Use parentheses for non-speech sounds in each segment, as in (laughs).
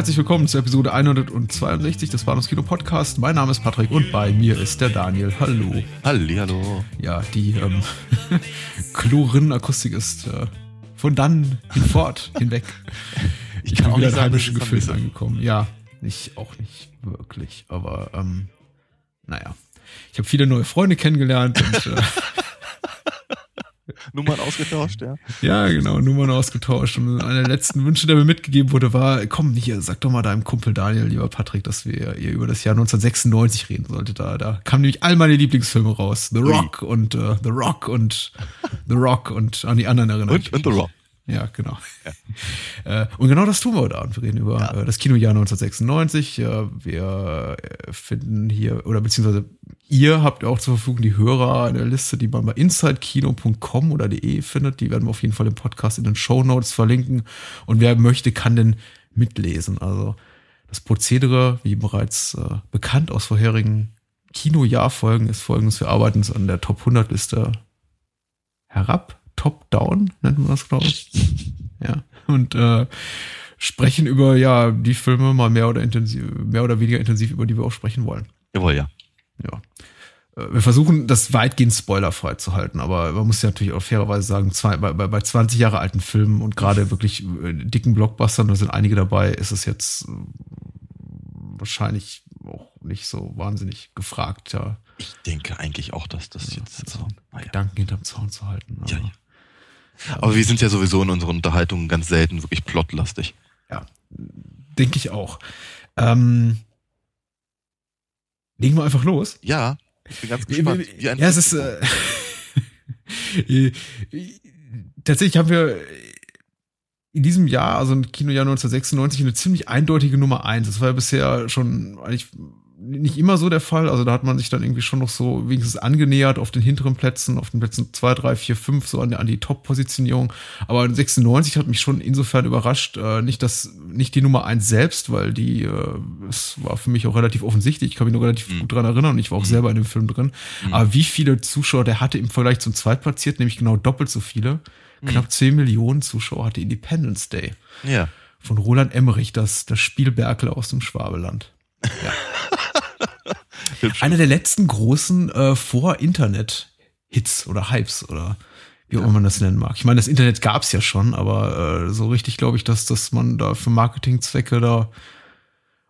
Herzlich willkommen zur Episode 162 des Bahnhofskino Podcast. Mein Name ist Patrick und bei mir ist der Daniel. Hallo. Hallihallo. Ja, die ähm, (laughs) Chlorin-Akustik ist äh, von dann hinfort (laughs) hinweg. Ich kann auch wieder nicht heimischen Gefühl angekommen. Ja, ich auch nicht wirklich, aber ähm, naja. Ich habe viele neue Freunde kennengelernt und äh, (laughs) Nummern ausgetauscht, ja. Ja, genau, Nummern ausgetauscht. Und einer der letzten Wünsche, der mir mitgegeben wurde, war, komm, hier, sag doch mal deinem Kumpel Daniel, lieber Patrick, dass wir ihr über das Jahr 1996 reden solltet. Da, da kamen nämlich all meine Lieblingsfilme raus. The Ui. Rock und äh, The Rock und The Rock und an die anderen erinnere ich Und, und The Rock. Ja, genau. (laughs) Äh, und genau das tun wir heute Abend. Wir reden über Ja. äh, das Kinojahr 1996. Äh, wir finden hier, oder beziehungsweise ihr habt auch zur Verfügung die Hörer eine Liste, die man bei insidekino.com oder de findet. Die werden wir auf jeden Fall im Podcast in den Show Notes verlinken. Und wer möchte, kann denn mitlesen. Also das Prozedere, wie bereits äh, bekannt aus vorherigen Kinojahrfolgen, ist folgendes. Wir arbeiten uns an der Top 100 Liste herab. Top-Down nennt man das, glaube ich. Ja. Und äh, sprechen über ja die Filme mal mehr oder intensiv, mehr oder weniger intensiv, über die wir auch sprechen wollen. Jawohl, ja. Ja. Äh, Wir versuchen, das weitgehend spoilerfrei zu halten, aber man muss ja natürlich auch fairerweise sagen, zwei, bei, bei, bei 20 Jahre alten Filmen und gerade wirklich äh, dicken Blockbustern, da sind einige dabei, ist es jetzt äh, wahrscheinlich auch nicht so wahnsinnig gefragt, ja, Ich denke eigentlich auch, dass das jetzt also. Gedanken hinterm Zaun zu halten. Ja, ja. Aber wir sind ja sowieso in unseren Unterhaltungen ganz selten wirklich plotlastig. Ja, denke ich auch. Ähm, legen wir einfach los. Ja, ich bin ganz gespannt. Ja, es ist äh, (laughs) tatsächlich haben wir in diesem Jahr, also im Kinojahr 1996, eine ziemlich eindeutige Nummer eins. Das war ja bisher schon eigentlich nicht immer so der Fall. Also da hat man sich dann irgendwie schon noch so wenigstens angenähert auf den hinteren Plätzen, auf den Plätzen zwei, drei, vier, fünf, so an, an die Top-Positionierung. Aber 96 hat mich schon insofern überrascht, äh, nicht das, nicht die Nummer eins selbst, weil die, äh, es war für mich auch relativ offensichtlich. Ich kann mich noch relativ Mhm. gut dran erinnern und ich war auch selber in dem Film drin. Mhm. Aber wie viele Zuschauer der hatte im Vergleich zum Zweitplatzierten, nämlich genau doppelt so viele. Knapp 10 Millionen Zuschauer hatte Independence Day Ja. von Roland Emmerich, das, das Spielberkel aus dem Schwabeland. Hübsch. (laughs) (laughs) Einer der letzten großen äh, Vor-Internet-Hits oder Hypes oder wie auch immer man das nennen mag. Ich meine, das Internet gab es ja schon, aber äh, so richtig glaube ich, dass, dass man da für Marketingzwecke da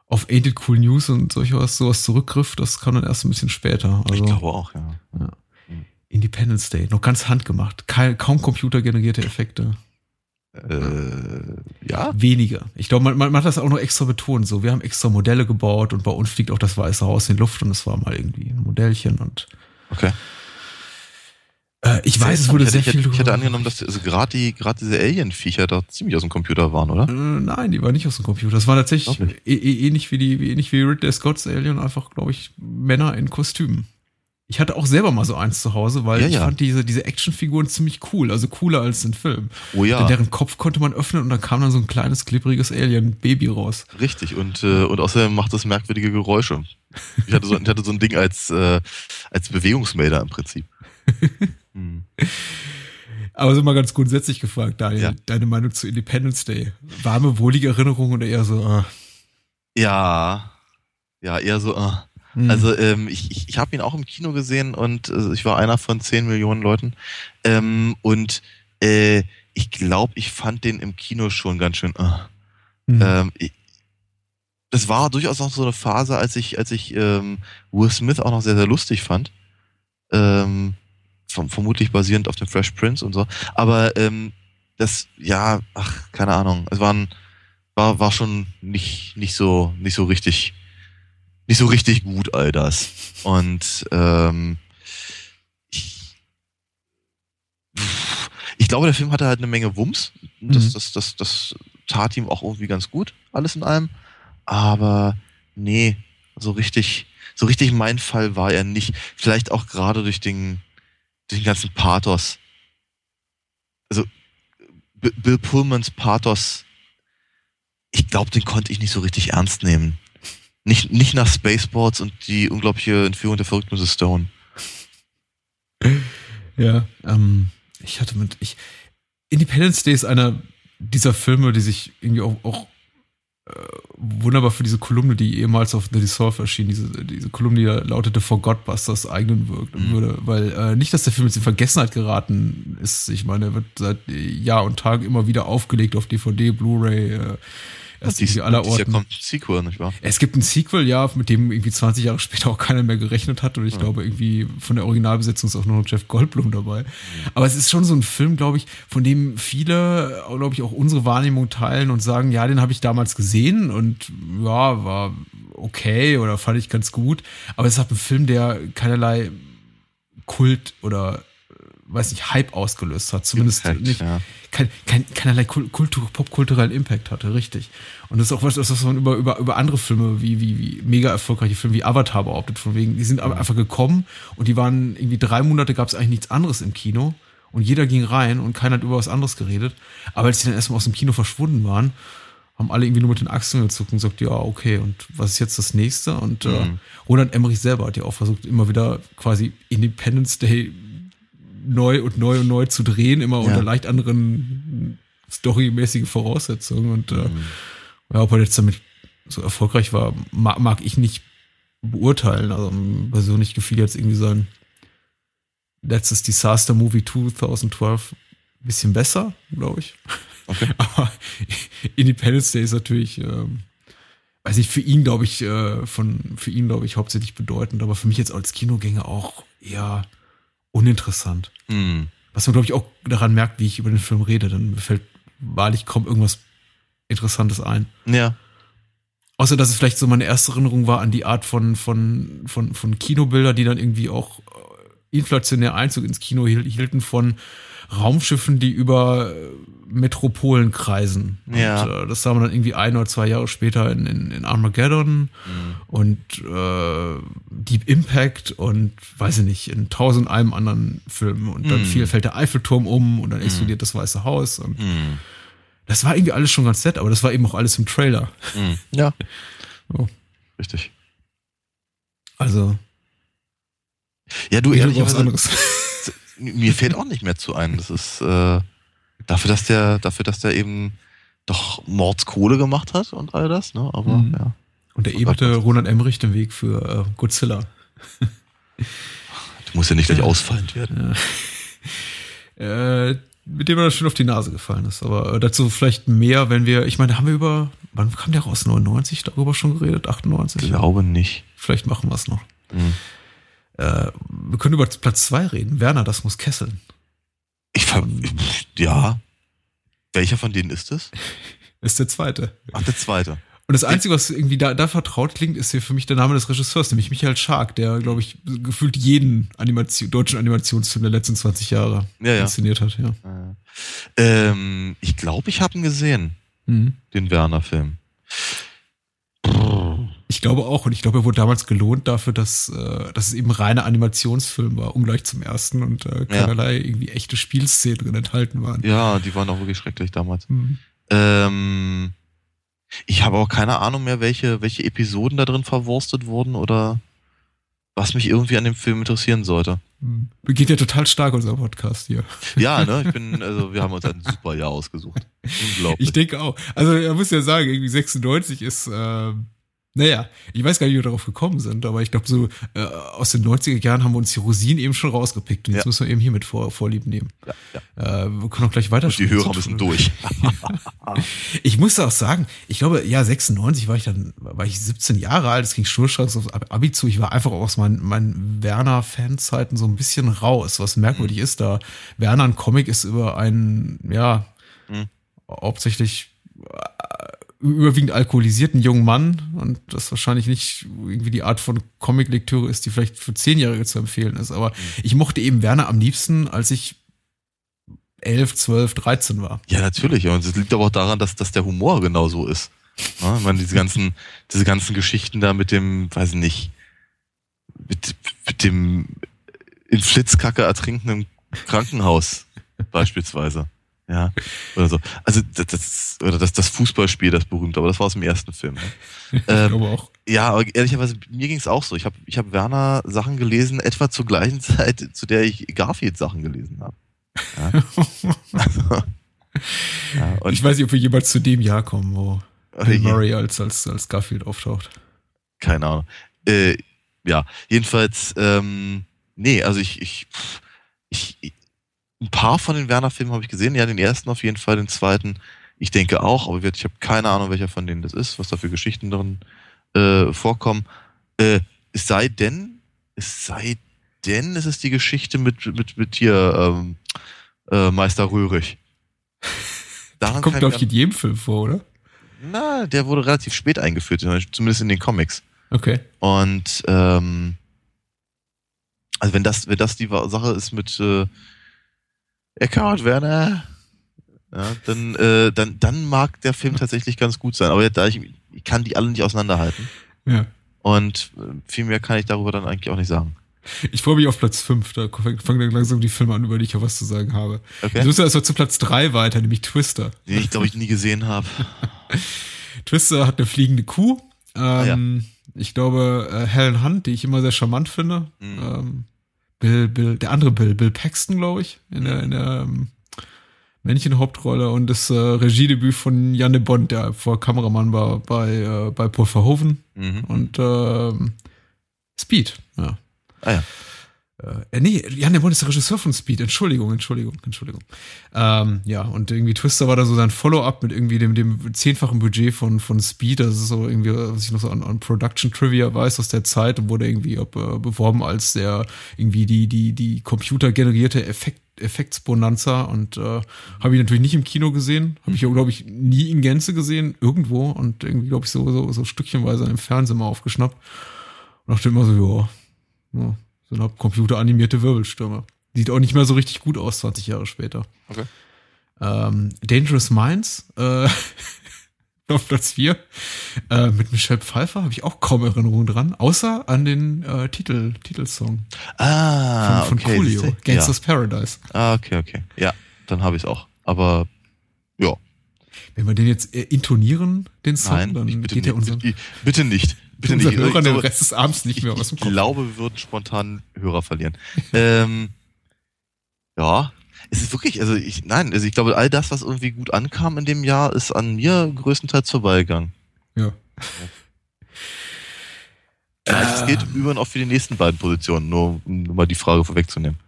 auf It Cool News und solche was, sowas zurückgriff, das kam dann erst ein bisschen später. Also ich glaube auch, ja. Independence Day, noch ganz handgemacht, kaum computergenerierte Effekte. Äh, ja. Wenige. Ich glaube, man, man hat das auch noch extra betont. So, wir haben extra Modelle gebaut und bei uns fliegt auch das Weiße Haus in die Luft und es war mal irgendwie ein Modellchen und Okay. äh, ich weiß, es wurde ich sehr hätte, viel. Ich hätte angenommen, dass also gerade die, gerade diese Alien-Viecher da ziemlich aus dem Computer waren, oder? Äh, nein, die war nicht aus dem Computer. Das war tatsächlich Glaub eh- eh- ähnlich wie die, wie, ähnlich wie Ridley Scott's Alien, einfach, glaube ich, Männer in Kostümen. Ich hatte auch selber mal so eins zu Hause, weil Ja, ich ja. fand diese, diese Actionfiguren ziemlich cool, also cooler als den Film. Oh ja. Denn deren Kopf konnte man öffnen und dann kam dann so ein kleines, glibbriges Alien-Baby raus. Richtig, und, äh, und außerdem macht es merkwürdige Geräusche. Ich hatte so, ich hatte so ein Ding als, äh, als Bewegungsmelder im Prinzip. (laughs) Hm. Aber so mal ganz grundsätzlich gefragt, Daniel, Ja. deine Meinung zu Independence Day. Warme, wohlige Erinnerung oder eher so, ah, Ja, ja, eher so. Äh. Hm. Also ähm, ich, ich, ich habe ihn auch im Kino gesehen und äh, ich war einer von 10 Millionen Leuten. Ähm, und äh, ich glaube, ich fand den im Kino schon ganz schön. Äh. hm. Ähm, ich, das war durchaus auch so eine Phase, als ich, als ich ähm, Will Smith auch noch sehr, sehr lustig fand. Ähm, vom, vermutlich basierend auf dem Fresh Prince und so. Aber ähm, das, ja, ach, keine Ahnung. Es waren, war, war schon nicht, nicht so, nicht so richtig, nicht so richtig gut, all das. Und ähm, ich, ich glaube, der Film hatte halt eine Menge Wumms. Das, Mhm. das, das, das tat ihm auch irgendwie ganz gut, alles in allem. Aber nee, so richtig, so richtig mein Fall war er nicht. Vielleicht auch gerade durch den, durch den ganzen Pathos. Also, B Bill Pullmans Pathos, ich glaube, den konnte ich nicht so richtig ernst nehmen. Nicht, nicht nach Spaceballs und die unglaubliche Entführung der verrückten Mrs. Stone. Ja, ähm, ich hatte mit, ich, Independence Day ist einer dieser Filme, die sich irgendwie auch, auch äh, wunderbar für diese Kolumne, die ehemals auf The Dissolve erschien, diese, diese Kolumne, die da lautete For Godbusters eignen wirkt, mhm. würde, weil äh, nicht, dass der Film jetzt in Vergessenheit geraten ist. Ich meine, er wird seit Jahr und Tag immer wieder aufgelegt auf DVD, Blu-ray, äh, Erst dies, irgendwie aller Orten. kommt ein Sequel, nicht wahr? Es gibt ein Sequel, ja, mit dem irgendwie 20 Jahre später auch keiner mehr gerechnet hat. Und ich ja. glaube, irgendwie von der Originalbesetzung ist auch noch Jeff Goldblum dabei. Aber es ist schon so ein Film, glaube ich, von dem viele, glaube ich, auch unsere Wahrnehmung teilen und sagen, ja, den habe ich damals gesehen und ja, war okay oder fand ich ganz gut. Aber es ist halt ein Film, der keinerlei Kult oder weiß nicht, Hype ausgelöst hat. Zumindest Impact, nicht, ja. kein, kein, keinerlei Kultur, popkulturellen Impact hatte, richtig. Und das ist auch was, was man über, über, über andere Filme, wie, wie, wie mega erfolgreiche Filme wie Avatar behauptet, von wegen, die sind aber einfach gekommen und die waren irgendwie drei Monate gab es eigentlich nichts anderes im Kino und jeder ging rein und keiner hat über was anderes geredet. Aber als die dann erstmal aus dem Kino verschwunden waren, haben alle irgendwie nur mit den Achseln gezuckt und gesagt, ja, okay, und was ist jetzt das nächste? Und äh, mhm. äh, Roland Emmerich selber hat ja auch versucht, immer wieder quasi Independence Day neu und neu und neu zu drehen, immer ja. unter leicht anderen storymäßigen Voraussetzungen. Und äh, mhm. ja, ob er jetzt damit so erfolgreich war, mag, mag ich nicht beurteilen. Also persönlich gefiel jetzt irgendwie sein letztes Disaster Movie 2012 ein bisschen besser, glaube ich. Okay. (laughs) Aber Independence Day ist natürlich, ähm, weiß ich, für ihn, glaube ich, äh, von, für ihn, glaube ich, hauptsächlich bedeutend, aber für mich jetzt als Kinogänger auch eher uninteressant. Mhm. Was man, glaube ich, auch daran merkt, wie ich über den Film rede. Dann fällt wahrlich kaum irgendwas Interessantes ein. Ja. Außer, dass es vielleicht so meine erste Erinnerung war an die Art von, von, von, von Kinobilder, die dann irgendwie auch äh, inflationär Einzug ins Kino hielten von Raumschiffen, die über äh, Metropolen kreisen. Ja. Und, äh, das sah man dann irgendwie ein oder zwei Jahre später in, in, in Armageddon mhm. und äh, Deep Impact und weiß ich nicht, in tausend einem anderen Filmen. Und dann mhm. viel fällt der Eiffelturm um und dann mhm. explodiert mhm. das Weiße Haus. Und mhm. das war irgendwie alles schon ganz nett, aber das war eben auch alles im Trailer. Mhm. (laughs) Ja. So. Richtig. Also. Ja, du ehrlich was anderes. (laughs) mir fällt auch nicht mehr zu ein. Das ist äh, dafür, dass der, dafür, dass der eben doch Mordskohle gemacht hat und all das, ne? Aber mhm. ja. Und der eberte Roland Emmerich den Weg für äh, Godzilla. du musst ja nicht gleich ausfallend werden. Ja. äh, mit dem er das schon auf die Nase gefallen ist. Aber äh, dazu vielleicht mehr, wenn wir, ich meine, haben wir über, wann kam der raus? 99 darüber schon geredet? 98? Ich glaube nicht. Vielleicht machen wir es noch. Mhm. Äh, wir können über Platz 2 reden. Werner, das muss kesseln. Ich ver ja. Welcher von denen ist es? (laughs) ist der zweite. Ach, der zweite. Und das Einzige, was irgendwie da, da vertraut klingt, ist hier für mich der Name des Regisseurs, nämlich Michael Schark, der, glaube ich, gefühlt jeden Animation, deutschen Animationsfilm der letzten 20 Jahre ja, ja. inszeniert hat. Ja. Ähm, ich glaube, ich habe ihn gesehen, mhm. den Werner-Film. Ich glaube auch. Und ich glaube, er wurde damals gelohnt dafür, dass, äh, dass es eben reiner Animationsfilm war, ungleich zum ersten und äh, keinerlei ja. irgendwie echte Spielszenen drin enthalten waren. Ja, die waren auch wirklich schrecklich damals. Mhm. Ähm, ich habe auch keine Ahnung mehr, welche, welche Episoden da drin verwurstet wurden oder was mich irgendwie an dem Film interessieren sollte. Mhm. Geht ja total stark unser Podcast hier. Ja, ne? (laughs) Ich bin, also wir haben uns ein super Jahr ausgesucht. Unglaublich. Ich denke auch. Also er muss ja sagen, irgendwie 96 ist äh, naja, ich weiß gar nicht, wie wir darauf gekommen sind, aber ich glaube, so äh, aus den 90er Jahren haben wir uns die Rosinen eben schon rausgepickt und jetzt ja. müssen wir eben hier mit vor, Vorlieb nehmen. Ja, ja. Äh, wir können auch gleich weiter Die Hörer müssen durch. (laughs) ich muss auch sagen, ich glaube, ja, 96 war ich dann, war ich 17 Jahre alt, es ging schnurstracks aufs Abi zu. Ich war einfach aus meinen, meinen Werner-Fanzeiten so ein bisschen raus, was merkwürdig mhm. ist, da Werner ein Comic ist über einen, ja, mhm. hauptsächlich überwiegend alkoholisierten jungen Mann und das wahrscheinlich nicht irgendwie die Art von Comic-Lektüre ist, die vielleicht für Zehnjährige zu empfehlen ist. Aber mhm. ich mochte eben Werner am liebsten, als ich elf, zwölf, dreizehn war. Ja, natürlich. Und es liegt aber auch daran, dass, dass der Humor genau so ist. Ja, ich meine, diese ganzen, diese ganzen Geschichten da mit dem, weiß ich nicht, mit, mit dem in Flitzkacke ertrinkenden Krankenhaus beispielsweise. Ja, oder so. Also das, das oder das, das Fußballspiel, das berühmte, aber das war aus dem ersten Film. Ne? (laughs) ich glaube auch. Ja, aber ehrlicherweise, mir ging es auch so. Ich habe ich hab Werner Sachen gelesen, etwa zur gleichen (laughs) Zeit, zu der ich Garfield Sachen gelesen habe. Ja. (laughs) also, ja, ich weiß nicht, ob wir jemals zu dem Jahr kommen, wo Bill ja. Murray als, als, als Garfield auftaucht. Keine Ahnung. Äh, ja, jedenfalls, ähm, nee, also ich, ich, ich ein paar von den Werner-Filmen habe ich gesehen. Ja, den ersten auf jeden Fall, den zweiten. Ich denke auch, aber ich habe keine Ahnung, welcher von denen das ist, was da für Geschichten drin äh, vorkommen. Äh, es sei denn, es sei denn, es ist die Geschichte mit, mit, mit hier ähm, äh, Meister Röhrig. (laughs) Daran kommt, glaube ich, in jedem Film vor, oder? Na, der wurde relativ spät eingeführt, zumindest in den Comics. Okay. Und ähm, also wenn das, wenn das die Sache ist mit äh, Eckhard Werner, ja, dann, äh, dann, dann mag der Film tatsächlich ganz gut sein. Aber da ich, ich kann die alle nicht auseinanderhalten. Ja. Und äh, viel mehr kann ich darüber dann eigentlich auch nicht sagen. Ich freue mich auf Platz 5, da fangen dann langsam die Filme an, über die ich auch was zu sagen habe. Okay. Du musst also zu Platz 3 weiter, nämlich Twister. Den ich, glaube ich, nie gesehen habe. (laughs) Twister hat eine fliegende Kuh. Ähm, ah, ja. Ich glaube, äh, Helen Hunt, die ich immer sehr charmant finde. Mhm. Ähm, Bill, Bill, der andere Bill, Bill Paxton, glaube ich, in der, in der ähm, Männchenhauptrolle und das äh, Regiedebüt von Janne Bond, der vor Kameramann war bei, äh, bei Paul Verhoeven mhm. und äh, Speed, ja. Ah ja. Äh, nee, Jan der Bond ist der Regisseur von Speed. Entschuldigung, Entschuldigung, Entschuldigung. Ähm, ja, und irgendwie Twister war da so sein Follow-up mit irgendwie dem, dem zehnfachen Budget von, von Speed. Das ist so irgendwie, was ich noch so an, an Production Trivia weiß aus der Zeit und wurde irgendwie ob, äh, beworben als der irgendwie die, die, die computergenerierte Effekt, Effektsbonanza und äh, habe ich natürlich nicht im Kino gesehen. Habe ich, glaube ich, nie in Gänze gesehen, irgendwo und irgendwie, glaube ich, so, so, so stückchenweise im Fernsehen mal aufgeschnappt. Und dachte immer so, ja, ja so eine computeranimierte Wirbelstürme. Sieht auch nicht mehr so richtig gut aus, 20 Jahre später. Okay. Ähm, Dangerous Minds, äh, (laughs) auf Platz 4. Äh, mit Michelle Pfeiffer habe ich auch kaum Erinnerungen dran, außer an den äh, Titel, Titelsong. Ah, von, von okay. Coolio, Gangsters ja. Paradise. Ah, okay, okay. Ja, dann habe ich es auch. Aber ja. Wenn wir den jetzt äh, intonieren, den Song, Nein, dann bitte geht nicht, er unser, bitte nicht. Bitte nicht. Hörer Ich den glaube- Rest des Abends nicht mehr aus dem Ich Kopf. glaube, wir würden spontan Hörer verlieren. (laughs) ähm, ja, es ist wirklich, also ich, nein, also ich glaube, all das, was irgendwie gut ankam in dem Jahr, ist an mir größtenteils vorbeigegangen. Ja. Es gilt im Übrigen auch für die nächsten beiden Positionen, nur um mal die Frage vorwegzunehmen.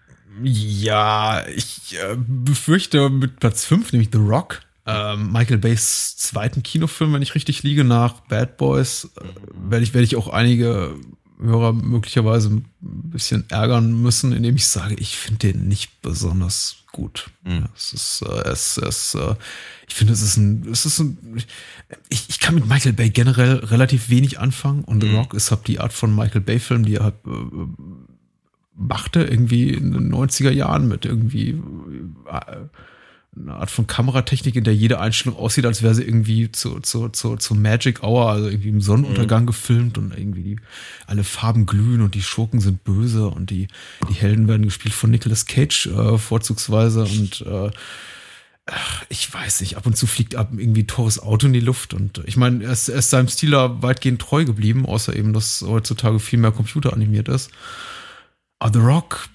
Ja, ich äh, befürchte mit Platz 5, nämlich The Rock, ähm, Michael Bays zweiten Kinofilm, wenn ich richtig liege, nach Bad Boys, äh, werde ich, werde ich auch einige Hörer möglicherweise ein bisschen ärgern müssen, indem ich sage, ich finde den nicht besonders gut. Mhm. Es ist, äh, es, es, äh, ich finde, es ist ein, es ist ein, ich, ich kann mit Michael Bay generell relativ wenig anfangen und The Mhm. Rock ist halt die Art von Michael Bay Film, die er halt, äh, machte irgendwie in den 90er Jahren mit irgendwie äh, eine Art von Kameratechnik, in der jede Einstellung aussieht, als wäre sie irgendwie zu, zu, zu, zu Magic Hour, also irgendwie im Sonnenuntergang gefilmt und irgendwie die, alle Farben glühen und die Schurken sind böse und die, die Helden werden gespielt von Nicolas Cage äh, vorzugsweise und äh, ach, ich weiß nicht, ab und zu fliegt ab irgendwie ein teures Auto in die Luft und ich meine, er ist, er ist seinem Stil da weitgehend treu geblieben, außer eben, dass heutzutage viel mehr computeranimiert ist. Aber The Rock,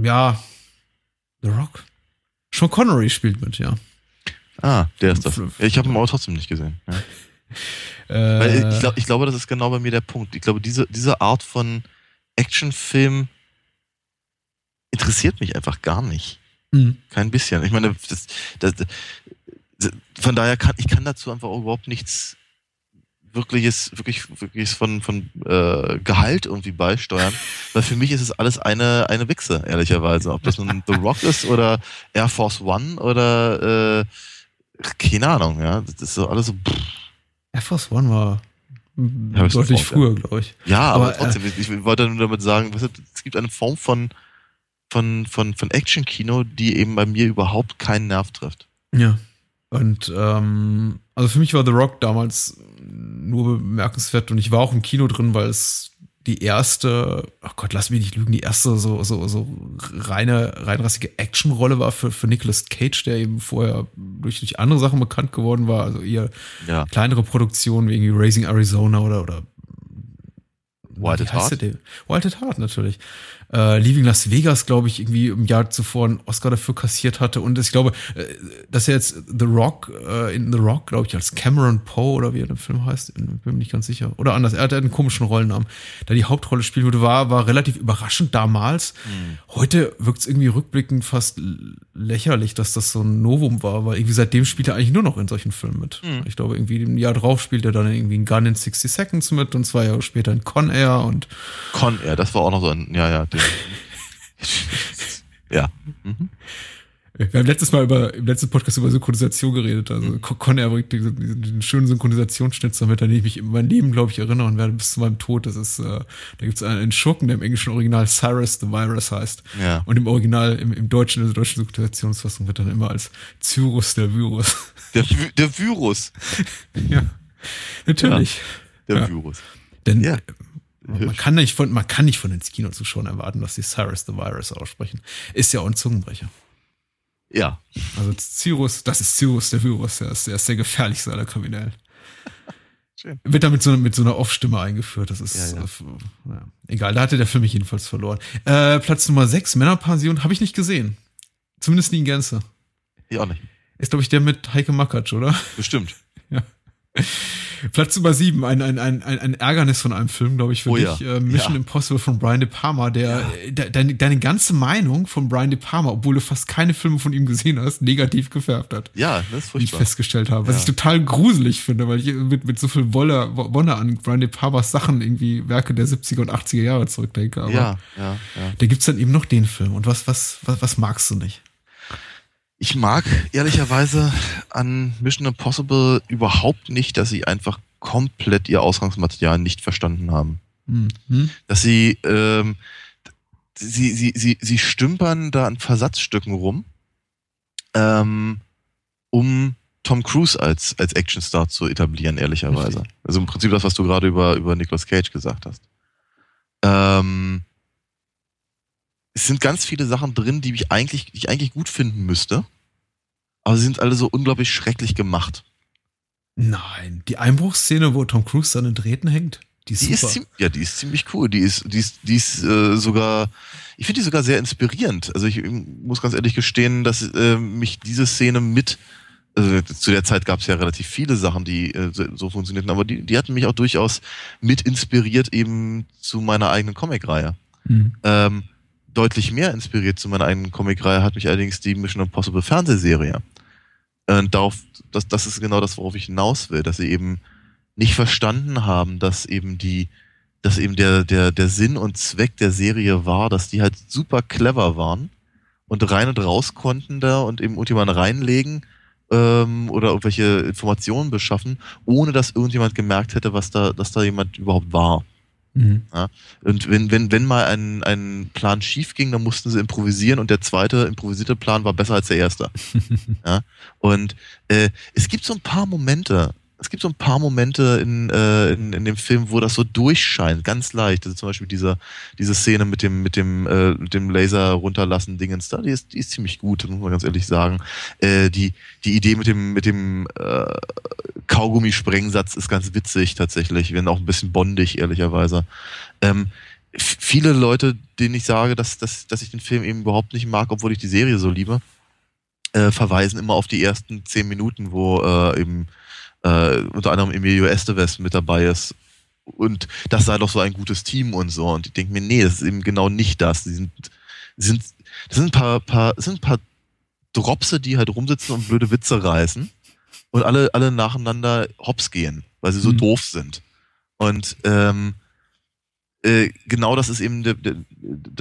ja, The Rock. Sean Connery spielt mit, ja. Ah, der ist das. Ich habe ihn aber trotzdem nicht gesehen. Ja. (laughs) Weil Äh, ich, glaub, ich glaube, das ist genau bei mir der Punkt. Ich glaube, diese, diese Art von Actionfilm interessiert mich einfach gar nicht. mh. Kein bisschen. Ich meine, das, das, das, von daher kann ich kann dazu einfach überhaupt nichts wirkliches, wirklich, wirkliches von, von äh, Gehalt irgendwie beisteuern. Weil für mich ist es alles eine, eine Wichse, ehrlicherweise. Ob das nun The Rock ist oder Air Force One oder äh, keine Ahnung, ja. Das ist so alles so. Pff. Air Force One war Ja, deutlich früher, glaube ich. Ja, aber, Aber, äh, trotzdem, ich wollte nur damit sagen, es gibt eine Form von, von, von, von Action-Kino, die eben bei mir überhaupt keinen Nerv trifft. Ja. Und ähm, also für mich war The Rock damals nur bemerkenswert und ich war auch im Kino drin, weil es die erste, oh Gott, lass mich nicht lügen, die erste so, so, so reine, reinrassige Actionrolle war für, für Nicolas Cage, der eben vorher durch, durch andere Sachen bekannt geworden war, also eher Ja. kleinere Produktionen wie irgendwie Raising Arizona oder, oder Wild at Heart? Wild at Heart natürlich. Äh, Leaving Las Vegas, glaube ich, irgendwie im Jahr zuvor einen Oscar dafür kassiert hatte. Und ich glaube, äh, dass er jetzt The Rock, äh, in The Rock, glaube ich, als Cameron Poe oder wie er im Film heißt, bin mir nicht ganz sicher. Oder anders, er hatte einen komischen Rollennamen. Da die Hauptrolle spielen würde, war, war relativ überraschend damals. Heute wirkt es irgendwie rückblickend fast lächerlich, dass das so ein Novum war, weil irgendwie seitdem spielt er eigentlich nur noch in solchen Filmen mit. Ich glaube, irgendwie im Jahr drauf spielt er dann irgendwie in Gun in 60 Seconds mit und zwei Jahre später in Con Air und Con Air, das war auch noch so ein, ja, ja. (laughs) Ja. Mhm. Wir haben letztes Mal über, im letzten Podcast über Synchronisation geredet. Also Con Con Air bringt diesen, diesen, schönen Synchronisationsschnitzer mit, an den ich mich in meinem Leben, glaube ich, erinnern werde bis zu meinem Tod. Das ist, äh, da gibt es einen, einen Schurken, der im englischen Original Cyrus the Virus heißt. Ja. Und im Original, im, im deutschen, in der deutschen Synchronisationsfassung wird dann immer als Cyrus der Virus. Der, der Virus. (laughs) ja. Natürlich. Der Ja. Virus. Denn Ja. Man kann nicht von, man kann nicht von den Kinozuschauern erwarten, dass sie Cyrus the Virus aussprechen. Ist ja auch ein Zungenbrecher. Ja. Also Cyrus, das ist Cyrus der Virus, der ist, der ist der gefährlichste aller Kriminellen. (laughs) Schön. Wird da mit so, mit so einer Off-Stimme eingeführt. Das ist Ja, ja. äh, ja. egal. Da hatte der Film mich jedenfalls verloren. Äh, Platz Nummer 6, Männerpension, habe ich nicht gesehen. Zumindest nie in Gänze. Ich auch nicht. Ist, glaube ich, der mit Heike Makatsch, oder? Bestimmt. (laughs) Platz Nummer 7, ein, ein, ein, ein Ärgernis von einem Film, glaube ich, für Oh dich. ja. Äh, Mission Ja. Impossible von Brian De Palma, der äh, de, deine, deine ganze Meinung von Brian De Palma, obwohl du fast keine Filme von ihm gesehen hast, negativ gefärbt hat. Ja, das ist wie ich festgestellt habe. Was Ja. ich total gruselig finde, weil ich mit, mit so viel Wolle, Wonne an Brian De Palmas Sachen irgendwie Werke der 70er und 80er Jahre zurückdenke. Aber Ja, ja, ja. da gibt's dann eben noch den Film. Und was, was, was, was magst du nicht? Ich mag ehrlicherweise an Mission Impossible überhaupt nicht, dass sie einfach komplett ihr Ausgangsmaterial nicht verstanden haben. Hm. Hm? Dass sie, ähm, sie, sie, sie, sie stümpern da an Versatzstücken rum, ähm, um Tom Cruise als, als Actionstar zu etablieren, ehrlicherweise. Richtig. Also im Prinzip das, was du gerade über, über Nicolas Cage gesagt hast. Ähm, es sind ganz viele Sachen drin, die ich eigentlich, die ich eigentlich gut finden müsste. Aber sie sind alle so unglaublich schrecklich gemacht. Nein, die Einbruchsszene, wo Tom Cruise seine Drähten hängt, die ist Die super. ist, ja, die ist ziemlich cool. Die ist, die ist, die ist äh, sogar, ich finde die sogar sehr inspirierend. Also ich muss ganz ehrlich gestehen, dass äh, mich diese Szene mit, also zu der Zeit gab es ja relativ viele Sachen, die äh, so, so funktionierten, aber die, die hatten mich auch durchaus mit inspiriert eben zu meiner eigenen Comicreihe. Hm. Ähm, deutlich mehr inspiriert zu meiner eigenen Comicreihe hat mich allerdings die Mission Impossible Fernsehserie. Und darauf, das, das ist genau das, worauf ich hinaus will, dass sie eben nicht verstanden haben, dass eben die, dass eben der, der, der Sinn und Zweck der Serie war, dass die halt super clever waren und rein und raus konnten da und eben irgendjemand reinlegen ähm, oder irgendwelche Informationen beschaffen, ohne dass irgendjemand gemerkt hätte, was da, dass da jemand überhaupt war. Hm. Und wenn, wenn, wenn mal ein, ein Plan schief ging, dann mussten sie improvisieren und der zweite improvisierte Plan war besser als der erste. (laughs) ja? Und äh, es gibt so ein paar Momente, es gibt so ein paar Momente in, äh, in, in dem Film, wo das so durchscheint, ganz leicht. Also zum Beispiel diese, diese Szene mit dem, mit dem, äh, mit dem Laser runterlassen Dingens da, die ist, die ist ziemlich gut, muss man ganz ehrlich sagen. Äh, die, die Idee mit dem, mit dem äh, Kaugummisprengsatz ist ganz witzig tatsächlich, wenn auch ein bisschen bondig, ehrlicherweise. Ähm, viele Leute, denen ich sage, dass, dass, dass ich den Film eben überhaupt nicht mag, obwohl ich die Serie so liebe, äh, verweisen immer auf die ersten zehn Minuten, wo äh, eben äh, unter anderem Emilio Estevez mit dabei ist. Und das sei doch so ein gutes Team und so. Und ich denke mir, nee, das ist eben genau nicht das. Die sind, sind, das sind ein paar, paar, das sind ein paar Dropse, die halt rumsitzen und blöde Witze reißen und alle, alle nacheinander hops gehen, weil sie so Mhm. doof sind. Und ähm, äh, genau das ist eben der, der,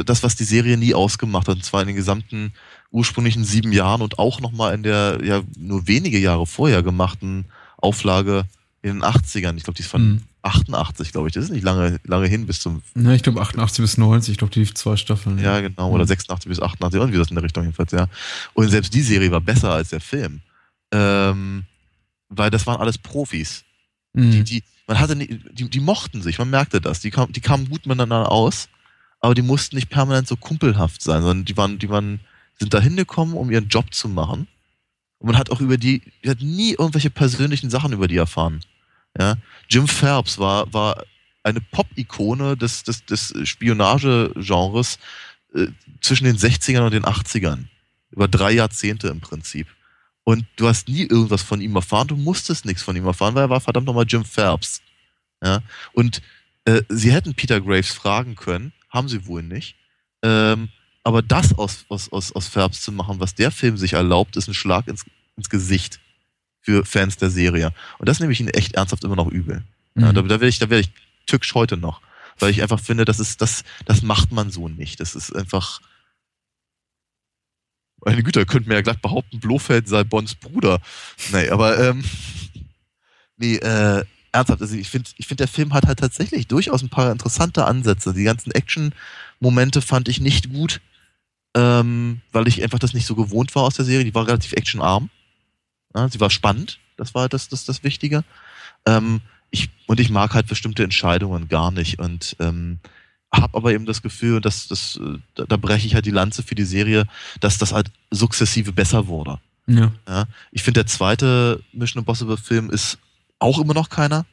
das, was die Serie nie ausgemacht hat, und zwar in den gesamten ursprünglichen sieben Jahren und auch nochmal in der ja nur wenige Jahre vorher gemachten Auflage in den 80ern. Ich glaube, die ist von Hm. 88, glaube ich. Das ist nicht lange, lange hin bis zum, Ja, ich glaube 88 bis 90, ich glaube, die lief zwei Staffeln. ja genau, oder Mhm. 86 bis 88, irgendwie das in der Richtung jedenfalls, ja. Und selbst die Serie war besser als der Film. Ähm, weil das waren alles Profis. Mhm. Die, die, man hatte nie, die, die mochten sich, man merkte das. Die, kam, die kamen gut miteinander aus, aber die mussten nicht permanent so kumpelhaft sein, sondern die waren, die waren, sind da hingekommen, um ihren Job zu machen. Und man hat auch über die, hat nie irgendwelche persönlichen Sachen über die erfahren. Ja? Jim Phelps war, war eine Pop-Ikone des, des, des Spionagegenres äh, zwischen den 60ern und den 80ern. Über drei Jahrzehnte im Prinzip. Und du hast nie irgendwas von ihm erfahren, du musstest nichts von ihm erfahren, weil er war verdammt nochmal Jim Phelps. Ja? Und äh, sie hätten Peter Graves fragen können, haben sie wohl nicht. Ähm, aber das aus, aus, aus, aus Phelps zu machen, was der Film sich erlaubt, ist ein Schlag ins, ins Gesicht für Fans der Serie. Und das nehme ich ihnen echt ernsthaft immer noch übel. Mhm. Ja, da, da werde ich, da werde ich tückisch heute noch. Weil ich einfach finde, das ist, das, das macht man so nicht. Das ist einfach. Meine Güte, könnte mir ja gleich behaupten, Blofeld sei Bons Bruder. Nee, aber ähm, nee, äh, ernsthaft, also ich finde, ich finde, der Film hat halt tatsächlich durchaus ein paar interessante Ansätze. Die ganzen Action-Momente fand ich nicht gut, ähm, weil ich einfach das nicht so gewohnt war aus der Serie. Die war relativ actionarm. Ja, sie war spannend, das war das, das, das Wichtige. Ähm, ich, und ich mag halt bestimmte Entscheidungen gar nicht und ähm, habe aber eben das Gefühl, dass das, da, da breche ich halt die Lanze für die Serie, dass das halt sukzessive besser wurde. Ja. ja ich finde, der zweite Mission Impossible Film ist auch immer noch keiner.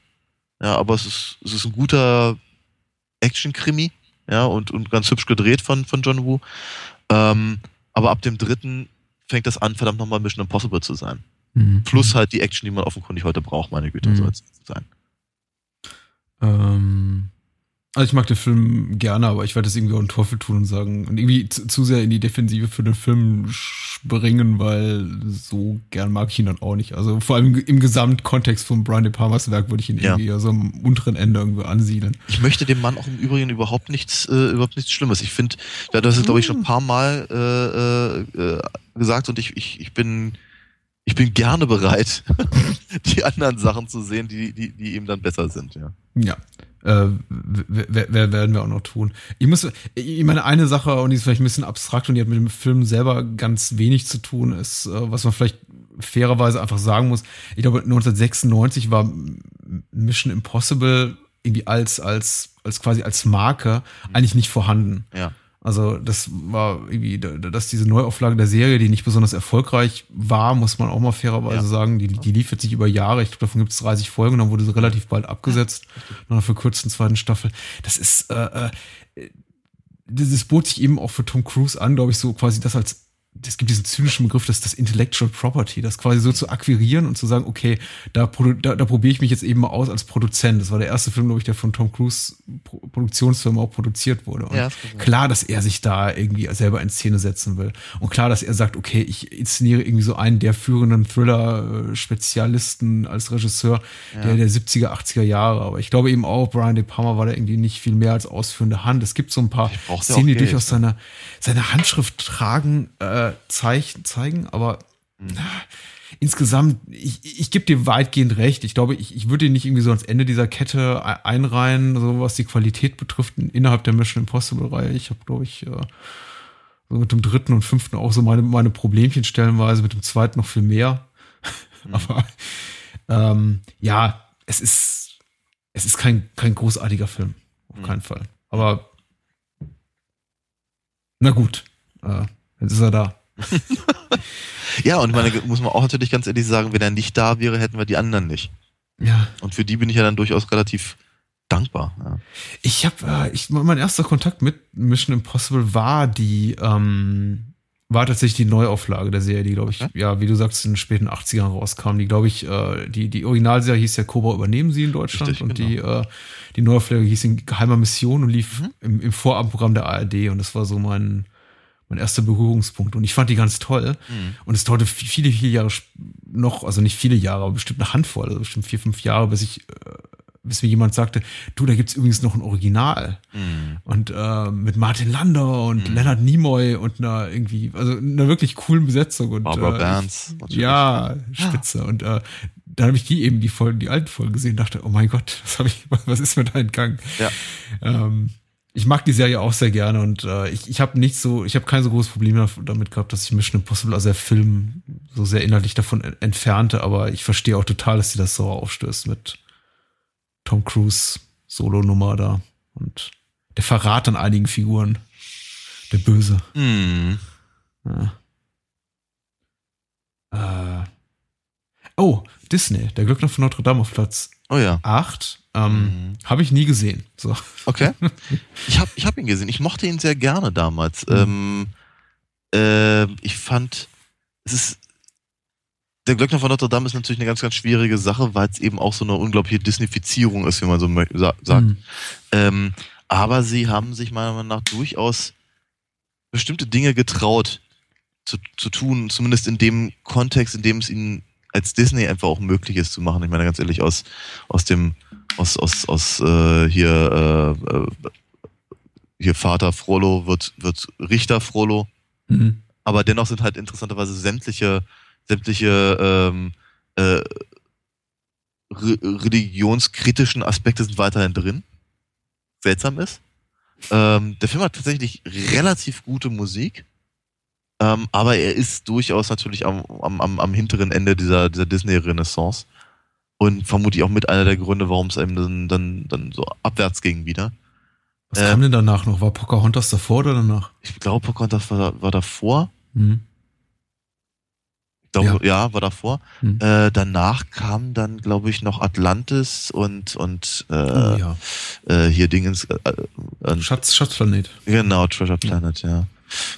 Ja, aber es ist, es ist ein guter Action-Krimi, ja, und, und ganz hübsch gedreht von, von John Woo. Ähm, aber ab dem dritten fängt das an, verdammt nochmal Mission Impossible zu sein. Mhm. Plus halt die Action, die man offenkundig heute braucht, meine Güte, mhm. soll es sein. Ähm, also ich mag den Film gerne, aber ich werde es irgendwie auch einen Teufel tun und sagen und irgendwie zu, zu, sehr in die Defensive für den Film springen, weil so gern mag ich ihn dann auch nicht. Also vor allem im Gesamtkontext von Brian De Palmas Werk würde ich ihn ja. irgendwie so am unteren Ende irgendwo ansiedeln. Ich möchte dem Mann auch im Übrigen überhaupt nichts, äh, überhaupt nichts Schlimmes. Ich finde, das ist glaube ich schon ein paar Mal äh, äh, gesagt und ich, ich, ich bin ich bin gerne bereit, (laughs) die anderen Sachen zu sehen, die, die, die eben dann besser sind, ja. Ja. Äh, werden wir auch noch tun. Ich muss, ich meine, eine Sache, und die ist vielleicht ein bisschen abstrakt und die hat mit dem Film selber ganz wenig zu tun, ist, äh, was man vielleicht fairerweise einfach sagen muss. Ich glaube, 1996 war Mission Impossible irgendwie als, als, als quasi als Marke eigentlich nicht vorhanden. Ja. Also das war irgendwie, dass diese Neuauflage der Serie, die nicht besonders erfolgreich war, muss man auch mal fairerweise ja. sagen, die, die liefert sich über Jahre. Ich glaube, davon gibt es 30 Folgen, dann wurde sie relativ bald abgesetzt, nach einer verkürzten zweiten Staffel. Das ist, äh, äh, das bot sich eben auch für Tom Cruise an, glaube ich, so quasi das als es gibt diesen zynischen Begriff, das ist das Intellectual Property, das quasi so zu akquirieren und zu sagen, okay, da, da, da probiere ich mich jetzt eben mal aus als Produzent. Das war der erste Film, glaube ich, der von Tom Cruise Produktionsfirma auch produziert wurde. Und ja, klar, dass er sich da irgendwie selber in Szene setzen will. Und klar, dass er sagt, okay, ich inszeniere irgendwie so einen der führenden Thriller-Spezialisten als Regisseur ja. der, der 70er, 80er Jahre. Aber ich glaube eben auch, Brian De Palma war da irgendwie nicht viel mehr als ausführende Hand. Es gibt so ein paar Szenen, die durchaus seine, seine Handschrift tragen, äh, Zeichen, zeigen, aber mhm. insgesamt, ich, ich gebe dir weitgehend recht. Ich glaube, ich, ich würde ihn nicht irgendwie so ans Ende dieser Kette einreihen, so was die Qualität betrifft, innerhalb der Mission Impossible-Reihe. Ich habe, glaube ich, äh, so mit dem dritten und fünften auch so meine, meine Problemchen stellenweise, mit dem zweiten noch viel mehr. Mhm. (laughs) aber ähm, ja, es ist, es ist kein, kein großartiger Film. Auf mhm. keinen Fall. Aber na gut. Äh, Jetzt ist er da. (laughs) ja, und meine, muss man auch natürlich ganz ehrlich sagen, wenn er nicht da wäre, hätten wir die anderen nicht. Ja. Und für die bin ich ja dann durchaus relativ dankbar. Ja. Ich habe, äh, ich, mein erster Kontakt mit Mission Impossible war die, ähm, war tatsächlich die Neuauflage der Serie, die, glaube ich, okay. ja, wie du sagst, in den späten 80ern rauskam. Die, glaube ich, äh, die, die Originalserie hieß ja Cobra übernehmen sie in Deutschland Richtig, und genau. die, äh, die Neuauflage hieß in geheimer Mission und lief mhm. im, im Vorabendprogramm der ARD und das war so mein, mein erster Berührungspunkt. Und ich fand die ganz toll. Mhm. Und es dauerte viele, viele Jahre noch, also nicht viele Jahre, aber bestimmt eine Handvoll, also bestimmt vier, fünf Jahre, bis ich, äh, bis mir jemand sagte, du, da gibt's übrigens noch ein Original. Mhm. Und äh, mit Martin Lander und mhm. Leonard Nimoy und einer irgendwie, also einer wirklich coolen Besetzung. Und, Barbara äh, Burns. Ja, spitze. Ja. Und äh, dann habe ich die eben die Folgen, die alten Folgen gesehen und dachte, oh mein Gott, was habe ich, was ist mir da entgangen? Ja. Ähm, ich mag die Serie auch sehr gerne und äh, ich, ich habe nicht so, ich habe kein so großes Problem damit gehabt, dass ich Mission Impossible, also der Film, so sehr inhaltlich davon entfernte, aber ich verstehe auch total, dass sie das so aufstößt mit Tom Cruise Solo-Nummer da. Und der Verrat an einigen Figuren. Der Böse. Hm. Ja. Äh. Oh, Disney, der Glöckner von Notre Dame auf Platz Oh ja. 8. Ähm, Mhm. Habe ich nie gesehen. So. Okay. (laughs) Ich habe ich hab ihn gesehen. Ich mochte ihn sehr gerne damals. Mhm. Ähm, äh, ich fand, es ist. Der Glöckner von Notre Dame ist natürlich eine ganz, ganz schwierige Sache, weil es eben auch so eine unglaubliche Disneyfizierung ist, wie man so sagt. Mhm. Ähm, aber sie haben sich meiner Meinung nach durchaus bestimmte Dinge getraut zu, zu tun, zumindest in dem Kontext, in dem es ihnen als Disney einfach auch möglich ist zu machen. Ich meine ganz ehrlich, aus, aus dem, aus, aus, aus äh, hier, äh, äh, hier Vater Frollo wird, wird Richter Frollo, Mhm. aber dennoch sind halt interessanterweise sämtliche, sämtliche ähm, äh, re religionskritischen Aspekte sind weiterhin drin. Seltsam ist. Ähm, der Film hat tatsächlich relativ gute Musik, ähm, aber er ist durchaus natürlich am, am, am, am hinteren Ende dieser, dieser Disney-Renaissance und vermutlich auch mit einer der Gründe, warum es einem dann, dann, dann so abwärts ging wieder. Was Äh, kam denn danach noch? War Pocahontas davor oder danach? Ich glaube, Pocahontas war, war davor. Mhm. Ich glaube, ja. war davor. Mhm. Äh, danach kam dann, glaube ich, noch Atlantis und, und äh, oh, ja. äh, hier Dingens. Äh, äh, Schatz, Schatzplanet. genau, Treasure Planet, ja.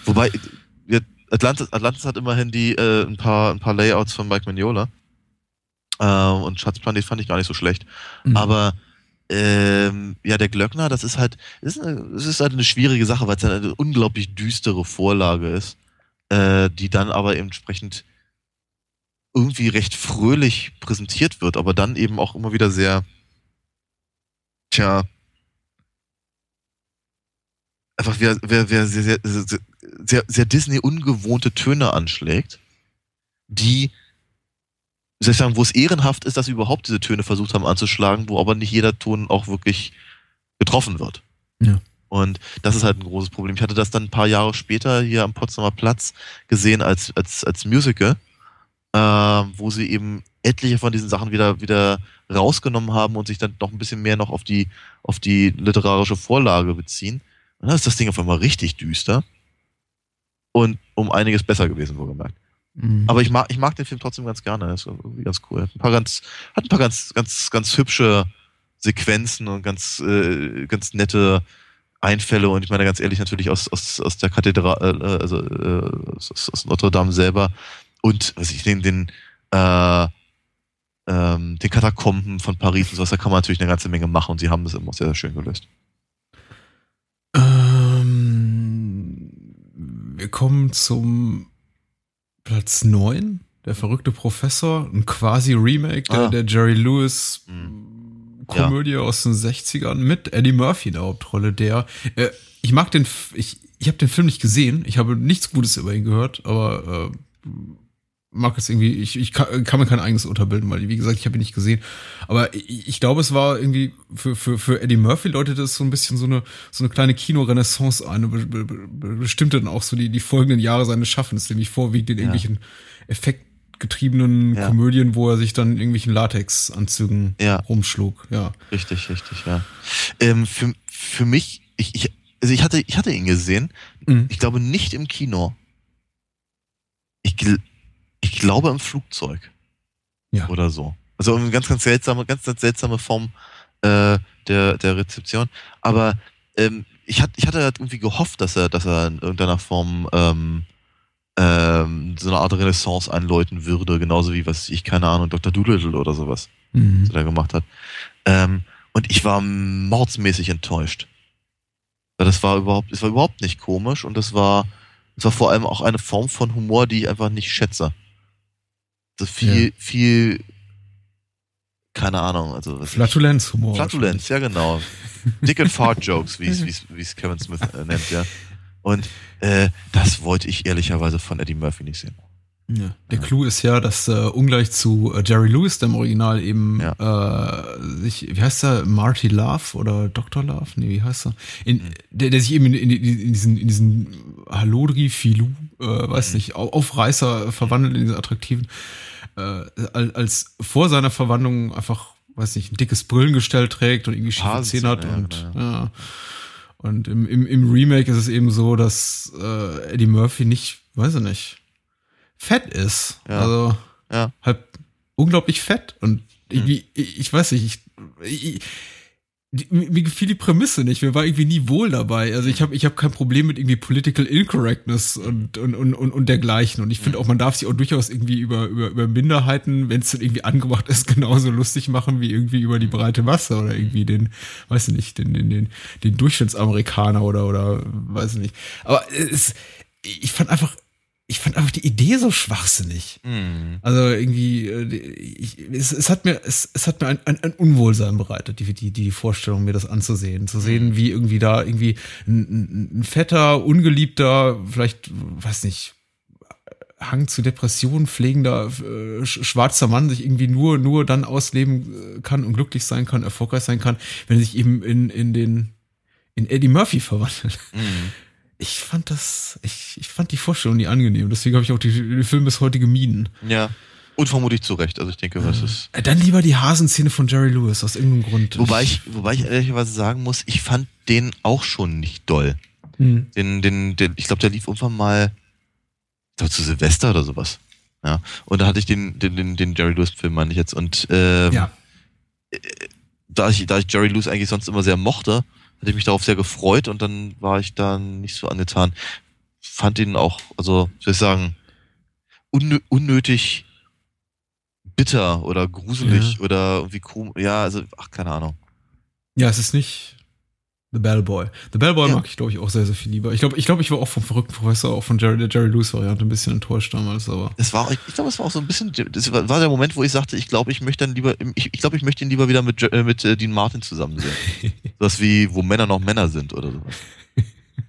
Wobei, wir, Atlantis, Atlantis hat immerhin die äh, ein, paar, ein paar Layouts von Mike Mignola. Äh, und Schatzplanet fand ich gar nicht so schlecht. Mhm. Aber ähm, ja, der Glöckner, das ist halt, das ist, ist halt eine schwierige Sache, weil es halt eine unglaublich düstere Vorlage ist, äh, die dann aber entsprechend irgendwie recht fröhlich präsentiert wird, aber dann eben auch immer wieder sehr, tja, einfach wer, wer, wer sehr, sehr, sehr, sehr, sehr Disney ungewohnte Töne anschlägt, die soll ich sagen, wo es ehrenhaft ist, dass sie überhaupt diese Töne versucht haben anzuschlagen, wo aber nicht jeder Ton auch wirklich getroffen wird. Ja. Und das ist halt ein großes Problem. Ich hatte das dann ein paar Jahre später hier am Potsdamer Platz gesehen als, als, als Musical, äh, wo sie eben etliche von diesen Sachen wieder, wieder rausgenommen haben und sich dann noch ein bisschen mehr noch auf die, auf die literarische Vorlage beziehen. Und dann ist das Ding auf einmal richtig düster und um einiges besser gewesen, wohlgemerkt. Mhm. Aber ich mag, ich mag den Film trotzdem ganz gerne. Er ist irgendwie ganz cool. Hat ein paar ganz, hat ein paar ganz, ganz, ganz hübsche Sequenzen und ganz, äh, ganz nette Einfälle. Und ich meine ganz ehrlich natürlich aus, aus, aus der Kathedrale, äh, also äh, aus, aus Notre Dame selber und was ich den, den, äh, ähm, den Katakomben von Paris und sowas, da kann man natürlich eine ganze Menge machen und sie haben das immer sehr, sehr schön gelöst. Ähm, wir kommen zum Platz 9. Der verrückte Professor, ein quasi Remake der, Ah. der Jerry Lewis Mhm. Komödie aus den 60ern mit Eddie Murphy in der Hauptrolle, der äh, ich mag den ich ich habe den Film nicht gesehen, ich habe nichts Gutes über ihn gehört, aber äh, mag es irgendwie, ich, ich kann, kann mir kein eigenes Urteil bilden, weil, wie gesagt, ich habe ihn nicht gesehen. Aber ich, ich glaube, es war irgendwie für, für, für Eddie Murphy läutete es so ein bisschen so eine, so eine kleine Kinorenaissance ein, be, be, be, bestimmte dann auch so die, die folgenden Jahre seines Schaffens, nämlich vorwiegend in Ja. irgendwelchen effektgetriebenen Ja. Komödien, wo er sich dann in irgendwelchen Latexanzügen Ja. rumschlug. Ja. Richtig, richtig, ja. Ähm, für, für mich, ich, ich, also ich hatte, ich hatte ihn gesehen. Mhm. Ich glaube nicht im Kino. Ich, ich glaube im Flugzeug. Ja. Oder so. Also eine ganz, ganz seltsame, ganz, ganz seltsame Form äh, der, der Rezeption. Aber ähm, ich, hat, ich hatte halt irgendwie gehofft, dass er, dass er in irgendeiner Form ähm, ähm, so eine Art Renaissance einläuten würde, genauso wie was ich, keine Ahnung, Dr. Doolittle oder sowas Mhm. was er da gemacht hat. Ähm, und ich war mordsmäßig enttäuscht. Weil das war überhaupt, es war überhaupt nicht komisch und das war, es war vor allem auch eine Form von Humor, die ich einfach nicht schätze. So viel, Ja. viel, keine Ahnung, also Flatulenzhumor. Flatulenz, ja genau. Dick and Fart Jokes, wie es, wie Kevin Smith äh, nennt, ja. Und äh, das wollte ich ehrlicherweise von Eddie Murphy nicht sehen. Ja. Der Clou ist ja, dass äh, ungleich zu äh, Jerry Lewis, dem Original, eben Ja. äh, sich, wie heißt er, Marty Love oder Dr. Love? Nee, wie heißt er? In, der, der sich eben in, in, in diesen, in diesen Halodri Filou, äh, weiß Mhm. nicht, Au- Aufreißer verwandelt in diesen attraktiven, äh, als, vor seiner Verwandlung einfach weiß nicht, ein dickes Brillengestell trägt und irgendwie schiefe Zähne hat ja, und genau, ja. Und im, im, im Remake ist es eben so, dass äh, Eddie Murphy nicht, weiß ich nicht, fett ist. Ja. Also Ja. halt unglaublich fett. Und irgendwie, ich, ich weiß nicht, ich, ich mir gefiel die Prämisse nicht. Mir war irgendwie nie wohl dabei. Also ich habe ich hab kein Problem mit irgendwie Political Incorrectness und, und, und, und, und dergleichen. Und ich finde auch, man darf sich auch durchaus irgendwie über, über, über Minderheiten, wenn es dann irgendwie angebracht ist, (laughs) genauso lustig machen wie irgendwie über die breite Masse oder irgendwie den, weiß ich nicht, den, den, den, den Durchschnittsamerikaner oder, oder weiß ich nicht. Aber es, ich fand einfach, ich fand einfach die Idee so schwachsinnig. Hm. Also irgendwie, äh, ich, es, es hat mir, es, es hat mir ein, ein, ein Unwohlsein bereitet, die, die, die Vorstellung, mir das anzusehen. Zu sehen, wie irgendwie da irgendwie ein, ein, fetter, ungeliebter, vielleicht, weiß nicht, Hang zu Depressionen pflegender äh, sch- schwarzer Mann sich irgendwie nur, nur dann ausleben äh, kann und glücklich sein kann, erfolgreich sein kann, wenn er sich eben in, in den, in Eddie Murphy verwandelt. Hm. Ich fand das, ich, ich fand die Vorstellung nie angenehm. Deswegen habe ich auch die, den Film bis heute gemieden. Ja. Und vermutlich zu Recht. Also ich denke, was ist. Äh, Dann lieber die Hasenszene von Jerry Lewis, aus irgendeinem Grund. Wobei ich, wobei ich ehrlicherweise sagen muss, ich fand den auch schon nicht doll. Hm. Den, den, den, ich glaube, der lief irgendwann mal, ich glaube, zu Silvester oder sowas. Ja. Und da hatte ich den, den, den, den Jerry Lewis-Film, meine ich jetzt. Und ähm, Ja. da, ich, da ich Jerry Lewis eigentlich sonst immer sehr mochte, hatte ich mich darauf sehr gefreut und dann war ich da nicht so angetan. Fand ihn auch, also, soll ich sagen, unnö unnötig bitter oder gruselig Ja. oder irgendwie komisch. Ja, also, ach, keine Ahnung. Ja, es ist nicht The Bellboy. The Bellboy Ja. mag ich, glaube ich, auch sehr, sehr viel lieber. Ich glaube, ich, glaube, ich war auch vom verrückten Professor, auch von Jerry, der Jerry Lewis-Variante ein bisschen enttäuscht damals, aber. Das war, ich, ich glaube, es war auch so ein bisschen, das war der Moment, wo ich sagte, ich glaube, ich möchte dann lieber, ich, ich glaube, ich möchte ihn lieber wieder mit, äh, mit äh, Dean Martin zusammen sehen. (laughs) das wie, wo Männer noch Männer sind oder sowas. (laughs)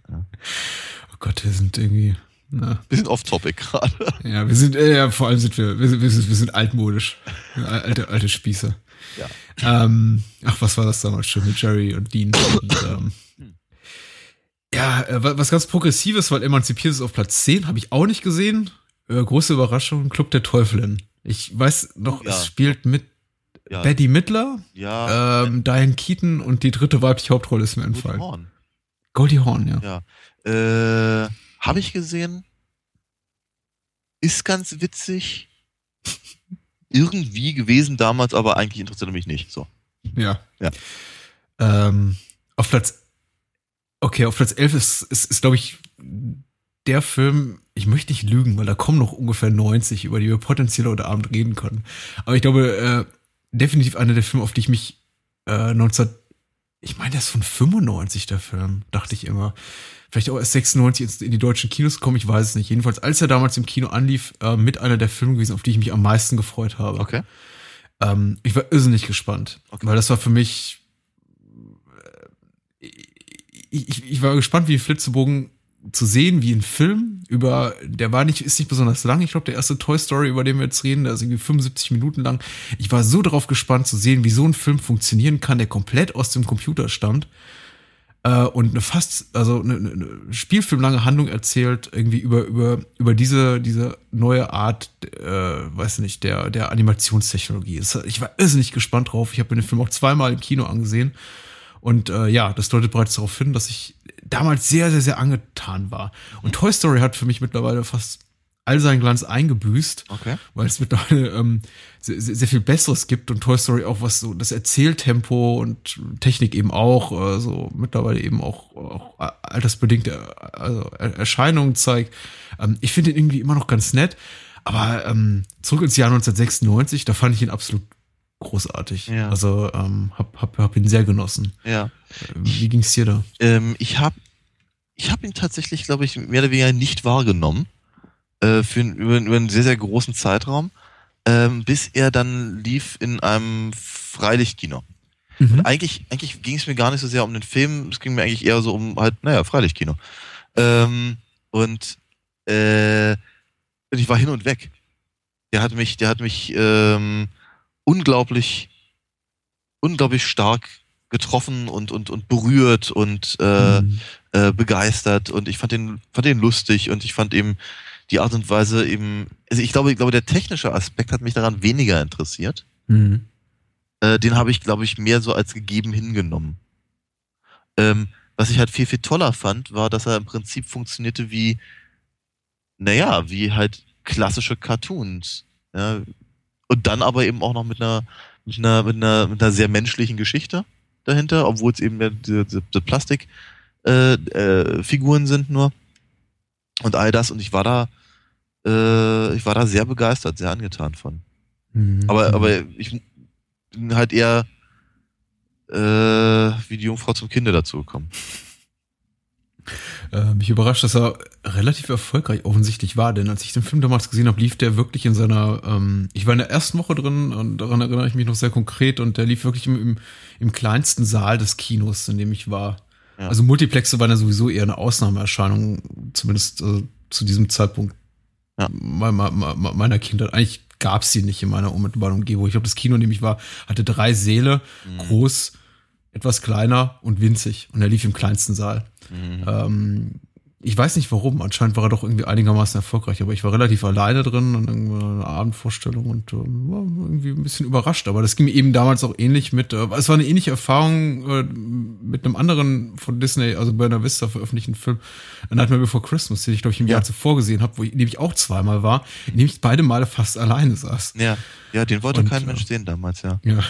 Oh Gott, wir sind irgendwie. Na, Bisschen off-topic gerade. ja, wir sind, äh, ja, vor allem sind wir, wir sind, wir sind, wir sind altmodisch. Alte, alte Spieße. Ja. Ähm, ach, was war das damals schon mit Jerry und Dean? Und, (coughs) ähm, ja, äh, wa- was ganz Progressives, weil Emanzipiert ist auf Platz 10, habe ich auch nicht gesehen. Äh, große Überraschung, Club der Teufelin. Ich weiß noch, Ja. es spielt mit Ja, Betty Midler, ja, ähm, Diane Keaton und die dritte weibliche Hauptrolle ist mir entfallen. Horn. Goldie Horn, ja. Ja. Äh, Habe ich gesehen. Ist ganz witzig. Irgendwie gewesen damals, aber eigentlich interessiert er mich nicht. So. Ja. Ja. Ähm, auf Platz, okay, auf Platz 11 ist, ist, ist glaube ich, der Film, ich möchte nicht lügen, weil da kommen noch ungefähr 90, über die wir potenziell heute Abend reden können. Aber ich glaube, äh, definitiv einer der Filme, auf die ich mich äh, 19, ich meine, der ist von 95, der Film, dachte ich immer. Vielleicht auch erst 96 ins- in die deutschen Kinos gekommen, ich weiß es nicht. Jedenfalls, als er damals im Kino anlief, äh, mit einer der Filme gewesen, auf die ich mich am meisten gefreut habe. Okay. Ähm, ich war irrsinnig gespannt, Okay. weil das war für mich. äh, Ich, ich, ich war gespannt, wie ein Flitzebogen zu sehen, wie ein Film über, der war nicht, ist nicht besonders lang. Ich glaube, der erste Toy Story, über den wir jetzt reden, der ist irgendwie 75 Minuten lang. Ich war so darauf gespannt zu sehen, wie so ein Film funktionieren kann, der komplett aus dem Computer stammt äh, und eine fast, also eine, eine spielfilmlange Handlung erzählt, irgendwie über, über, über diese, diese neue Art, äh, weiß nicht, der, der Animationstechnologie. Ich war irrsinnig gespannt drauf. Ich habe mir den Film auch zweimal im Kino angesehen. Und äh, ja, das deutet bereits darauf hin, dass ich damals sehr, sehr, sehr angetan war. Und Toy Story hat für mich mittlerweile fast all seinen Glanz eingebüßt Okay. weil es mittlerweile ähm, sehr, sehr viel Besseres gibt und Toy Story auch was so das Erzähltempo und Technik eben auch äh, so mittlerweile eben auch, auch altersbedingte also Er- Erscheinungen zeigt. Ähm, ich finde ihn irgendwie immer noch ganz nett, aber ähm, zurück ins Jahr 1996, da fand ich ihn absolut großartig. Ja. Also ähm, hab, hab, hab ihn sehr genossen. Ja. Äh, Wie ging's dir da? Ähm, ich habe ich hab ihn tatsächlich, glaube ich, mehr oder weniger nicht wahrgenommen. Äh, für, über, über einen sehr, sehr großen Zeitraum. Ähm, bis er dann lief in einem Freilichtkino. Mhm. Eigentlich, eigentlich ging es mir gar nicht so sehr um den Film, es ging mir eigentlich eher so um halt, naja, Freilichtkino. Ähm, und, äh, und ich war hin und weg. Der hat mich, der hat mich ähm, unglaublich, unglaublich stark getroffen und, und, und berührt und äh, Mhm. äh, begeistert und ich fand den, fand den lustig und ich fand eben die Art und Weise eben, also ich glaube, ich glaube, der technische Aspekt hat mich daran weniger interessiert. Mhm. äh, den habe ich, glaube ich, mehr so als gegeben hingenommen. Ähm, was ich halt viel, viel toller fand, war, dass er im Prinzip funktionierte wie, naja, wie halt klassische Cartoons. Ja? Und dann aber eben auch noch mit einer, mit einer, mit einer, mit einer sehr menschlichen Geschichte dahinter, obwohl es eben diese, diese Plastikfiguren äh, äh, sind nur. Und all das. Und ich war da, äh, ich war da sehr begeistert, sehr angetan von. Mhm. Aber, aber ich bin halt eher äh, wie die Jungfrau zum Kinde dazu gekommen. Äh, mich überrascht, dass er relativ erfolgreich offensichtlich war, denn als ich den Film damals gesehen habe, lief der wirklich in seiner, ähm, ich war in der ersten Woche drin und daran erinnere ich mich noch sehr konkret und der lief wirklich im, im, im kleinsten Saal des Kinos, in dem ich war. Ja. Also Multiplexe waren ja sowieso eher eine Ausnahmeerscheinung, zumindest äh, zu diesem Zeitpunkt ja. meiner, meiner Kindheit. Eigentlich gab es sie nicht in meiner unmittelbaren Umgebung. Ich glaube, das Kino, in dem ich war, hatte drei Säle, mhm. groß, etwas kleiner und winzig. Und er lief im kleinsten Saal. Mhm. Ähm, ich weiß nicht warum, anscheinend war er doch irgendwie einigermaßen erfolgreich, aber ich war relativ alleine drin und eine Abendvorstellung und äh, war irgendwie ein bisschen überrascht. Aber das ging mir eben damals auch ähnlich mit, äh, es war eine ähnliche Erfahrung äh, mit einem anderen von Disney, also Buena Vista veröffentlichten Film, A Nightmare Before Christmas, den ich glaube ich im ja. Jahr zuvor gesehen habe, wo ich, in dem ich auch zweimal war, in dem ich beide Male fast alleine saß. Ja, ja, den wollte und, kein Mensch sehen damals, ja. Ja.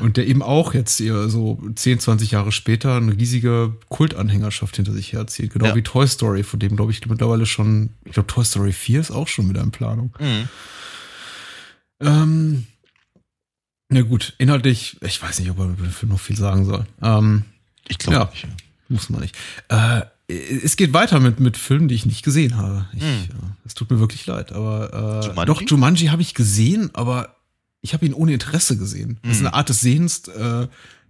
Und der eben auch jetzt eher so 10, 20 Jahre später eine riesige Kultanhängerschaft hinter sich herzieht. Genau ja. wie Toy Story, von dem glaube ich mittlerweile schon, ich glaube Toy Story 4 ist auch schon wieder in Planung. Mhm. Ähm, na gut, inhaltlich, ich weiß nicht, ob man über den Film noch viel sagen soll. Ähm, ich glaube ja, nicht. Muss man nicht. Äh, es geht weiter mit, mit Filmen, die ich nicht gesehen habe. Ich, hm. Es tut mir wirklich leid, aber äh, Jumanji? doch, Jumanji habe ich gesehen, aber ich habe ihn ohne Interesse gesehen. Das ist mhm. eine Art des Sehens, äh,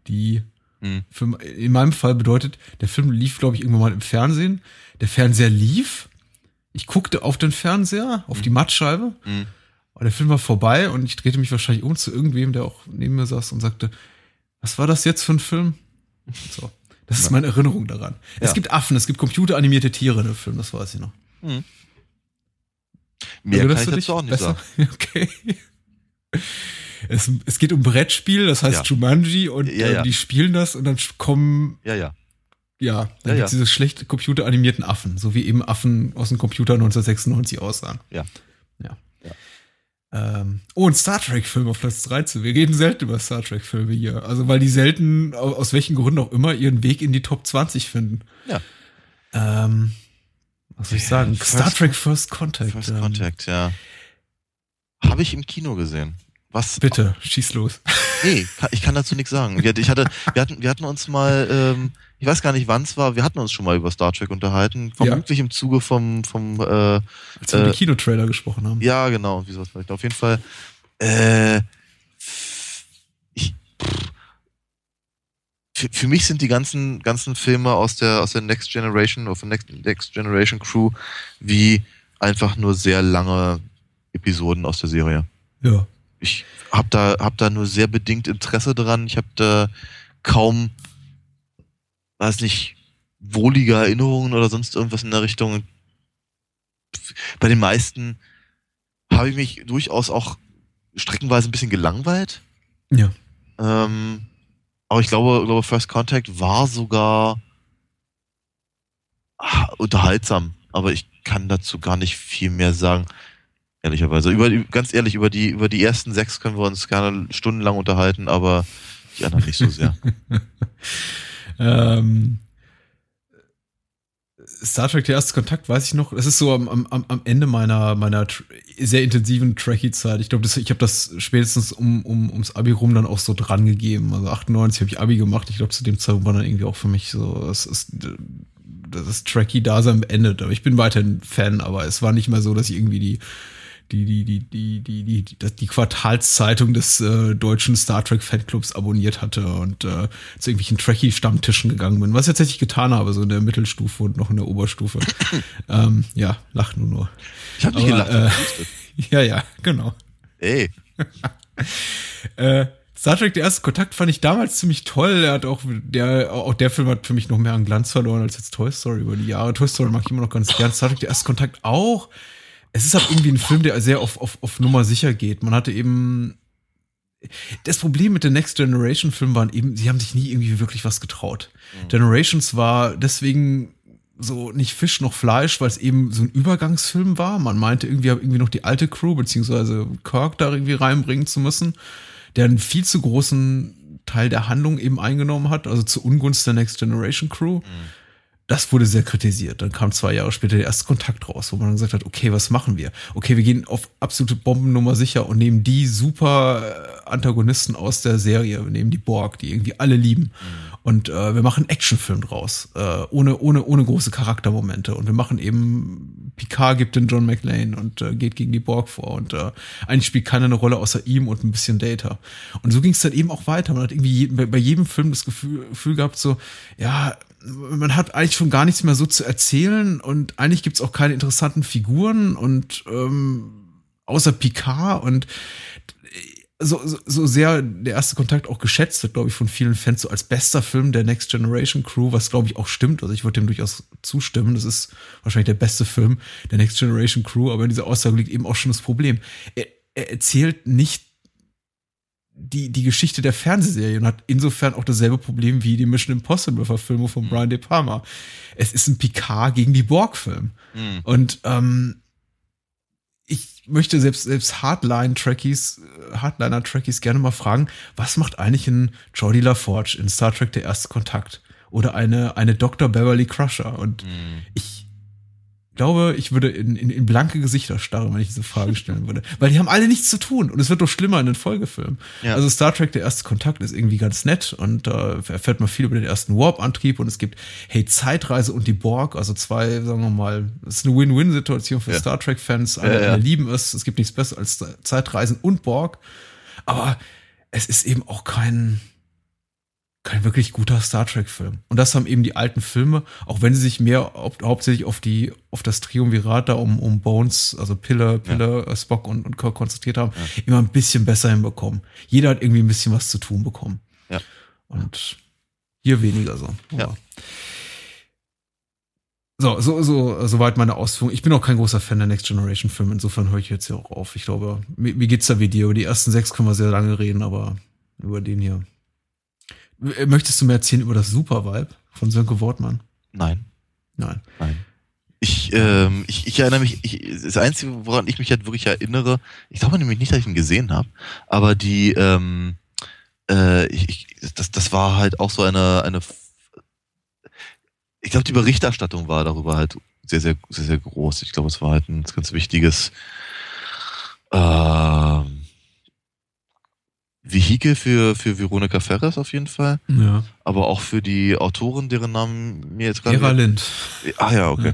die mhm. für, in meinem Fall bedeutet, der Film lief, glaube ich, irgendwann mal im Fernsehen. Der Fernseher lief. Ich guckte auf den Fernseher, auf mhm. die Mattscheibe. Mhm. Und der Film war vorbei und ich drehte mich wahrscheinlich um zu irgendwem, der auch neben mir saß und sagte, was war das jetzt für ein Film? So. Das ist meine Erinnerung daran. Ja. Es gibt Affen, es gibt computeranimierte Tiere in dem Film, das weiß ich noch. Mhm. Mehr also, kann ich dazu auch nicht besser? sagen. (laughs) Okay. Es, es geht um Brettspiel, das heißt ja. Jumanji und ja, ja. Äh, die spielen das und dann kommen. Ja, ja. Ja, dann ja, gibt diese schlecht computeranimierten Affen, so wie eben Affen aus dem Computer 1996 aussahen. Ja. Ja. Ähm, oh, ein Star Trek-Film auf Platz 13. Wir reden selten über Star Trek-Filme hier. Also, weil die selten, aus welchen Gründen auch immer, ihren Weg in die Top 20 finden. Ja. Ähm, was soll ich sagen? First, Star Trek First Contact. First ähm, Contact, ja. Habe ich im Kino gesehen. Was? Bitte, schieß los. Nee, ich kann dazu nichts sagen. Ich hatte, wir hatten, wir hatten uns mal, ähm, ich weiß gar nicht, wann es war, wir hatten uns schon mal über Star Trek unterhalten, vermutlich ja. im Zuge vom, vom äh, Als wir äh, über Kinotrailer gesprochen haben. Ja, genau, wie soll vielleicht. Auf jeden Fall, äh, ich, für, für mich sind die ganzen, ganzen Filme aus der, aus der Next Generation, of the Next, Next Generation Crew, wie einfach nur sehr lange Episoden aus der Serie. Ja. Ich habe da, hab da nur sehr bedingt Interesse dran. Ich habe da kaum, weiß nicht, wohlige Erinnerungen oder sonst irgendwas in der Richtung. Bei den meisten habe ich mich durchaus auch streckenweise ein bisschen gelangweilt. Ja. Ähm, aber ich glaube, glaube, First Contact war sogar ach, unterhaltsam. Aber ich kann dazu gar nicht viel mehr sagen ehrlicherweise. Über, ganz ehrlich, über die, über die ersten sechs können wir uns gerne stundenlang unterhalten, aber die anderen nicht so sehr. (laughs) ähm, Star Trek, der erste Kontakt, weiß ich noch, das ist so am, am, am Ende meiner, meiner sehr intensiven Trekkie-Zeit. Ich glaube, ich habe das spätestens um, um, ums Abi rum dann auch so dran gegeben. Also 98 habe ich Abi gemacht. Ich glaube, zu dem Zeitpunkt war dann irgendwie auch für mich so, es ist das Trekkie-Dasein beendet. Aber ich bin weiterhin Fan, aber es war nicht mehr so, dass ich irgendwie die die, die, die, die, die, die, die, die Quartalszeitung des äh, deutschen Star Trek Fanclubs abonniert hatte und äh, zu irgendwelchen Trekkie-Stammtischen gegangen bin. Was ich tatsächlich getan habe, so in der Mittelstufe und noch in der Oberstufe. (coughs) ähm, ja, lach nur nur. Ich hab nicht gelacht. Äh, (laughs) ja, ja, genau. Ey. (laughs) äh, Star Trek, der erste Kontakt fand ich damals ziemlich toll. Er hat auch, der, auch der Film hat für mich noch mehr an Glanz verloren als jetzt Toy Story über die Jahre. Toy Story mag ich immer noch ganz gern. Star Trek, der erste Kontakt auch es ist halt irgendwie ein Film, der sehr auf, auf, auf Nummer sicher geht. Man hatte eben, das Problem mit den Next Generation Filmen waren eben, sie haben sich nie irgendwie wirklich was getraut. Mhm. Generations war deswegen so nicht Fisch noch Fleisch, weil es eben so ein Übergangsfilm war. Man meinte irgendwie, irgendwie noch die alte Crew beziehungsweise Kirk da irgendwie reinbringen zu müssen, der einen viel zu großen Teil der Handlung eben eingenommen hat, also zu Ungunst der Next Generation Crew. Mhm das wurde sehr kritisiert. Dann kam zwei Jahre später der erste Kontakt raus, wo man dann gesagt hat, okay, was machen wir? Okay, wir gehen auf absolute Bombennummer sicher und nehmen die super äh, Antagonisten aus der Serie, wir nehmen die Borg, die irgendwie alle lieben. Mhm. Und äh, wir machen Actionfilm draus, äh, ohne, ohne, ohne große Charaktermomente. Und wir machen eben, Picard gibt den John McLean und äh, geht gegen die Borg vor. Und äh, eigentlich spielt keiner eine Rolle außer ihm und ein bisschen Data. Und so ging es dann eben auch weiter. Man hat irgendwie je, bei jedem Film das Gefühl, Gefühl gehabt, so, ja, man hat eigentlich schon gar nichts mehr so zu erzählen und eigentlich gibt's auch keine interessanten Figuren und ähm, außer Picard und so, so, so sehr der erste Kontakt auch geschätzt wird, glaube ich, von vielen Fans so als bester Film der Next Generation Crew, was glaube ich auch stimmt. Also ich würde dem durchaus zustimmen. Das ist wahrscheinlich der beste Film der Next Generation Crew, aber in dieser Aussage liegt eben auch schon das Problem. Er, er erzählt nicht die, die Geschichte der Fernsehserie und hat insofern auch dasselbe Problem wie die Mission Impossible Verfilmung von Brian De Palma. Es ist ein Picard gegen die Borg-Film. Mhm. Und ähm, ich möchte selbst, selbst Hardline-Trackies, Hardliner-Trackies gerne mal fragen, was macht eigentlich ein Jordi LaForge in Star Trek Der erste Kontakt? Oder eine, eine Dr. Beverly Crusher? Und mhm. ich glaube, ich würde in, in, in blanke Gesichter starren, wenn ich diese Frage stellen würde. Weil die haben alle nichts zu tun und es wird doch schlimmer in den Folgefilmen. Ja. Also Star Trek, der erste Kontakt, ist irgendwie ganz nett und da äh, erfährt man viel über den ersten Warp-Antrieb und es gibt, hey, Zeitreise und die Borg, also zwei, sagen wir mal, es ist eine Win-Win-Situation für ja. Star Trek-Fans. Alle, ja, alle lieben es, es gibt nichts besser als Zeitreisen und Borg. Aber es ist eben auch kein, kein wirklich guter Star Trek-Film. Und das haben eben die alten Filme, auch wenn sie sich mehr hau hauptsächlich auf die, auf das Triumvirat da um, um Bones, also Pille, Pille, ja. Spock und, und Kirk konzentriert haben, ja. immer ein bisschen besser hinbekommen. Jeder hat irgendwie ein bisschen was zu tun bekommen. Ja. Und hier weniger so. Ja. So, so, so, soweit meine Ausführung. Ich bin auch kein großer Fan der Next Generation Filme, insofern höre ich jetzt hier auch auf. Ich glaube, mir, mir geht's da wie dir. Über die ersten sechs können wir sehr lange reden, aber über den hier äh, möchtest du mir erzählen über das Super Vibe von Sönke Wortmann? Nein. Nein. Nein. Ich, ähm, ich, ich erinnere mich, ich, das Einzige, woran ich mich halt wirklich erinnere, ich glaube nämlich nicht, dass ich ihn gesehen habe, aber die, ähm, äh, ich, ich, das, das war halt auch so eine, eine ich glaube, die Berichterstattung war darüber halt sehr, sehr, sehr, sehr groß. Ich glaube, es war halt ein ganz wichtiges, ähm, Vehikel für, für Veronika Ferres auf jeden Fall. Ja. Aber auch für die Autorin, deren Namen mir jetzt gerade. Eva Lind. Ah ja, okay.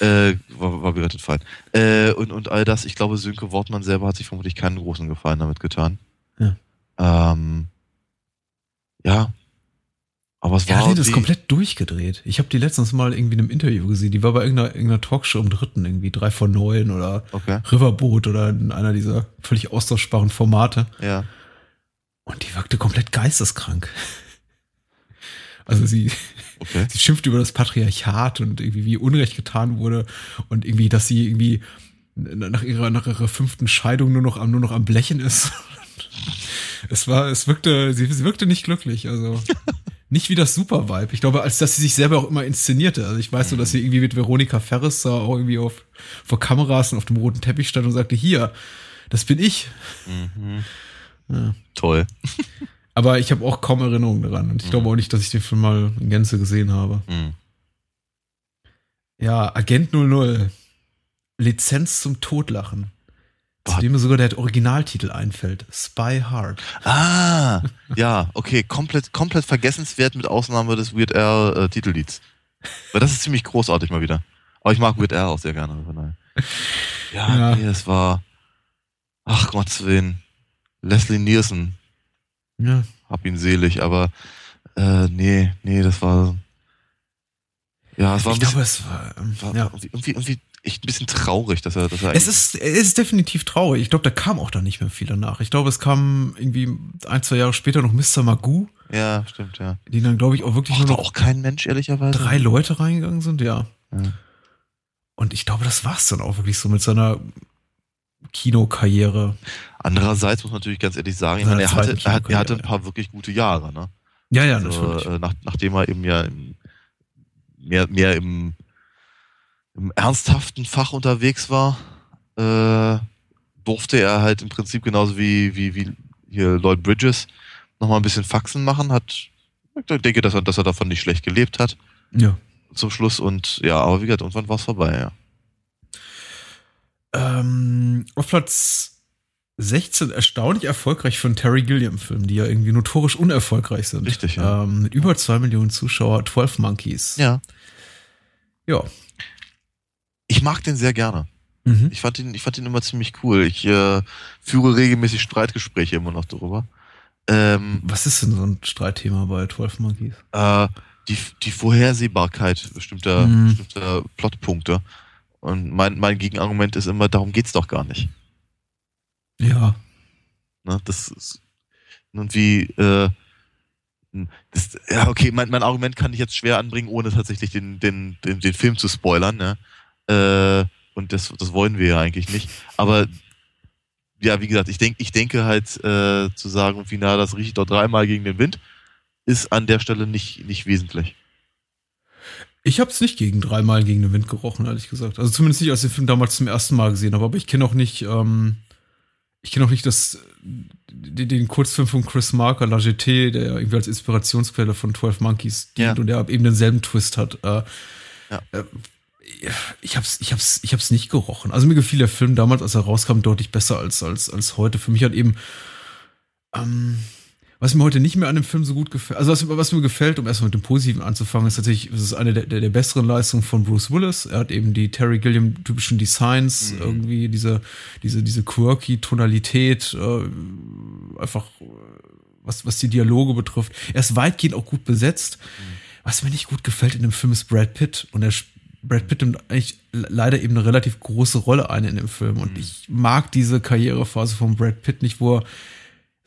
Ja. Äh, war, war gerettet fallen. Äh, und, und all das, ich glaube, Sönke Wortmann selber hat sich vermutlich keinen großen Gefallen damit getan. Ja. Ähm, ja. Aber es war. Ja, die ist komplett durchgedreht. Ich habe die letztens mal irgendwie in einem Interview gesehen. Die war bei irgendeiner, irgendeiner Talkshow im dritten, irgendwie drei von neun oder okay. Riverboot oder in einer dieser völlig austauschbaren Formate. Ja. Und die wirkte komplett geisteskrank. Also sie, okay. sie schimpft über das Patriarchat und irgendwie wie Unrecht getan wurde und irgendwie, dass sie irgendwie nach ihrer, nach ihrer fünften Scheidung nur noch am, nur noch am Blechen ist. (laughs) es war, es wirkte, sie, sie wirkte nicht glücklich, also. (laughs) Nicht wie das Super-Vibe. Ich glaube, als dass sie sich selber auch immer inszenierte. Also ich weiß so, dass sie irgendwie mit Veronika Ferris da auch irgendwie auf, vor Kameras und auf dem roten Teppich stand und sagte, hier, das bin ich. Mhm. Ja. Toll. (laughs) Aber ich habe auch kaum Erinnerungen daran. Und ich mhm. glaube auch nicht, dass ich den Film mal in Gänze gesehen habe. Mhm. Ja, Agent 00. Lizenz zum Totlachen. Zu dem mir sogar der Originaltitel einfällt. Spy Hard. Ah, (laughs) ja, okay. Komplett, komplett vergessenswert mit Ausnahme des Weird Al äh, Titellieds. Weil das ist ziemlich großartig mal wieder. Aber ich mag Weird Al auch sehr gerne. Ja, ja. nee, es war. Ach Gott, Willen. Leslie Nielsen. Ja. Hab ihn selig, aber äh, nee, nee, das war. Ja, es war ich glaube, es war, ähm, war ja. irgendwie, irgendwie echt ein bisschen traurig, dass er, dass er es ist, es ist definitiv traurig. Ich glaube, da kam auch dann nicht mehr viel danach. Ich glaube, es kam irgendwie ein, zwei Jahre später noch Mr. Magoo. Ja, stimmt, ja. Die dann, glaube ich, auch wirklich Auch nur noch auch kein Mensch, ehrlicherweise. Drei Leute reingegangen sind, ja. ja. Und ich glaube, das war's dann auch wirklich so mit seiner Kinokarriere. Andererseits muss man natürlich ganz ehrlich sagen, meine, er, hatte, er, hat, er hatte ein paar wirklich gute Jahre, ne? Ja, ja, also, natürlich. Äh, nach, nachdem er eben ja im, mehr, mehr im, im ernsthaften Fach unterwegs war, äh, durfte er halt im Prinzip genauso wie, wie, wie hier Lloyd Bridges nochmal ein bisschen Faxen machen, hat, ich denke, dass er, dass er davon nicht schlecht gelebt hat. Ja. Zum Schluss und ja, aber wie gesagt, irgendwann war es vorbei, ja. Ähm, auf Platz 16 erstaunlich erfolgreich von Terry Gilliam-Filmen, die ja irgendwie notorisch unerfolgreich sind. Richtig, ja. Ähm, mit über zwei Millionen Zuschauer, 12 Monkeys. Ja. Ja. Ich mag den sehr gerne. Mhm. Ich, fand ihn, ich fand ihn immer ziemlich cool. Ich äh, führe regelmäßig Streitgespräche immer noch darüber. Ähm, Was ist denn so ein Streitthema bei 12 Monkeys? Äh, die, die Vorhersehbarkeit bestimmter, mhm. bestimmter Plotpunkte. Und mein, mein Gegenargument ist immer, darum geht's doch gar nicht. Ja. Ne, das ist, und wie, äh, das, ja, okay, mein, mein Argument kann ich jetzt schwer anbringen, ohne tatsächlich den, den, den, den Film zu spoilern, ne? Äh, und das, das wollen wir ja eigentlich nicht. Aber ja, wie gesagt, ich denke, ich denke halt äh, zu sagen, wie nah das riecht doch dreimal gegen den Wind, ist an der Stelle nicht, nicht wesentlich. Ich habe es nicht gegen dreimal gegen den Wind gerochen, ehrlich gesagt. Also zumindest nicht, als ich den Film damals zum ersten Mal gesehen habe. Aber ich kenne auch nicht, ähm, ich kenne auch nicht das, den, Kurzfilm von Chris Marker, La GT, der irgendwie als Inspirationsquelle von 12 Monkeys dient ja. und der eben denselben Twist hat. Äh, ja. äh, ich hab's, ich hab's, ich hab's nicht gerochen. Also mir gefiel der Film damals, als er rauskam, deutlich besser als, als, als heute. Für mich hat eben, ähm, was mir heute nicht mehr an dem Film so gut gefällt, also was, was, mir gefällt, um erstmal mit dem Positiven anzufangen, ist tatsächlich, es ist eine der, der, der, besseren Leistungen von Bruce Willis. Er hat eben die Terry Gilliam typischen Designs, mhm. irgendwie diese, diese, diese quirky Tonalität, äh, einfach, was, was die Dialoge betrifft. Er ist weitgehend auch gut besetzt. Mhm. Was mir nicht gut gefällt in dem Film ist Brad Pitt und er Brad Pitt nimmt eigentlich leider eben eine relativ große Rolle ein in dem Film. Und mhm. ich mag diese Karrierephase von Brad Pitt nicht, wo er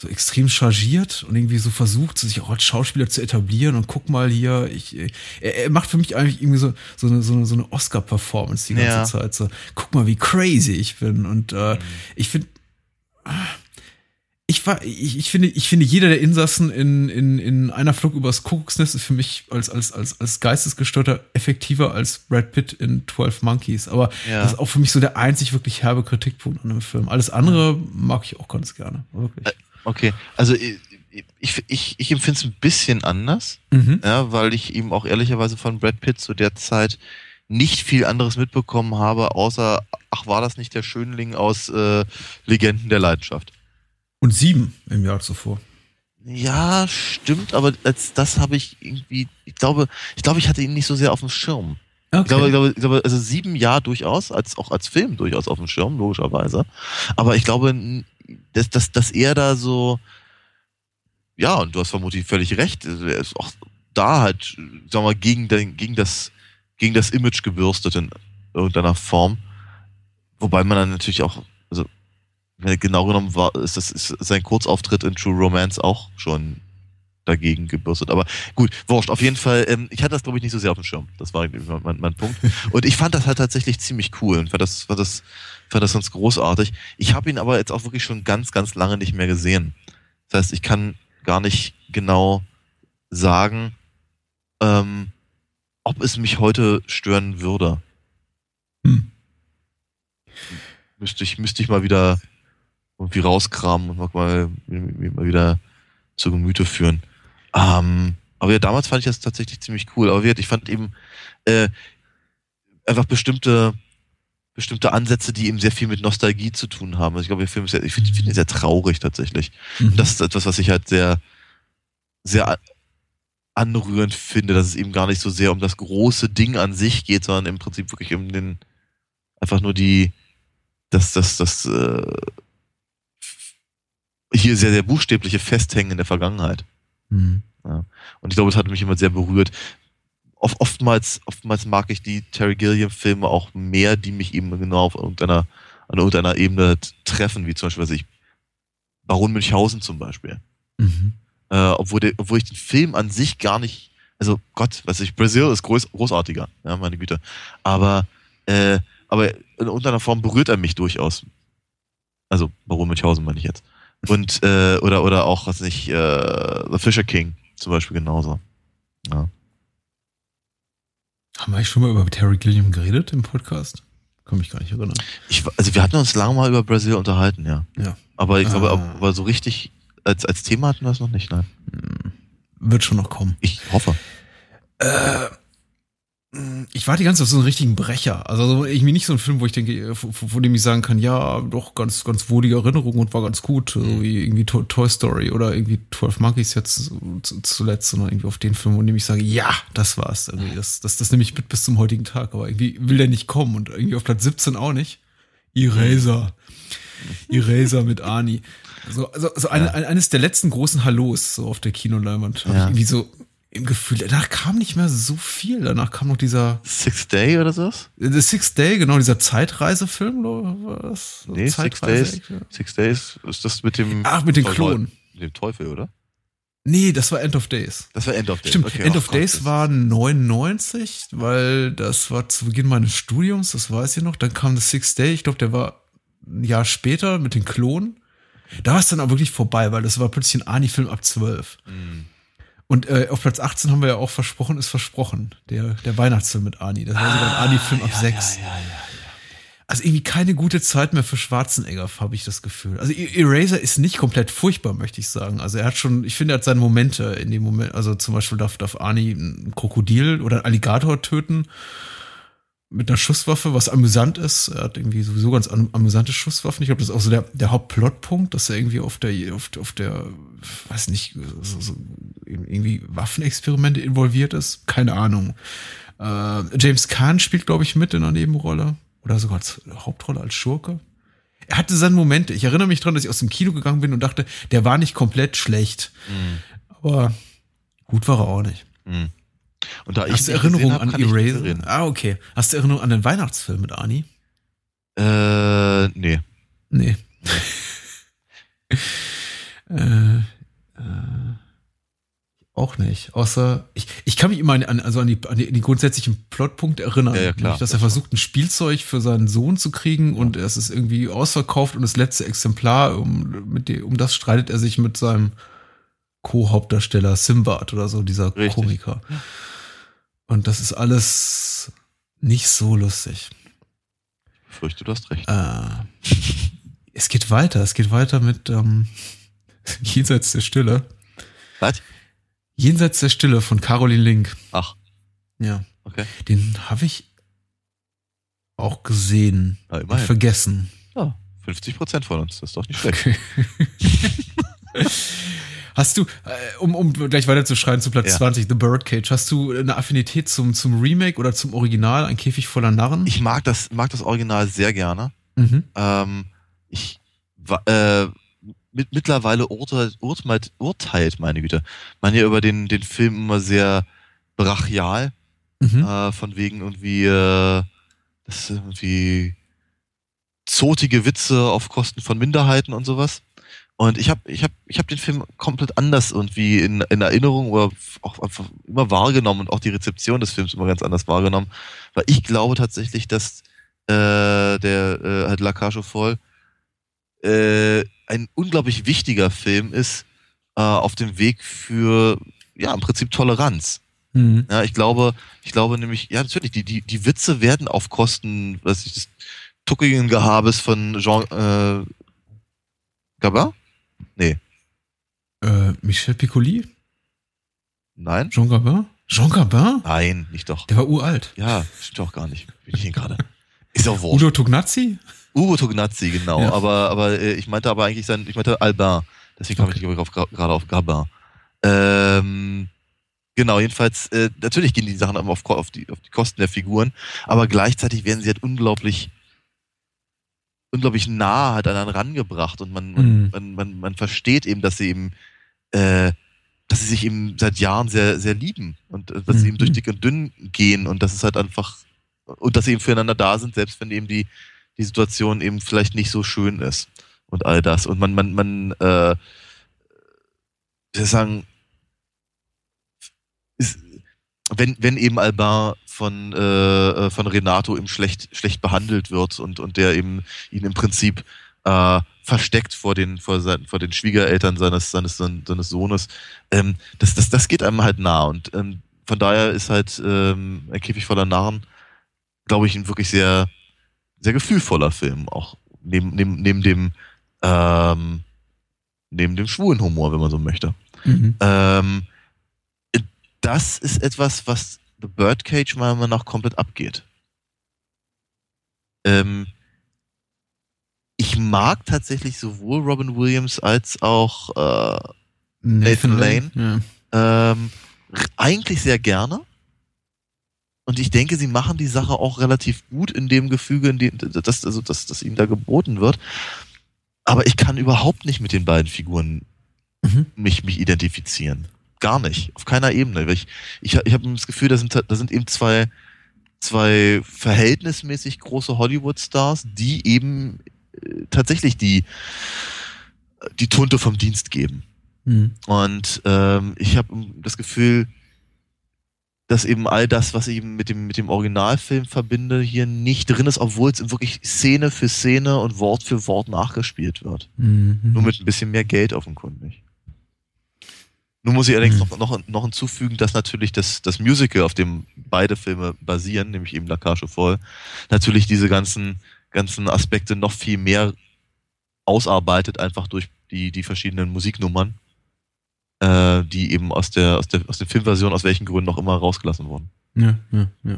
so extrem chargiert und irgendwie so versucht, sich auch als Schauspieler zu etablieren und guck mal hier, ich, er, er macht für mich eigentlich irgendwie so, so eine, so eine, so eine Oscar-Performance die ganze ja. Zeit. So, guck mal, wie crazy ich bin. Und äh, mhm. ich finde, ich war, ich, ich, finde, ich finde, jeder der Insassen in, in, in einer Flug übers Kuckucksnest ist für mich als, als, als, als Geistesgestörter effektiver als Brad Pitt in 12 Monkeys. Aber ja. das ist auch für mich so der einzig wirklich herbe Kritikpunkt an dem Film. Alles andere mag ich auch ganz gerne. Wirklich. Äh, Okay, also ich, ich, ich, ich empfinde es ein bisschen anders, mhm. ja, weil ich eben auch ehrlicherweise von Brad Pitt zu der Zeit nicht viel anderes mitbekommen habe, außer, ach, war das nicht der Schönling aus äh, Legenden der Leidenschaft? Und sieben im Jahr zuvor. Ja, stimmt, aber als das habe ich irgendwie, ich glaube, ich glaube, ich hatte ihn nicht so sehr auf dem Schirm. Okay. Ich, glaube, ich, glaube, ich glaube, also sieben Jahr durchaus, als auch als Film durchaus auf dem Schirm, logischerweise. Aber ich glaube dass, dass, dass er da so, ja, und du hast vermutlich völlig recht, er ist auch da halt, sagen wir mal, gegen, den, gegen, das, gegen das Image gebürstet in irgendeiner Form. Wobei man dann natürlich auch, also, genau genommen war, ist das ist sein Kurzauftritt in True Romance auch schon dagegen gebürstet. Aber gut, wurscht. Auf jeden Fall, ähm, ich hatte das, glaube ich, nicht so sehr auf dem Schirm. Das war mein, mein Punkt. (laughs) Und ich fand das halt tatsächlich ziemlich cool und fand das, fand das, fand das ganz großartig. Ich habe ihn aber jetzt auch wirklich schon ganz, ganz lange nicht mehr gesehen. Das heißt, ich kann gar nicht genau sagen, ähm, ob es mich heute stören würde. Hm. Müsste ich, müsste ich mal wieder irgendwie rauskramen und mal, mal wieder zu Gemüte führen. Ähm, aber ja, damals fand ich das tatsächlich ziemlich cool. Aber ich fand eben äh, einfach bestimmte bestimmte Ansätze, die eben sehr viel mit Nostalgie zu tun haben. Also ich glaube, der Film ist sehr, ich finde find ihn sehr traurig tatsächlich. Mhm. Und das ist etwas, was ich halt sehr, sehr anrührend finde, dass es eben gar nicht so sehr um das große Ding an sich geht, sondern im Prinzip wirklich um den, einfach nur die, das, das, das, äh, hier sehr, sehr buchstäbliche Festhängen in der Vergangenheit. Mhm. Ja. Und ich glaube, es hat mich immer sehr berührt. Oft, oftmals, oftmals mag ich die Terry Gilliam-Filme auch mehr, die mich eben genau auf irgendeiner, an irgendeiner Ebene treffen, wie zum Beispiel, was ich, Baron Münchhausen zum Beispiel. Mhm. Äh, obwohl, der, obwohl ich den Film an sich gar nicht, also Gott, weiß ich, Brasil ist groß, großartiger, ja, meine Güte. Aber, äh, aber in irgendeiner Form berührt er mich durchaus. Also Baron Münchhausen meine ich jetzt. Und, äh, oder, oder auch, was nicht, äh, The Fisher King zum Beispiel genauso. Ja. Haben wir eigentlich schon mal über Terry Gilliam geredet im Podcast? Kann mich gar nicht erinnern. Ich, also wir hatten uns lange mal über Brasil unterhalten, ja. Ja. Aber ich glaube, Ah. aber so richtig als, als Thema hatten wir es noch nicht, nein. Hm, Wird schon noch kommen. Ich hoffe. Äh, ich warte die ganze Zeit auf so einen richtigen Brecher. Also so irgendwie nicht so ein Film, wo ich denke, von, dem ich sagen kann, ja, doch ganz, ganz wohlige Erinnerung und war ganz gut, so wie irgendwie To- Toy Story oder irgendwie 12 Monkeys jetzt zu- zuletzt, sondern irgendwie auf den Film, von dem ich sage, ja, das war's. Irgendwie. Das, das, das nehme ich mit bis zum heutigen Tag, aber irgendwie will der nicht kommen und irgendwie auf Platz 17 auch nicht. Eraser. (laughs) Eraser mit Ani. So, also, also eine, ein- eines der letzten großen Hallos so auf der Kinoleinwand. Hab Ja. ich irgendwie so im Gefühl, danach kam nicht mehr so viel. Danach kam noch dieser Sixth Day oder sowas? The Sixth Day, genau, dieser Zeitreisefilm, oder was? Nee, Six Days. Six Days ist das mit dem. Ach, mit den Klonen. Mit dem Teufel, oder? Nee, das war End of Days. Das war End of Days. Stimmt, Okay, End ach of Gott, Days war 99, weil das war zu Beginn meines Studiums, das weiß ich noch. Dann kam The Sixth Day, ich glaube, der war ein Jahr später mit den Klonen. Da war es dann auch wirklich vorbei, weil das war plötzlich ein Ani-Film ab 12. Hm. Und äh, auf Platz 18 haben wir ja auch versprochen, ist versprochen. Der, der Weihnachtsfilm mit Ani. Das war sogar ein Ani-Film ab Ah, ja, 6. Ja, ja, ja. Also irgendwie keine gute Zeit mehr für Schwarzenegger, habe ich das Gefühl. Also E- Eraser ist nicht komplett furchtbar, möchte ich sagen. Also er hat schon, ich finde, er hat seine Momente in dem Moment. Also zum Beispiel darf, darf Arnie ein Krokodil oder ein Alligator töten mit einer Schusswaffe, was amüsant ist. Er hat irgendwie sowieso ganz am, amüsante Schusswaffen. Ich glaube, das ist auch so der, der Hauptplotpunkt, dass er irgendwie auf der, auf, auf der, weiß nicht, so, so irgendwie Waffenexperimente involviert ist. Keine Ahnung. Äh, James Caan spielt, glaube ich, mit in einer Nebenrolle. Oder sogar als Hauptrolle als Schurke. Er hatte seine Momente. Ich erinnere mich dran, dass ich aus dem Kino gegangen bin und dachte, der war nicht komplett schlecht. Aber gut war er auch nicht. Hm. Und da Hast du gesehen hab, an Eraser? Ah, okay. Hast du Erinnerungen an den Weihnachtsfilm mit Ani? Äh, nee. Nee. (laughs) äh, äh, auch nicht. Außer, ich, ich kann mich immer an, also an, die, an die, die grundsätzlichen Plotpunkte erinnern. Ja, ja, klar. Dass er versucht, ein Spielzeug für seinen Sohn zu kriegen und es ist irgendwie ausverkauft und das letzte Exemplar, um, mit dem, um das streitet er sich mit seinem Co-Hauptdarsteller Simbad oder so, dieser Richtig. Komiker. Und das ist alles nicht so lustig. Ich fürchte, du hast recht. Äh, es geht weiter. Es geht weiter mit ähm, (laughs) Jenseits der Stille. Was? Jenseits der Stille von Caroline Link. Ach, Ja, okay. den habe ich auch gesehen Na, und vergessen. Ja, 50 Prozent von uns. Das ist doch nicht schlecht. Okay. (laughs) Hast du, äh, um, um gleich weiter zu Platz Ja. 20, The Birdcage, hast du eine Affinität zum, zum Remake oder zum Original, ein Käfig voller Narren? Ich mag das, mag das Original sehr gerne. mhm. Ähm, ich äh, mit, mittlerweile urteilt, urteilt, urteilt, meine Güte, man ja über den, den Film immer sehr brachial, Mhm. äh, von wegen irgendwie, äh, das irgendwie zotige Witze auf Kosten von Minderheiten und sowas. Und ich habe ich hab, ich hab den Film komplett anders irgendwie in, in Erinnerung oder auch einfach immer wahrgenommen und auch die Rezeption des Films immer ganz anders wahrgenommen. Weil ich glaube tatsächlich, dass äh, der äh, halt La Cage Folles äh, ein unglaublich wichtiger Film ist äh, auf dem Weg für ja im Prinzip Toleranz. Mhm. Ja, ich glaube, ich glaube nämlich, ja, natürlich, die, die, die Witze werden auf Kosten, was ich, des tuckigen Gehabes von Jean äh, Gabin? Nee, Äh, Michel Piccoli? nein? Jean Gabin? Jean Gabin? Nein, nicht doch. Der war uralt. Ja, stimmt doch gar nicht. Bin ich denn gerade? (laughs) Ist auch wurscht. Udo Tognazzi? Ugo Tognazzi, genau. Ja. Aber, aber äh, ich meinte aber eigentlich sein, ich meinte Albin. Deswegen kam Okay. ich auf, gerade auf Gabin. Ähm, genau, jedenfalls, äh, natürlich gehen die Sachen auf, auf, die, auf die Kosten der Figuren, aber gleichzeitig werden sie halt unglaublich, unglaublich nah halt aneinander rangebracht und man, man, Mhm. man, man, man versteht eben, dass sie eben, äh, dass sie sich eben seit Jahren sehr, sehr lieben und dass sie Mhm. eben durch dick und dünn gehen und das ist halt einfach, und dass sie eben füreinander da sind, selbst wenn eben die, die Situation eben vielleicht nicht so schön ist und all das. Und man, man, man, äh, sagen, ist, wenn, wenn eben Albin von, äh, von Renato eben schlecht, schlecht behandelt wird und, und der eben ihn im Prinzip äh, versteckt vor den, vor, sein, vor den Schwiegereltern seines, seines, seines Sohnes. Ähm, das, das, das geht einem halt nah. Und ähm, von daher ist halt ähm, ein Käfig voller Narren, glaube ich, ein wirklich sehr, sehr gefühlvoller Film. Auch neben, neben, neben dem ähm, neben dem schwulen Humor, wenn man so möchte. Mhm. Ähm, das ist etwas, was The Birdcage meiner Meinung nach komplett abgeht. Ähm, ich mag tatsächlich sowohl Robin Williams als auch äh, Nathan, Nathan Lane, Lane. Ja. Ähm, eigentlich sehr gerne. Und ich denke, sie machen die Sache auch relativ gut in dem Gefüge, in dem, das, also, das, das ihnen da geboten wird. Aber ich kann überhaupt nicht mit den beiden Figuren mhm. mich, mich identifizieren. Gar nicht. Auf keiner Ebene. Ich, ich, ich habe das Gefühl, da sind, da sind eben zwei, zwei verhältnismäßig große Hollywood-Stars, die eben äh, tatsächlich die, die Tunte vom Dienst geben. Mhm. Und ähm, ich habe das Gefühl, dass eben all das, was ich eben mit dem, mit dem Originalfilm verbinde, hier nicht drin ist, obwohl es wirklich Szene für Szene und Wort für Wort nachgespielt wird. Mhm. Nur mit ein bisschen mehr Geld offenkundig. Nun muss ich allerdings mhm. noch, noch, noch hinzufügen, dass natürlich das, das Musical, auf dem beide Filme basieren, nämlich eben La Cage voll, natürlich diese ganzen, ganzen Aspekte noch viel mehr ausarbeitet, einfach durch die, die verschiedenen Musiknummern äh, die eben aus der, aus der, aus der Filmversion, aus welchen Gründen auch immer rausgelassen wurden. Ja, ja, ja.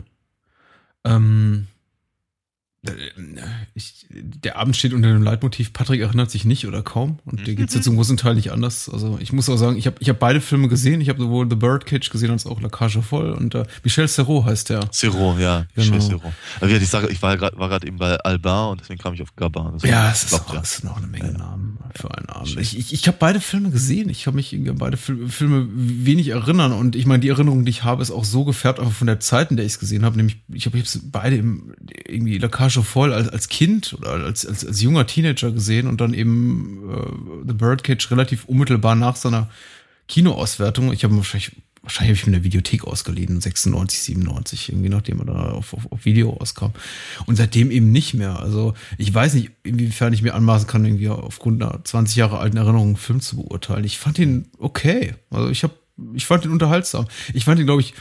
Ähm, äh, ich, der Abend steht unter dem Leitmotiv, Patrick erinnert sich nicht oder kaum. Und der geht es jetzt zum großen Teil nicht anders. Also ich muss auch sagen, ich habe ich hab beide Filme gesehen. Ich habe sowohl The Birdcage gesehen als auch La Cage voll. Und äh, Michel Serrault heißt der. Serrault, ja. Genau. Michel Serrault. Also ich, sage, ich war gerade war eben bei Albin und deswegen kam ich auf Gabin. Ja, es ist, auch, ja. ist noch eine Menge ja. Namen für einen Abend. Ich, ich, ich habe beide Filme gesehen. Ich habe mich an beide Filme wenig erinnern. Und ich meine, die Erinnerung, die ich habe, ist auch so gefärbt einfach von der Zeit, in der ich es gesehen habe. Nämlich, ich habe beide im, irgendwie La Cage schon voll als, als Kind oder als, als, als junger Teenager gesehen und dann eben äh, The Birdcage relativ unmittelbar nach seiner Kinoauswertung. Ich habe wahrscheinlich, wahrscheinlich habe ich mir eine Videothek ausgeliehen, 96, 97, irgendwie nachdem er da auf, auf, auf Video rauskam. Und seitdem eben nicht mehr. Also ich weiß nicht, inwiefern ich mir anmaßen kann, irgendwie aufgrund einer 20 Jahre alten Erinnerung einen Film zu beurteilen. Ich fand ihn okay. Also ich habe, ich fand ihn unterhaltsam. Ich fand ihn, glaube ich,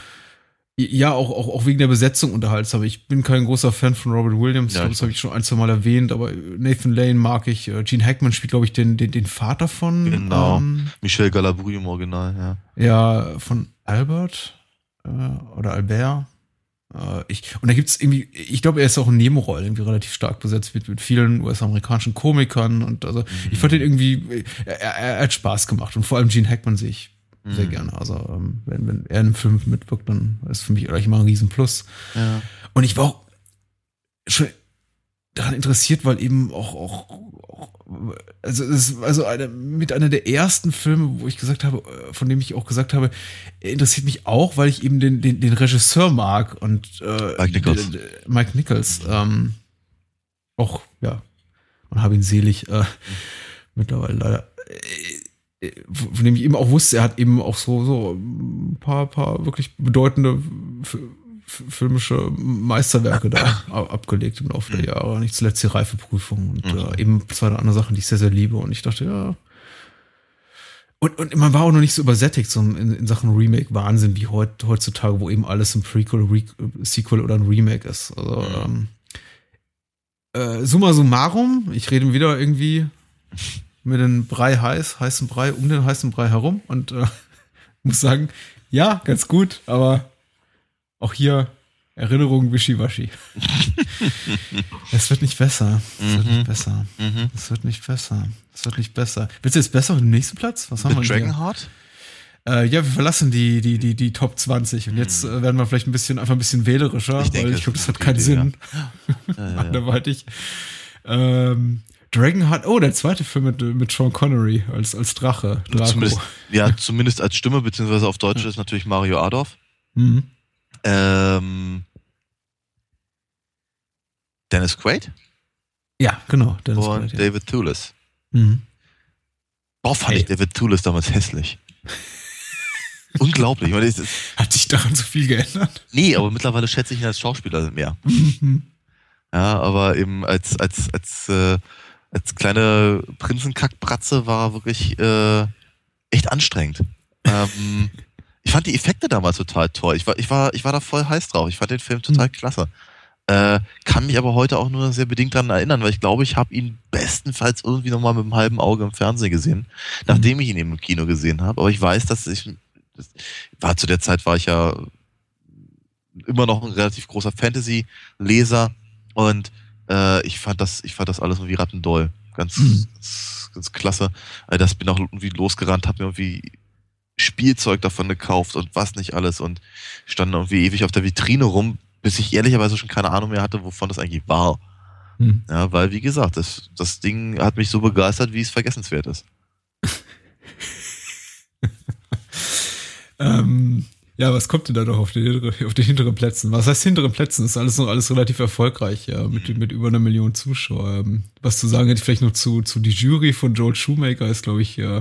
ja, auch, auch, auch wegen der Besetzung unterhaltsam. Ich bin kein großer Fan von Robert Williams, ja, das habe ich schon ein, zwei Mal erwähnt, aber Nathan Lane mag ich. Äh, Gene Hackman spielt, glaube ich, den, den, den Vater von. Genau. Ähm, Michel Galabru im Original, ja. Ja, von Albert äh, oder Albert. Äh, ich, und da gibt's irgendwie, ich glaube, er ist auch in Nebenrollen irgendwie relativ stark besetzt mit, mit vielen US-amerikanischen Komikern und also mhm. ich fand den irgendwie, er, er, er hat Spaß gemacht und vor allem Gene Hackman sehe ich sehr mhm. gerne. Also ähm, wenn, wenn er in einem Film mitwirkt, dann ist für mich gleich immer ein Riesenplus. Ja. Und ich war auch schon daran interessiert, weil eben auch, auch, auch also es ist also eine, mit einer der ersten Filme, wo ich gesagt habe, äh, von dem ich auch gesagt habe, interessiert mich auch, weil ich eben den, den, den Regisseur mag und äh, Mike Nichols, Mike Nichols ähm, auch, ja, man habe ihn selig äh, mittlerweile leider von dem ich eben auch wusste, er hat eben auch so, so ein paar, paar wirklich bedeutende filmische Meisterwerke da (laughs) abgelegt im Laufe der mhm. Jahre. Nicht zuletzt die Reifeprüfung und mhm. äh, eben zwei andere Sachen, die ich sehr, sehr liebe. Und ich dachte, ja. Und, und man war auch noch nicht so übersättigt so in, in Sachen Remake-Wahnsinn wie heut, heutzutage, wo eben alles ein Prequel, Re Sequel oder ein Remake ist. Also, mhm. ähm, äh, summa summarum, ich rede wieder irgendwie (laughs) mit dem Brei heiß, heißen Brei, um den heißen Brei herum und äh, (laughs) muss sagen, ja, ganz gut, aber auch hier Erinnerungen wischiwaschi. (laughs) es wird nicht besser. Es mhm. wird nicht besser. Mhm. Es wird nicht besser. Es wird nicht besser. Willst du jetzt besser auf dem nächsten Platz? Was haben Mit wir Dragonheart? Äh, ja, wir verlassen die, die, die, die Top 20 und jetzt mhm. äh, werden wir vielleicht ein bisschen, einfach ein bisschen wählerischer, ich denke, weil ich glaube, das hat keinen Idee, Sinn. Ja. (laughs) Anderweitig. Ähm, Dragonheart, oh, der zweite Film mit, mit Sean Connery als, als Drache. Zumindest, ja, (laughs) zumindest als Stimme, beziehungsweise auf Deutsch ja. ist natürlich Mario Adolf. Mhm. Ähm, Dennis Quaid? Ja, genau. Dennis Und Quaid, ja. David Thewlis. Mhm. Boah, fand hey. ich David Thewlis damals hässlich. (laughs) Unglaublich. Meine, Hat sich daran so viel geändert? Nee, aber mittlerweile schätze ich ihn als Schauspieler mehr. Mhm. ja, aber eben als, als, als äh, als kleine Prinzenkackbratze war wirklich äh, echt anstrengend. ähm, ich fand die Effekte damals total toll. Ich war, ich war, ich war da voll heiß drauf. Ich fand den Film total mhm. klasse. Äh, kann mich aber heute auch nur sehr bedingt daran erinnern, weil ich glaube, ich habe ihn bestenfalls irgendwie nochmal mit einem halben Auge im Fernsehen gesehen, nachdem ich ihn eben im Kino gesehen habe. Aber ich weiß, dass ich, das war zu der Zeit war ich ja immer noch ein relativ großer Fantasy-Leser und äh, ich fand das, ich fand das alles irgendwie rattendoll. Ganz, mhm. ganz, ganz klasse. Äh, das bin auch irgendwie losgerannt, habe mir irgendwie Spielzeug davon gekauft und was nicht alles und stand irgendwie ewig auf der Vitrine rum, bis ich ehrlicherweise schon keine Ahnung mehr hatte, wovon das eigentlich war. Hm. Ja, weil, wie gesagt, das, das Ding hat mich so begeistert, wie es vergessenswert ist. (laughs) ähm, ja, was kommt denn da noch auf den, auf den hinteren Plätzen? Was heißt hinteren Plätzen? Ist alles noch alles relativ erfolgreich, ja, mit, mit über einer Million Zuschauer. Ähm, was zu sagen hätte ich vielleicht noch zu, zu die Jury von Joel Shoemaker ist, glaube ich, ja.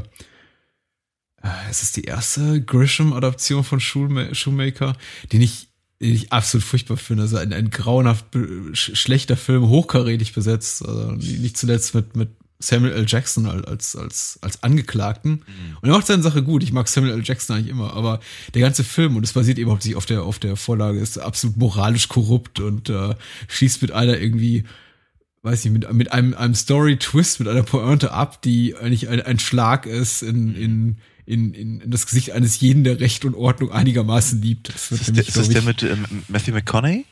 Äh, es ist die erste Grisham-Adaption von Shoemaker, den ich, den ich absolut furchtbar finde. Also ein, ein grauenhaft schlechter Film, hochkarätig besetzt. Also nicht zuletzt mit, mit Samuel L. Jackson als, als, als Angeklagten. Mhm. Und er macht seine Sache gut. Ich mag Samuel L. Jackson eigentlich immer, aber der ganze Film, und es basiert eben hauptsächlich auf der, auf der Vorlage, ist absolut moralisch korrupt und äh, schießt mit einer irgendwie, weiß ich, mit, mit einem, einem Story-Twist, mit einer Pointe ab, die eigentlich ein, ein Schlag ist in, in, in, in, in das Gesicht eines jeden, der Recht und Ordnung einigermaßen liebt. Das wird ist, nämlich, der, ist das der mit ähm, Matthew McConaughey?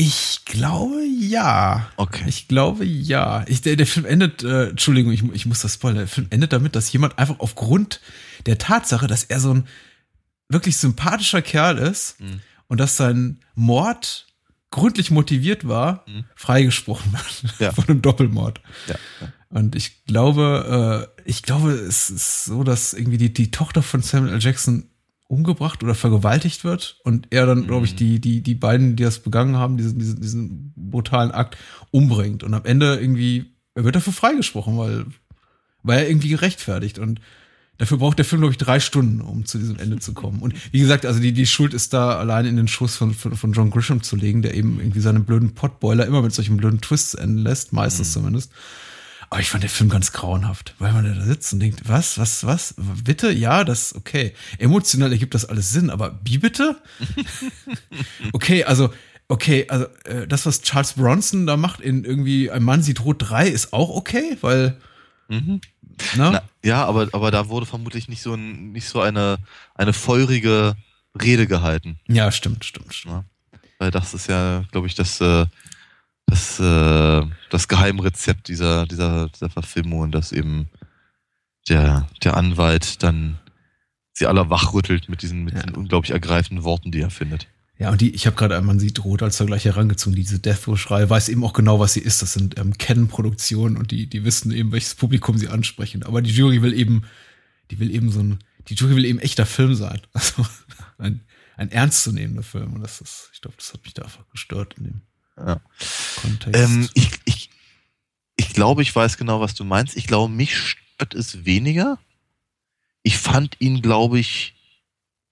Ich glaube ja. Okay. Ich glaube ja. Ich, der, der Film endet, äh, Entschuldigung, ich, ich muss das spoilern. Der Film endet damit, dass jemand einfach aufgrund der Tatsache, dass er so ein wirklich sympathischer Kerl ist mhm. und dass sein Mord gründlich motiviert war, mhm. freigesprochen wird ja. (laughs) von einem Doppelmord. Ja. ja. Und ich glaube, äh, ich glaube, es ist so, dass irgendwie die, die Tochter von Samuel L. Jackson umgebracht oder vergewaltigt wird und er dann, glaube ich, mhm. die, die, die beiden, die das begangen haben, diesen, diesen, diesen brutalen Akt umbringt. Und am Ende irgendwie, er wird dafür freigesprochen, weil, weil er irgendwie gerechtfertigt. Und dafür braucht der Film, glaube ich, drei Stunden, um zu diesem Ende zu kommen. Und wie gesagt, also die, die Schuld ist da allein in den Schuss von, von, von John Grisham zu legen, der eben irgendwie seine blöden Potboiler immer mit solchen blöden Twists enden lässt, meistens mhm. zumindest. Aber ich fand den Film ganz grauenhaft, weil man da sitzt und denkt, was, was, was, bitte? Ja, das, okay. Emotional ergibt das alles Sinn, aber wie bitte? (laughs) okay, also, okay, also äh, das, was Charles Bronson da macht in irgendwie Ein Mann sieht rot 3 ist auch okay, weil. Mhm. Na, ja, aber, aber da wurde vermutlich nicht so, ein, nicht so eine, eine feurige Rede gehalten. Ja, stimmt, stimmt, stimmt. Ja, weil das ist ja, glaube ich, das, äh, das, äh, das Geheimrezept dieser, dieser, dieser Verfilmung, dass eben der, der Anwalt dann sie alle wachrüttelt mit diesen, mit ja. diesen unglaublich ergreifenden Worten, die er findet. Ja, und die, ich habe gerade, man sieht Rot als Vergleich herangezogen, diese Death Row-Schrei, weiß eben auch genau, was sie ist. Das sind ähm, Canon-Produktionen und die, die wissen eben, welches Publikum sie ansprechen. Aber die Jury will eben, die will eben so ein, die Jury will eben echter Film sein. (laughs) Also ein, ein ernstzunehmender Film. Und das ist, ich glaube, das hat mich da einfach gestört in dem ja. Ähm, ich, ich, ich glaube, ich weiß genau, was du meinst. Ich glaube, mich stört es weniger. Ich fand ihn, glaube ich,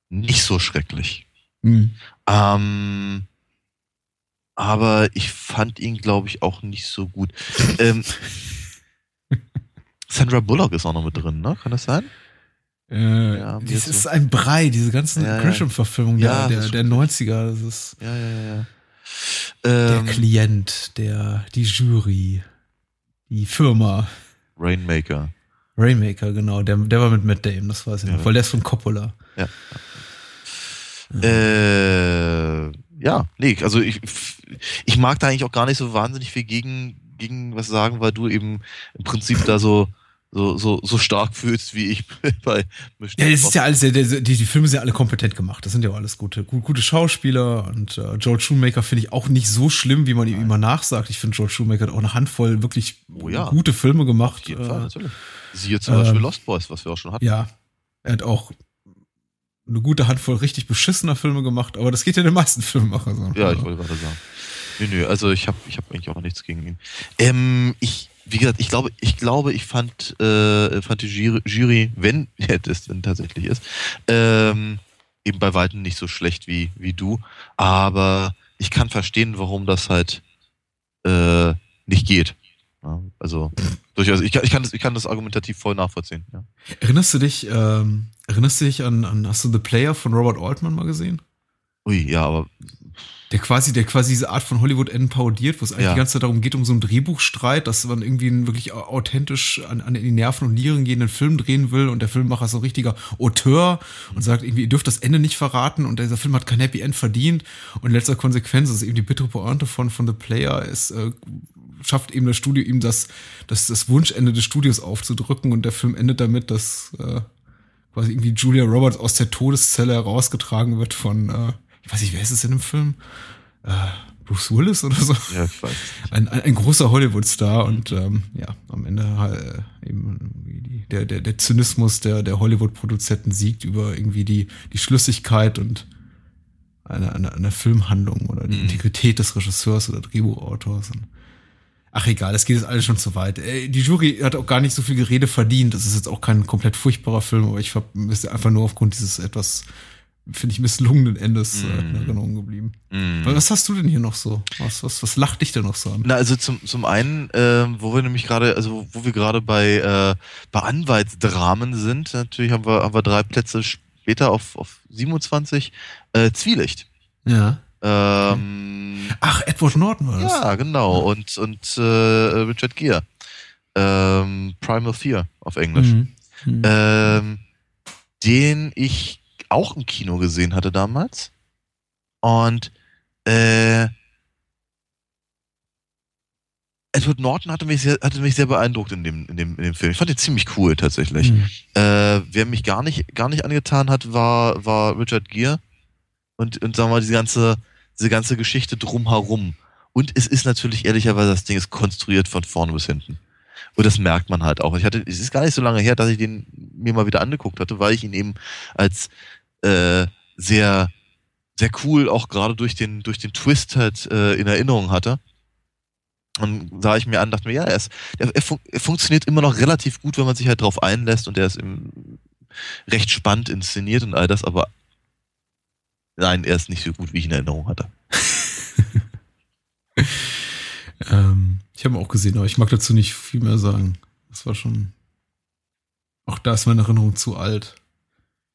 nicht so schrecklich. Mhm. Ähm, aber ich fand ihn, glaube ich, auch nicht so gut. ähm, (laughs) Sandra Bullock ist auch noch mit drin, ne? Kann das sein? Äh, ja, das ist so. ein Brei, diese ganzen ja, Grisham-Verfilmungen ja, der, der, der 90er. Das ist ja, ja, ja. Der ähm, Klient, der, die Jury, die Firma. Rainmaker. Rainmaker, genau. Der, der war mit Matt Damon, das weiß ich ja. noch, weil der ist von Coppola. Ja. ja. Äh, ja, nee, also ich, ich mag da eigentlich auch gar nicht so wahnsinnig viel gegen, gegen was sagen, weil du eben im Prinzip da so so, so, so stark fühlst wie ich (laughs) bei Mission Ja, das ist ja alles, die, die, die Filme sind ja alle kompetent gemacht. Das sind ja auch alles gute, gute Schauspieler und äh, George Shoemaker finde ich auch nicht so schlimm, wie man ihm immer nachsagt. Ich finde, George Shoemaker hat auch eine Handvoll wirklich oh, ja. gute Filme gemacht. Auf jeden äh, Fall, natürlich. Siehe zum Beispiel äh, Lost Boys, was wir auch schon hatten. Ja, er hat auch eine gute Handvoll richtig beschissener Filme gemacht, aber das geht ja den meisten Filmemachern so. Ja, ich wollte gerade sagen. Nö, nö, also ich habe ich hab eigentlich auch nichts gegen ihn. Ähm, ich wie gesagt, ich glaube, ich glaube, ich fand, äh, fand die Jury, Jury wenn (laughs) es denn tatsächlich ist, ähm, eben bei weitem nicht so schlecht wie, wie du. Aber ich kann verstehen, warum das halt äh, nicht geht. Ja, also durchaus, ich, kann- ich, kann das, ich kann das argumentativ voll nachvollziehen. Ja. Erinnerst du dich, ähm, erinnerst du dich an, an, hast du The Player von Robert Altman mal gesehen? Ui, ja, aber Der quasi, der quasi diese Art von Hollywood-Enden parodiert, wo es eigentlich Ja. die ganze Zeit darum geht, um so einen Drehbuchstreit, dass man irgendwie einen wirklich au- authentisch an, an die Nerven und Nieren gehenden Film drehen will und der Filmemacher ist so ein richtiger Auteur und sagt irgendwie, ihr dürft das Ende nicht verraten und dieser Film hat kein Happy End verdient und in letzter Konsequenz ist eben die bittere Pointe von, von The Player, es äh, schafft eben das Studio ihm das, das, das Wunschende des Studios aufzudrücken und der Film endet damit, dass äh, quasi irgendwie Julia Roberts aus der Todeszelle herausgetragen wird von, äh, ich weiß nicht, wer ist es in dem Film? Äh, Bruce Willis oder so? ja, ich weiß. Ein, ein, ein großer Hollywood-Star und ähm, ja, am Ende äh, eben der, der, der Zynismus der, der Hollywood-Produzenten siegt über irgendwie die, die Schlüssigkeit und eine, eine, eine Filmhandlung oder die Mhm. Integrität des Regisseurs oder Drehbuchautors. Und, ach egal, es geht jetzt alles schon zu weit. Äh, Die Jury hat auch gar nicht so viel Gerede verdient. Das ist jetzt auch kein komplett furchtbarer Film, aber ich habe einfach nur aufgrund dieses etwas, finde ich, misslungenen Endes äh, in Mhm. Erinnerung geblieben. Mhm. Was hast du denn hier noch so? Was, was, was lacht dich denn noch so an? Na, also zum, zum einen, ähm, wo wir nämlich gerade, also wo wir gerade bei, äh, bei Anwaltsdramen sind, natürlich haben wir, haben wir drei Plätze später auf, auf 27, äh, Zwielicht. Ja. Ähm, Ach, Edward Norton war das. ja, genau. Und, und äh, Richard Gere. Ähm, Primal Fear auf Englisch. Mhm. Mhm. Ähm, den ich auch im Kino gesehen hatte damals. Und äh, Edward Norton hatte mich sehr, hatte mich sehr beeindruckt in dem, in dem, in dem Film. Ich fand den ziemlich cool tatsächlich. Mhm. Äh, wer mich gar nicht, gar nicht angetan hat, war, war Richard Gere. Und, und sagen wir mal, diese ganze, diese ganze Geschichte drumherum. Und es ist natürlich ehrlicherweise, das Ding ist konstruiert von vorne bis hinten. Und das merkt man halt auch. Ich hatte, es ist gar nicht so lange her, dass ich den mir mal wieder angeguckt hatte, weil ich ihn eben als äh, sehr, sehr cool, auch gerade durch den, durch den Twist halt äh, in Erinnerung hatte. Und sah ich mir an, dachte mir, ja, er, ist, er, er, fun er funktioniert immer noch relativ gut, wenn man sich halt drauf einlässt und er ist im, recht spannend inszeniert und all das, aber nein, er ist nicht so gut, wie ich in Erinnerung hatte. (laughs) Ähm, ich habe ihn auch gesehen, aber ich mag dazu nicht viel mehr sagen. Das war schon. Auch da ist meine Erinnerung zu alt.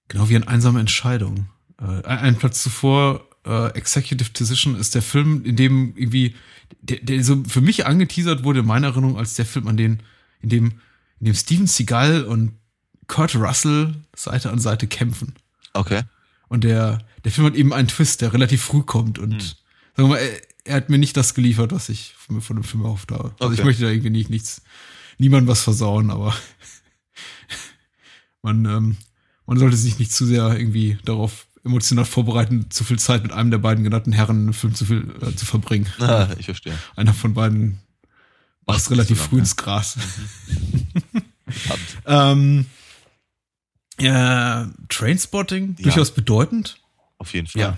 Genau wie eine einsame Entscheidung. Äh, ein, ein Platz zuvor, äh, Executive Decision, ist der Film, in dem irgendwie, der, der so für mich angeteasert wurde in meiner Erinnerung als der Film, an den, in dem, in dem Steven Seagal und Kurt Russell Seite an Seite kämpfen. Okay. Und der, der Film hat eben einen Twist, der relativ früh kommt. Und Hm. sagen wir mal, er, hat mir nicht das geliefert, was ich von, von dem Film erhofft habe. Also ich möchte da irgendwie nicht nichts, niemandem was versauen, aber (laughs) man, ähm, man sollte sich nicht zu sehr irgendwie darauf emotional vorbereiten, zu viel Zeit mit einem der beiden genannten Herren einen Film zu viel äh, zu verbringen. Ah, ich verstehe. Einer von beiden Macht relativ so früh ins Gras. Verdammt. (laughs) ähm, ja, Trainspotting, Ja. durchaus bedeutend. Auf jeden Fall. Ja.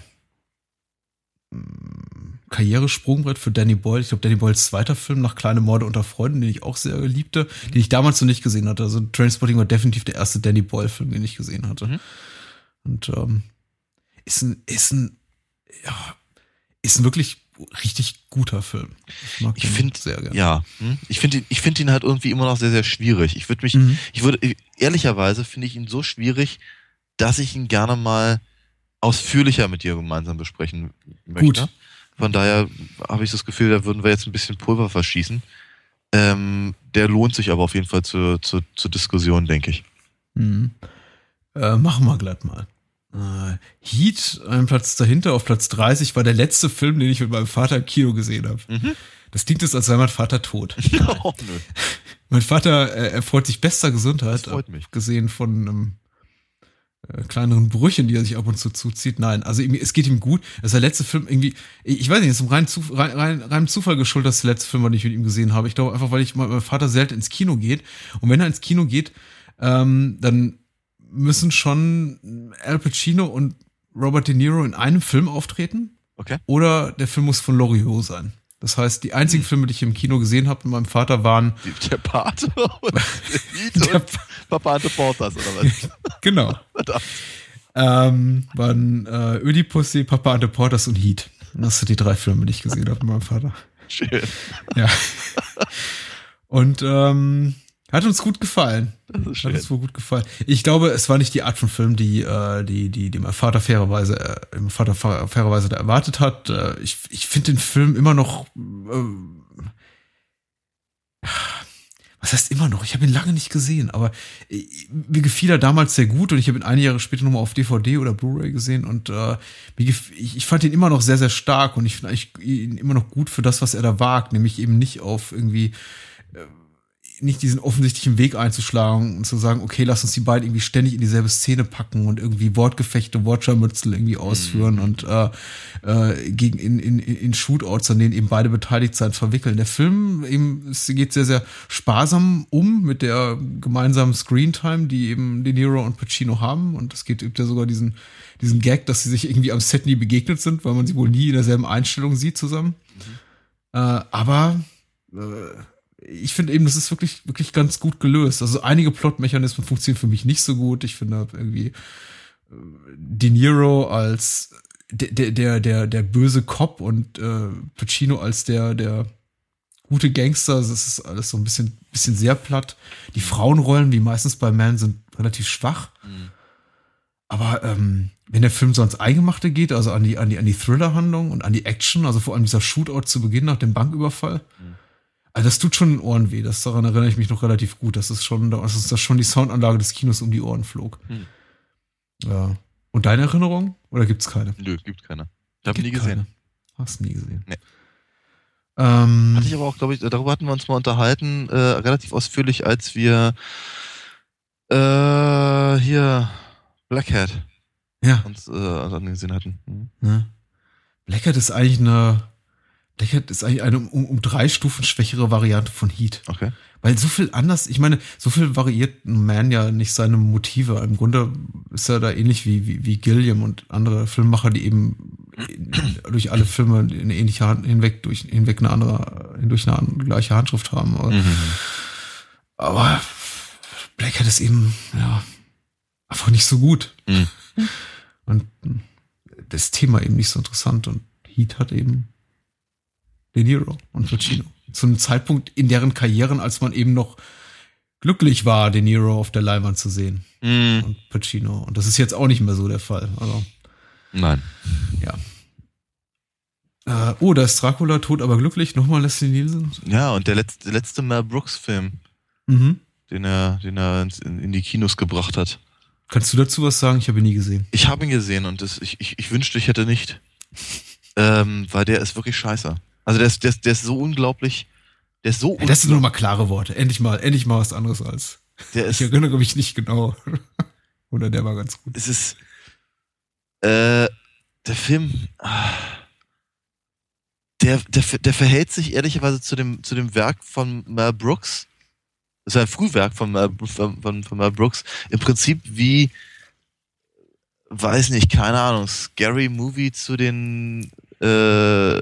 Karrieresprungbrett für Danny Boyle. Ich glaube, Danny Boyles zweiter Film nach Kleine Morde unter Freunden, den ich auch sehr liebte, den ich damals noch nicht gesehen hatte. Also Trainspotting war definitiv der erste Danny Boyle-Film, den ich gesehen hatte. Mhm. Und ähm, ist ein, ist ein, ja, ist ein wirklich richtig guter Film. Ich mag Ich finde, sehr gerne. ja, hm? ich finde ihn, ich finde ihn halt irgendwie immer noch sehr, sehr schwierig. Ich würde mich, Mhm. ich würde, ehrlicherweise finde ich ihn so schwierig, dass ich ihn gerne mal ausführlicher mit dir gemeinsam besprechen möchte. Gut. Von daher habe ich das Gefühl, da würden wir jetzt ein bisschen Pulver verschießen. Ähm, der lohnt sich aber auf jeden Fall zur, zur, zur Diskussion, denke ich. Mhm. Äh, machen wir glatt mal. Äh, Heat, ein Platz dahinter, auf Platz 30, war der letzte Film, den ich mit meinem Vater im Kino gesehen habe. Mhm. Das klingt jetzt, als sei mein Vater tot. (laughs) oh, mein Vater äh, erfreut sich bester Gesundheit, Das freut mich. abgesehen von ähm, äh, kleineren Brüchen, die er sich ab und zu zuzieht. Nein, also ihm, es geht ihm gut. Das ist der letzte Film irgendwie, ich weiß nicht, es ist im reinen, Zuf rein, rein, rein Zufall geschuldet, dass der letzte Film, den ich mit ihm gesehen habe. Ich glaube einfach, weil ich mein, mein Vater selten ins Kino geht. Und wenn er ins Kino geht, ähm, dann müssen schon Al Pacino und Robert De Niro in einem Film auftreten. Okay. Oder der Film muss von Loriot sein. Das heißt, die einzigen Filme, die ich im Kino gesehen habe mit meinem Vater, waren Der Pate (laughs) und, (laughs) Der- Papa Ante Portas, oder was? (laughs) genau. Ähm, waren äh, Ödipussy, Papa Ante Portas und Heat. Das sind die drei Filme, die ich gesehen habe mit meinem Vater. Schön. Ja. Und ähm, hat uns gut gefallen. Das ist Hat schön. uns wohl gut gefallen. Ich glaube, es war nicht die Art von Film, die, äh, die, die, die mein Vater fairerweise, äh, mein Vater fa- fairerweise da erwartet hat. Äh, ich ich finde den Film immer noch. Äh, was heißt immer noch? Ich habe ihn lange nicht gesehen, aber äh, mir gefiel er damals sehr gut und ich habe ihn einige Jahre später nochmal auf DVD oder Blu-ray gesehen und äh, ich, fand ihn immer noch sehr, sehr stark und ich finde ihn immer noch gut für das, was er da wagt, nämlich eben nicht auf irgendwie nicht diesen offensichtlichen Weg einzuschlagen und zu sagen, okay, lass uns die beiden irgendwie ständig in dieselbe Szene packen und irgendwie Wortgefechte, Wortscharmützel irgendwie ausführen und äh, äh, gegen in, in, in Shootouts, an denen eben beide beteiligt sein, verwickeln. Der Film eben, es geht sehr, sehr sparsam um mit der gemeinsamen Screentime, die eben De Niro und Pacino haben und es geht gibt ja sogar diesen diesen Gag, dass sie sich irgendwie am Set nie begegnet sind, weil man sie wohl nie in derselben Einstellung sieht zusammen. Äh, aber äh, ich finde eben, das ist wirklich, wirklich ganz gut gelöst. Also einige Plotmechanismen funktionieren für mich nicht so gut. Ich finde irgendwie äh, De Niro als der, der, der, der, böse Cop und äh, Pacino als der, der gute Gangster. Das ist alles so ein bisschen, bisschen sehr platt. Die Frauenrollen, wie meistens bei Man, sind relativ schwach. Aber ähm, wenn der Film so ans Eingemachte geht, also an die, an die, an die Thriller-Handlung und an die Action, also vor allem dieser Shootout zu Beginn nach dem Banküberfall, also das tut schon in den Ohren weh. Das daran erinnere ich mich noch relativ gut. Das ist schon, das ist das schon die Soundanlage des Kinos um die Ohren flog. Hm. Ja. Und deine Erinnerung? Oder gibt's keine? Nö, gibt keine. Ich habe Gibt nie gesehen. keine. Hast nie gesehen. Nee. Ähm, Hatte ich aber auch, glaube ich, darüber hatten wir uns mal unterhalten, äh, relativ ausführlich, als wir äh, hier Blackhead ja. uns äh, angesehen hatten. Mhm. Ne? Blackhead ist eigentlich eine, Blackhead ist eigentlich eine um, um drei Stufen schwächere Variante von Heat. Okay. Weil so viel anders, ich meine, so viel variiert ein Man ja nicht seine Motive. Im Grunde ist er da ähnlich wie, wie, wie Gilliam und andere Filmemacher, die eben durch alle Filme eine ähnliche Hand hinweg, durch, hinweg eine andere, durch eine gleiche Handschrift haben. Aber, Mhm. aber Blackhead ist eben, ja, einfach nicht so gut. Mhm. Und das Thema eben nicht so interessant. Und Heat hat eben De Niro und Pacino. Zu einem Zeitpunkt in deren Karrieren, als man eben noch glücklich war, De Niro auf der Leinwand zu sehen Mhm. und Pacino. Und das ist jetzt auch nicht mehr so der Fall. Also, Nein. ja. Äh, oh, da ist Dracula tot, aber glücklich. Nochmal Leslie Nielsen. Ja, und der letzte, letzte Mel Brooks-Film, Mhm. den er, den er in, in die Kinos gebracht hat. Kannst du dazu was sagen? Ich habe ihn nie gesehen. Ich habe ihn gesehen und das, ich, ich, ich wünschte, ich hätte nicht. (laughs) Ähm, weil der ist wirklich scheiße. Also der ist, der ist, der ist so unglaublich. Der ist so Ja, das sind nur mal klare Worte. Endlich mal, endlich mal was anderes als. Der Ich ist, erinnere mich nicht genau. (laughs) Oder der war ganz gut. es ist. Äh, der Film. ah, Der, der, der verhält sich ehrlicherweise zu dem, zu dem Werk von Mel Brooks. Das ist ein Frühwerk von Mel, von, von, von Mel Brooks. Im Prinzip wie, weiß nicht, keine Ahnung, Scary Movie zu den äh,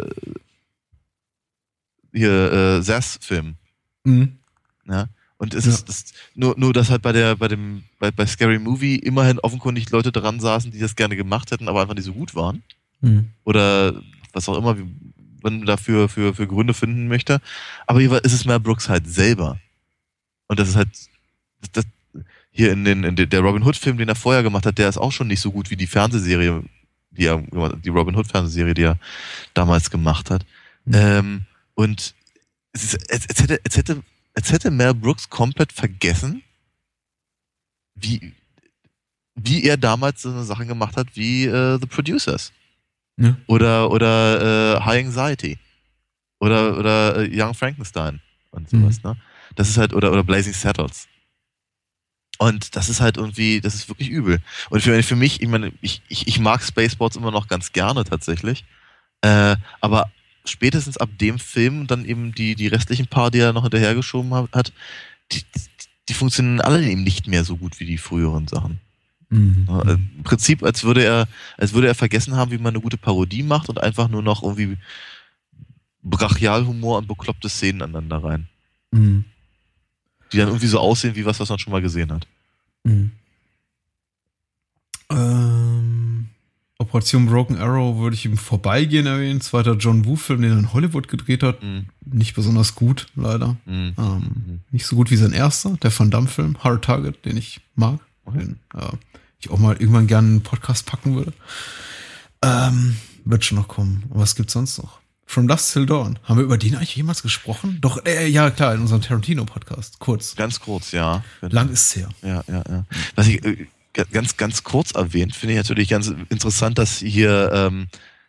hier äh, Sass-Filmen. Mhm. Ja. Und es Ja. ist das, nur, nur, dass halt bei der, bei dem, bei, bei Scary Movie immerhin offenkundig Leute dran saßen, die das gerne gemacht hätten, aber einfach nicht so gut waren. Mhm. Oder was auch immer, wie man dafür für, für Gründe finden möchte. Aber jeweils ist es Mel Brooks halt selber. Und das ist halt, das, das, hier in den, in den, der Robin Hood-Film, den er vorher gemacht hat, der ist auch schon nicht so gut wie die Fernsehserie, die er, die Robin Hood-Fernsehserie, die er damals gemacht hat. Mhm. Ähm, und es ist, als, als, hätte, als, hätte, als hätte Mel Brooks komplett vergessen, wie, wie er damals so eine Sache gemacht hat wie äh, The Producers. Ja. Oder, oder äh, High Anxiety. Oder, oder äh, Young Frankenstein und sowas, ne? Das ist halt, oder, oder Blazing Saddles. Und das ist halt irgendwie, das ist wirklich übel. Und für, für mich, ich meine, ich, ich, ich mag Spaceballs immer noch ganz gerne tatsächlich. Äh, aber spätestens ab dem Film und dann eben die, die restlichen paar, die er noch hinterhergeschoben hat, die, die, funktionieren alle eben nicht mehr so gut wie die früheren Sachen. Mhm. Äh, Im Prinzip, als würde er, als würde er vergessen haben, wie man eine gute Parodie macht und einfach nur noch irgendwie Brachialhumor und bekloppte Szenen aneinander rein. Mhm. Die dann irgendwie so aussehen wie was, was man schon mal gesehen hat. Mhm. Ähm, Operation Broken Arrow würde ich ihm vorbeigehen erwähnen. Zweiter John Woo-Film, den er in Hollywood gedreht hat. Mhm. nicht besonders gut, leider. Mhm. Ähm, nicht so gut wie sein erster, der Van Damme-Film, Hard Target, den ich mag, Okay. den äh, ich auch mal irgendwann gerne in einen Podcast packen würde. Ähm, wird schon noch kommen. Was gibt's sonst noch? From Dusk Till Dawn. Haben wir über den eigentlich jemals gesprochen? Doch, äh, ja, klar, in unserem Tarantino-Podcast. Kurz. Ganz kurz, ja. Lang ist's her. Ja, ja, ja. Was ich äh, ganz, ganz kurz erwähnt, finde ich natürlich ganz interessant, dass hier, ähm,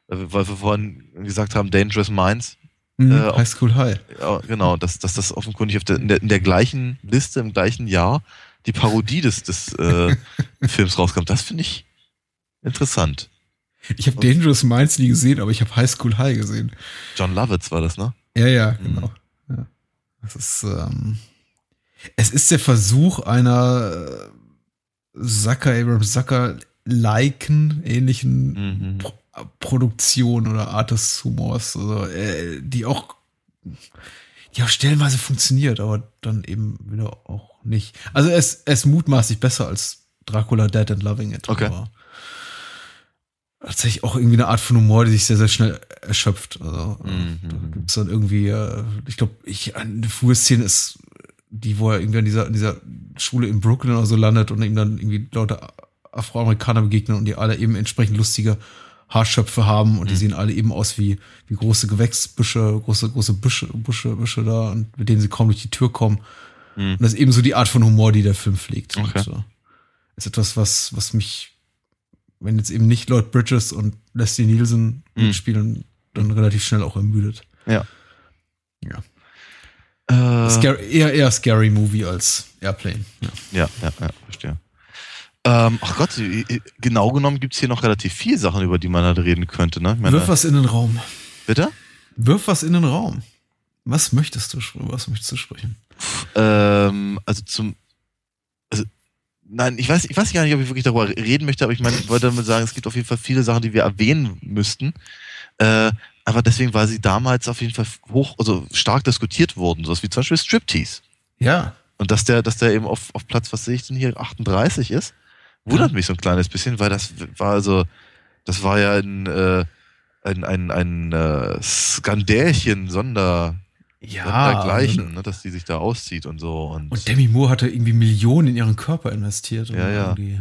weil wir vorhin gesagt haben, Dangerous Minds, Mhm, Äh, High School High. ja, genau, dass, dass das offenkundig auf der, in, der, in der gleichen Liste, im gleichen Jahr, die Parodie des, des äh, (laughs) Films rauskam. Das finde ich interessant. Ich habe Dangerous Minds nie gesehen, aber ich habe High School High gesehen. John Lovitz war das, ne? Ja, ja, Mhm. genau. Ja. Das ist, ähm, es ist der Versuch einer äh, Zucker, Abrams Zucker liken ähnlichen Mhm. Pro Produktion oder Art des Humors, also, äh, die auch, die auch stellenweise funktioniert, aber dann eben wieder auch nicht. Also er ist, er ist mutmaßlich besser als Dracula Dead and Loving It. Okay. Aber tatsächlich auch irgendwie eine Art von Humor, die sich sehr, sehr schnell erschöpft. Also äh, Mhm. da gibt's dann irgendwie, äh, ich glaube, ich, eine frühe Szene ist die, wo er irgendwie an dieser, an dieser Schule in Brooklyn oder so landet und ihm dann irgendwie lauter Afroamerikaner begegnen und die alle eben entsprechend lustige Haarschöpfe haben und die sehen alle eben aus wie, wie große Gewächsbüsche, große, große Büsche, Büsche, Büsche da und mit denen sie kaum durch die Tür kommen. Mhm. Und das ist eben so die Art von Humor, die der Film pflegt. Okay. Und, äh, ist etwas, was, was mich, wenn jetzt eben nicht Lloyd Bridges und Leslie Nielsen Mhm. mitspielen, dann relativ schnell auch ermüdet. Ja. Ja. Äh, Scary, eher, eher Scary Movie als Airplane. Ja. ja, ja, ja, verstehe. Ähm, ach Gott, genau genommen gibt's hier noch relativ viele Sachen, über die man halt reden könnte, ne? Meine, Wirf was in den Raum. bitte? Wirf was in den Raum. Was möchtest du, was möchtest du sprechen? Ähm, also zum. Also, nein, ich weiß, ich weiß gar nicht, ob ich wirklich darüber reden möchte, aber ich meine, ich wollte damit sagen, es gibt auf jeden Fall viele Sachen, die wir erwähnen müssten. Äh, aber deswegen, weil sie damals auf jeden Fall hoch, also stark diskutiert wurden, sowas wie zum Beispiel Striptease. Ja. Und dass der, dass der eben auf, auf Platz, was sehe ich denn hier, 38 ist, wundert Ja. mich so ein kleines bisschen, weil das war also, das war ja ein, äh, ein, ein, ein äh, Skandälchen, Sonder, Ja. dergleichen, ne, dass die sich da auszieht und so. Und, Und Demi Moore hatte irgendwie Millionen in ihren Körper investiert. Ja, ja. irgendwie-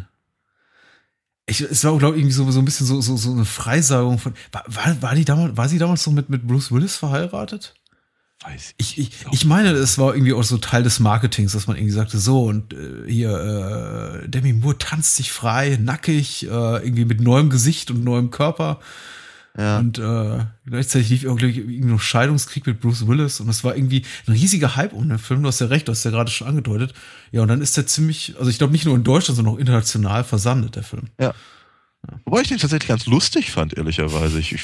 Ich, es war, glaube ich, irgendwie so, so ein bisschen so, so, so eine Freisagung von. War, war, war, die damals, war sie damals so mit, mit Bruce Willis verheiratet? Weiß Ich, ich, ich meine, es war irgendwie auch so Teil des Marketings, dass man irgendwie sagte, so und äh, hier, äh, Demi Moore tanzt sich frei, nackig, äh, irgendwie mit neuem Gesicht und neuem Körper. Ja. Und äh, gleichzeitig lief irgendwie, irgendwie noch Scheidungskrieg mit Bruce Willis und es war irgendwie ein riesiger Hype um den Film. Du hast ja recht, du hast ja gerade schon angedeutet. Ja, und dann ist der ziemlich, also ich glaube nicht nur in Deutschland, sondern auch international versandet, der Film. Wobei ich den tatsächlich ganz lustig fand, ehrlicherweise. Ich, ich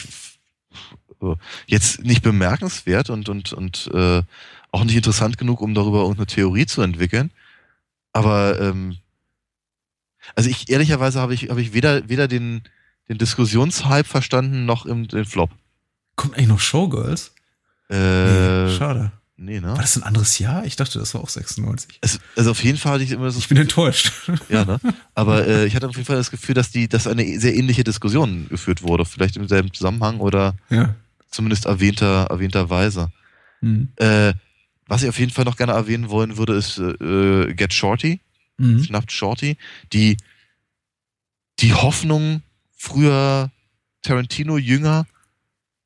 jetzt nicht bemerkenswert und, und, und äh, auch nicht interessant genug, um darüber irgendeine Theorie zu entwickeln. Aber ähm, also ich ehrlicherweise habe ich, habe ich weder, weder den, den Diskussionshype verstanden noch im, den Flop. Kommt eigentlich noch Showgirls? Äh, nee, schade. nee, War ne? das ein anderes Jahr? Ich dachte, das war auch 96. Es, also auf jeden Fall hatte ich immer so Ich bin enttäuscht. (laughs) Ja, ne? Aber äh, ich hatte auf jeden Fall das Gefühl, dass die, dass eine sehr ähnliche Diskussion geführt wurde, vielleicht im selben Zusammenhang oder ja. Zumindest erwähnter, erwähnterweise. Mhm. Äh, was ich auf jeden Fall noch gerne erwähnen wollen würde, ist äh, Get Shorty, Mhm. Schnappt Shorty, die die Hoffnung früher Tarantino jünger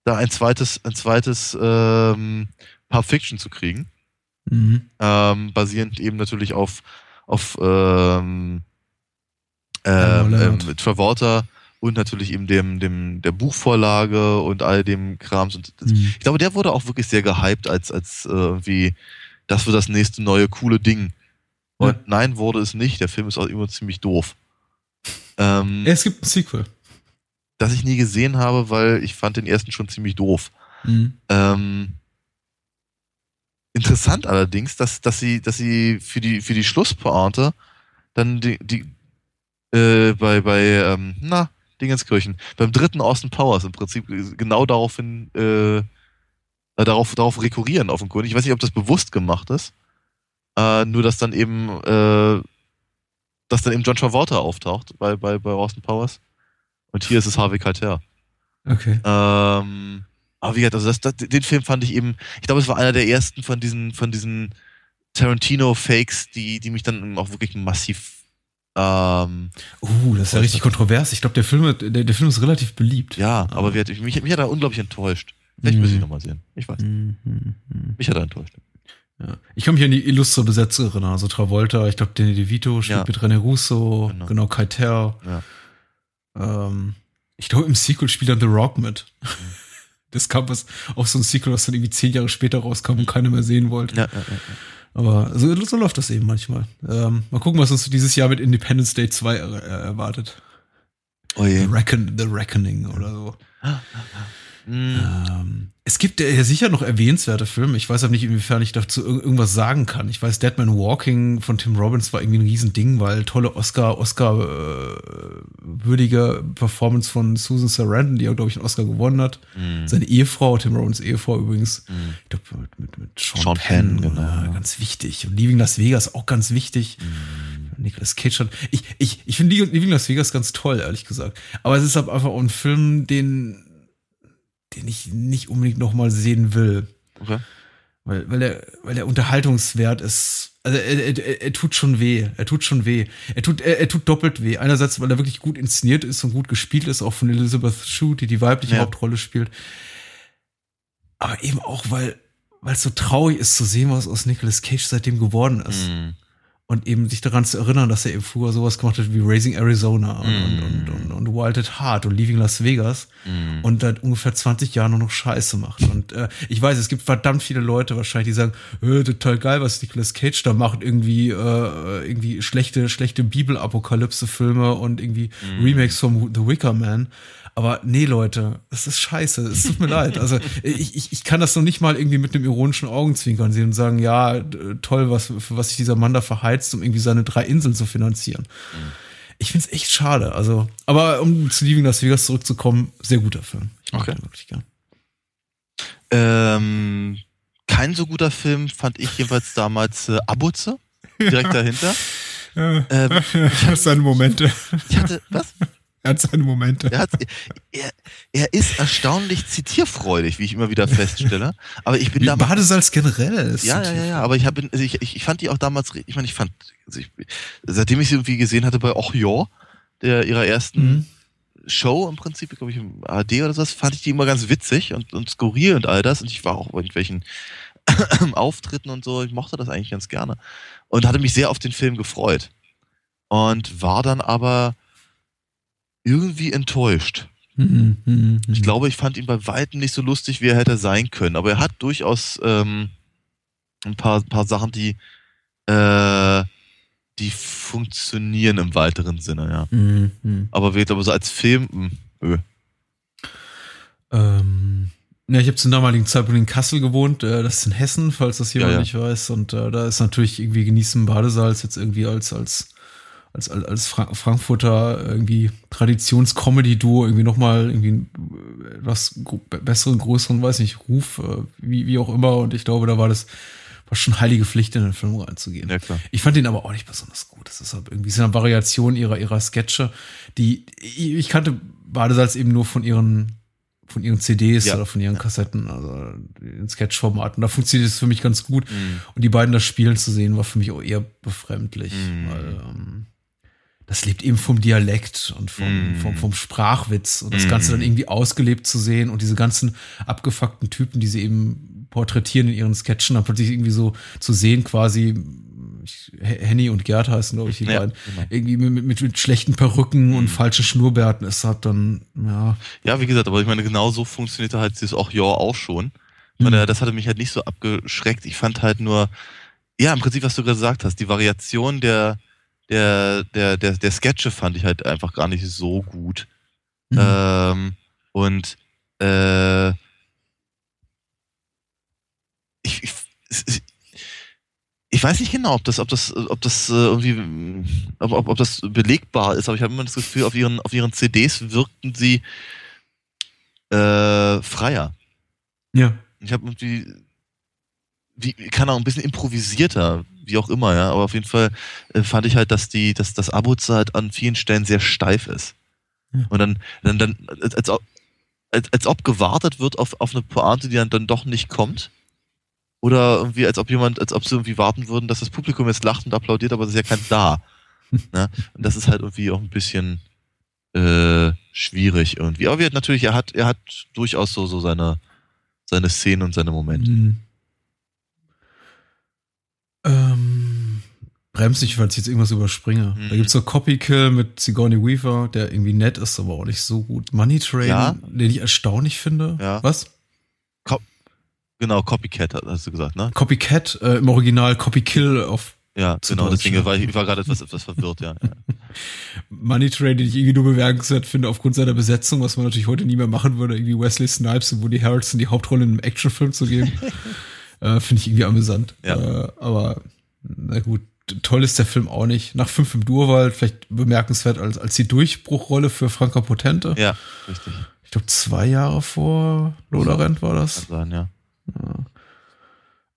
da ein zweites, ein zweites ähm, Pulp Fiction zu kriegen. Mhm. ähm, basierend eben natürlich auf, auf ähm, ähm, ähm, Travolta und natürlich eben dem, dem, der Buchvorlage und all dem Krams. Und Mhm. ich glaube, der wurde auch wirklich sehr gehypt als, als äh, irgendwie, das wird das nächste neue coole Ding. Und Ja. nein, wurde es nicht. Der Film ist auch immer ziemlich doof. Ähm, es gibt ein Sequel. das ich nie gesehen habe, weil ich fand den ersten schon ziemlich doof. Mhm. Ähm, interessant allerdings, dass, dass sie, dass sie für die, für die Schlusspointe dann die, die äh, bei, bei, ähm, na, Dingenskirchen, beim dritten Austin Powers im Prinzip genau daraufhin, äh, äh, darauf, darauf rekurrieren offenkundig. Ich weiß nicht, ob das bewusst gemacht ist. Äh, nur, dass dann eben, äh, dass dann eben John Travolta auftaucht bei, bei, bei Austin Powers. Und hier ist es Harvey Keitel. Okay. Ähm, Aber wie gesagt, also das, das, den Film fand ich eben, ich glaube, es war einer der ersten von diesen, von diesen Tarantino-Fakes, die, die mich dann auch wirklich massiv. Ähm, Uh, das ist ja richtig kontrovers. Ich glaube, der Film, der, der Film ist relativ beliebt. ja, aber hat, mich, mich hat er unglaublich enttäuscht. Vielleicht Mhm. muss ich ihn nochmal sehen. Ich weiß. Mhm, mhm, mhm. Mich hat er enttäuscht. Ja. Ich kann mich an die illustre Besetzung erinnern. Also Travolta, ich glaube, Danny DeVito spielt Ja. mit René Russo, Genau. genau, Kai Ter. Ja. Ähm, ich glaube, im Sequel spielt dann The Rock mit. Mhm. (laughs) Das kam was auch so ein Sequel, was dann irgendwie zehn Jahre später rauskam und keiner mehr sehen wollte. Ja, ja, ja. Aber so, so läuft das eben manchmal. Ähm, mal gucken, was uns dieses Jahr mit Independence Day 2 er, äh, erwartet. Oh The, je. Reckon, The Reckoning oder so. Hm. Ähm, es gibt ja sicher noch erwähnenswerte Filme. Ich weiß aber nicht, inwiefern ich dazu ir- irgendwas sagen kann. Ich weiß, Dead Man Walking von Tim Robbins war irgendwie ein Riesending, weil tolle Oscar, Oscar äh, würdige Performance von Susan Sarandon, die ja, glaube ich, einen Oscar gewonnen hat. Mhm. Seine Ehefrau, Tim Robbins Ehefrau übrigens. Mhm. Ich glaube, mit, mit, mit Sean, Sean Penn, Penn, genau, ja, ganz wichtig. Und Leaving Las Vegas auch ganz wichtig. Mhm. Nicolas Cage hat. Ich, ich, ich finde Leaving Las Vegas ganz toll, ehrlich gesagt. Aber es ist halt einfach auch ein Film, den, den ich nicht unbedingt noch mal sehen will. Okay. Weil, weil, der, weil der Unterhaltungswert ist. Also er, er, er, tut schon weh. Er tut schon weh. Er tut, er, er tut doppelt weh. Einerseits, weil er wirklich gut inszeniert ist und gut gespielt ist, auch von Elizabeth Shue, die die weibliche Ja. Hauptrolle spielt. Aber eben auch, weil weil es so traurig ist zu sehen, was aus Nicolas Cage seitdem geworden ist. Mhm. Und eben sich daran zu erinnern, dass er eben früher sowas gemacht hat wie Raising Arizona und, Mm. und, und, und, Wild at Heart und Leaving Las Vegas Mhm. und seit ungefähr 20 Jahren nur noch Scheiße macht. Und äh, ich weiß, es gibt verdammt viele Leute wahrscheinlich, die sagen, äh, total geil, was Nicolas Cage da macht, irgendwie äh, irgendwie schlechte schlechte Bibelapokalypse-Filme und irgendwie Remakes vom The Wicker Man. Aber nee, Leute, es ist scheiße. Es tut mir (laughs) leid. Also ich, ich, ich kann das noch nicht mal irgendwie mit einem ironischen Augenzwinkern sehen und sagen, ja, toll, was, für was sich dieser Mann da verheizt, um irgendwie seine drei Inseln zu finanzieren. Ich find's echt schade. Also, aber um zu Leaving Las Vegas zurückzukommen, sehr guter Film. Ich mag Okay. den wirklich gern. Ähm, kein so guter Film fand ich jedenfalls damals äh, Abuze, direkt (laughs) dahinter. Ähm, (laughs) er hat seine Momente. ich hatte, was? Er hat seine Momente. Er, hat, er, er ist erstaunlich zitierfreudig, wie ich immer wieder feststelle. Aber ich bin Wie damals. Badesalz generell ist. Ja, ja, ja, ja, aber ich, hab, also ich, ich, fand die auch damals, ich meine, ich fand, also ich, seitdem ich sie irgendwie gesehen hatte bei Och Ja, der ihrer ersten Mhm. Show im Prinzip, glaube ich, im ARD oder sowas, fand ich die immer ganz witzig und, und skurril und all das. Und ich war auch bei irgendwelchen (clears throat) Auftritten und so, ich mochte das eigentlich ganz gerne. Und hatte mich sehr auf den Film gefreut. Und war dann aber irgendwie enttäuscht. Mhm, mhm, mhm. Ich glaube, ich fand ihn bei Weitem nicht so lustig, wie er hätte sein können. Aber er hat durchaus ähm, ein paar, paar Sachen, die, äh, die funktionieren im weiteren Sinne, ja. Mhm. Aber wir glaube so als Film, mh, öh. Ähm, ja, ich habe zum damaligen Zeitpunkt in Kassel gewohnt. Äh, das ist in Hessen, falls das jemand Ja, ja. nicht weiß. Und äh, da ist natürlich irgendwie genießen Badesalz jetzt irgendwie als als als als, als Fra Frankfurter irgendwie Traditions-Comedy-Duo irgendwie nochmal irgendwie einen äh, etwas besseren, größeren, weiß nicht, Ruf, äh, wie, wie auch immer. Und ich glaube, da war das war schon heilige Pflicht, in den Film reinzugehen. ja. Ich fand den aber auch nicht besonders gut. Das ist halt irgendwie so eine Variation ihrer, ihrer Sketche, die, ich ich kannte Badesalz eben nur von ihren, von ihren CDs Ja. oder von ihren Kassetten, also in Sketchformaten. Da funktioniert es für mich ganz gut. Mhm. Und die beiden das spielen zu sehen, war für mich auch eher befremdlich, Mhm. weil, ähm, das lebt eben vom Dialekt und vom, Mm. vom, vom Sprachwitz und das Mm. Ganze dann irgendwie ausgelebt zu sehen und diese ganzen abgefuckten Typen, die sie eben porträtieren in ihren Sketchen, dann plötzlich irgendwie so zu sehen, quasi, ich, Henny und Gerd heißen, glaube ich, die Ja, beiden, genau. irgendwie mit, mit, mit schlechten Perücken und Mm. falschen Schnurrbärten ist halt dann, ja. Ja, wie gesagt, aber ich meine, genau so funktionierte halt dieses auch Ja auch schon. Mhm. Und, äh, das hatte mich halt nicht so abgeschreckt. Ich fand halt nur, ja, im Prinzip, was du gerade gesagt hast, die Variation der, der, der, der, der Sketche fand ich halt einfach gar nicht so gut. Mhm. Ähm, und äh, ich, ich, ich weiß nicht genau, ob das, ob das, ob das äh, irgendwie, ob, ob, ob das belegbar ist, aber ich habe immer das Gefühl, auf ihren, auf ihren CDs wirkten sie äh, freier. ja. Ich habe irgendwie, wie, kann auch ein bisschen improvisierter, wie auch immer, ja, aber auf jeden Fall äh, fand ich halt, dass die, dass das Abuze halt an vielen Stellen sehr steif ist. Ja. Und dann, dann, dann, als, als, ob- als, als ob gewartet wird auf, auf eine Pointe, die dann, dann doch nicht kommt. Oder irgendwie, als ob jemand, als ob sie irgendwie warten würden, dass das Publikum jetzt lacht und applaudiert, aber es ist ja kein da. (laughs) ne? Und das ist halt irgendwie auch ein bisschen äh, schwierig irgendwie. Aber wir, natürlich, er hat, er hat durchaus so, so seine, seine Szenen und seine Momente. Mhm. Ähm, bremst nicht, falls ich jetzt irgendwas überspringe. Mhm. Da gibt's so Copy Kill mit Sigourney Weaver, der irgendwie nett ist, aber auch nicht so gut. Money Train, Ja. den ich erstaunlich finde. Ja. Was? Genau, Copycat hast du gesagt, ne? Copycat, äh, im Original Copy Kill auf Ja, genau, deswegen war ich, ich war gerade etwas, etwas verwirrt, ja. ja. (laughs) Money Train, den ich irgendwie nur bemerkenswert finde aufgrund seiner Besetzung, was man natürlich heute nie mehr machen würde, irgendwie Wesley Snipes und Woody Harrelson die Hauptrolle in einem Actionfilm zu geben. (laughs) äh, finde ich irgendwie amüsant. Ja. Äh, aber na gut, toll ist der Film auch nicht. Nach fünf im Durwald vielleicht bemerkenswert als, als die Durchbruchrolle für Franka Potente. Ja, richtig. Ich glaube, zwei Jahre vor Lola Rent war das. Kann sein, ja.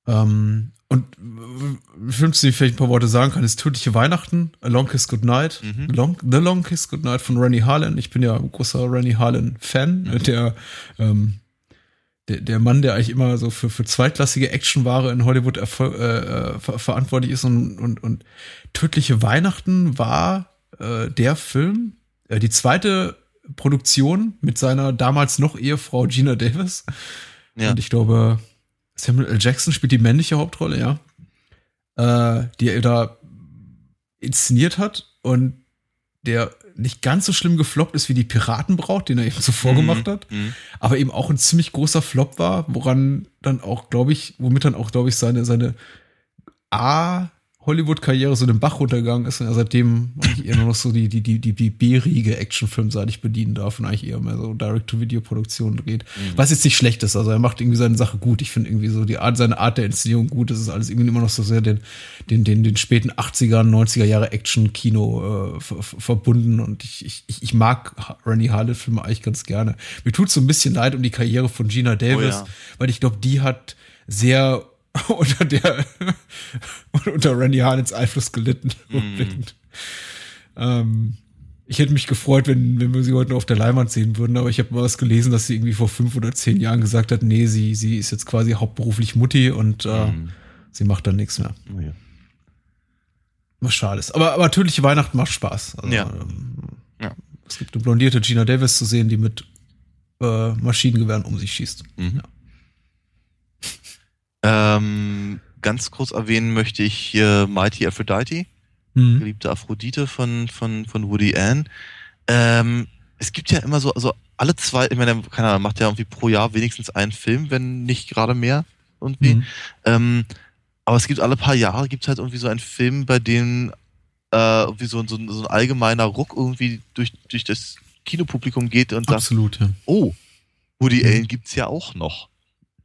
Ähm, und äh, Film, zu dem ich vielleicht ein paar Worte sagen kann, ist Tödliche Weihnachten, A Long Kiss Goodnight. Mhm. Long, The Long Kiss Goodnight von Rennie Harlan. Ich bin ja ein großer Rennie Harlan-Fan. Mhm. Der, ähm, der, der Mann, der eigentlich immer so für, für zweitklassige Actionware in Hollywood erfol- äh, äh, ver verantwortlich ist. Und, und, und Tödliche Weihnachten war äh, der Film, äh, die zweite Produktion mit seiner damals noch Ehefrau Gina Davis. Ja. Und ich glaube, Samuel L. Jackson spielt die männliche Hauptrolle, ja. Äh, die er da inszeniert hat und der nicht ganz so schlimm gefloppt ist wie die Piratenbraut, den er eben zuvor Mhm, gemacht hat, mhm. aber eben auch ein ziemlich großer Flop war, woran dann auch, glaube ich, womit dann auch, glaube ich, seine, seine A Hollywood-Karriere so den Bach runtergegangen ist und er seitdem eigentlich eher nur noch so die, die, die, die, die B-Riege Actionfilmseitig bedienen darf und eigentlich eher mehr so Direct-to-Video-Produktionen dreht. Was jetzt nicht schlecht ist, also er macht irgendwie seine Sache gut. Ich finde irgendwie so die Art, seine Art der Inszenierung gut. Das ist alles irgendwie immer noch so sehr den, den, den, den späten 80er, 90er Jahre Action-Kino äh, ver- ver- verbunden und ich, ich, ich- mag Rennie Harlan-Filme eigentlich ganz gerne. Mir tut so ein bisschen leid um die Karriere von Gina Davis, ja. weil ich glaube, die hat sehr (laughs) unter der (laughs) unter Randy Harlins Einfluss gelitten. rückblickend. (laughs) Ähm, ich hätte mich gefreut, wenn, wenn wir sie heute noch auf der Leinwand sehen würden, aber ich habe mal was gelesen, dass sie irgendwie vor fünf oder zehn Jahren gesagt hat, nee, sie, sie ist jetzt quasi hauptberuflich Mutti und äh, Mhm. sie macht dann nichts mehr. Oh ja. Was schade ist. Aber, aber tödliche Weihnachten macht Spaß. Also, Ja. ähm, Ja. Es gibt eine blondierte Gina Davis zu sehen, die mit äh, Maschinengewehren um sich schießt. Mhm. Ähm, ganz kurz erwähnen möchte ich äh, Mighty Aphrodite, Mhm. geliebte Aphrodite von, von, von Woody Allen. Ähm, es gibt ja immer so, also alle zwei, ich meine, keine Ahnung, macht ja irgendwie pro Jahr wenigstens einen Film, wenn nicht gerade mehr irgendwie. Mhm. Ähm, aber es gibt alle paar Jahre gibt halt irgendwie so einen Film, bei dem äh, irgendwie so, so, so ein allgemeiner Ruck irgendwie durch, durch das Kinopublikum geht und sagt, Absolut, ja. oh, Woody Mhm. Allen gibt's ja auch noch.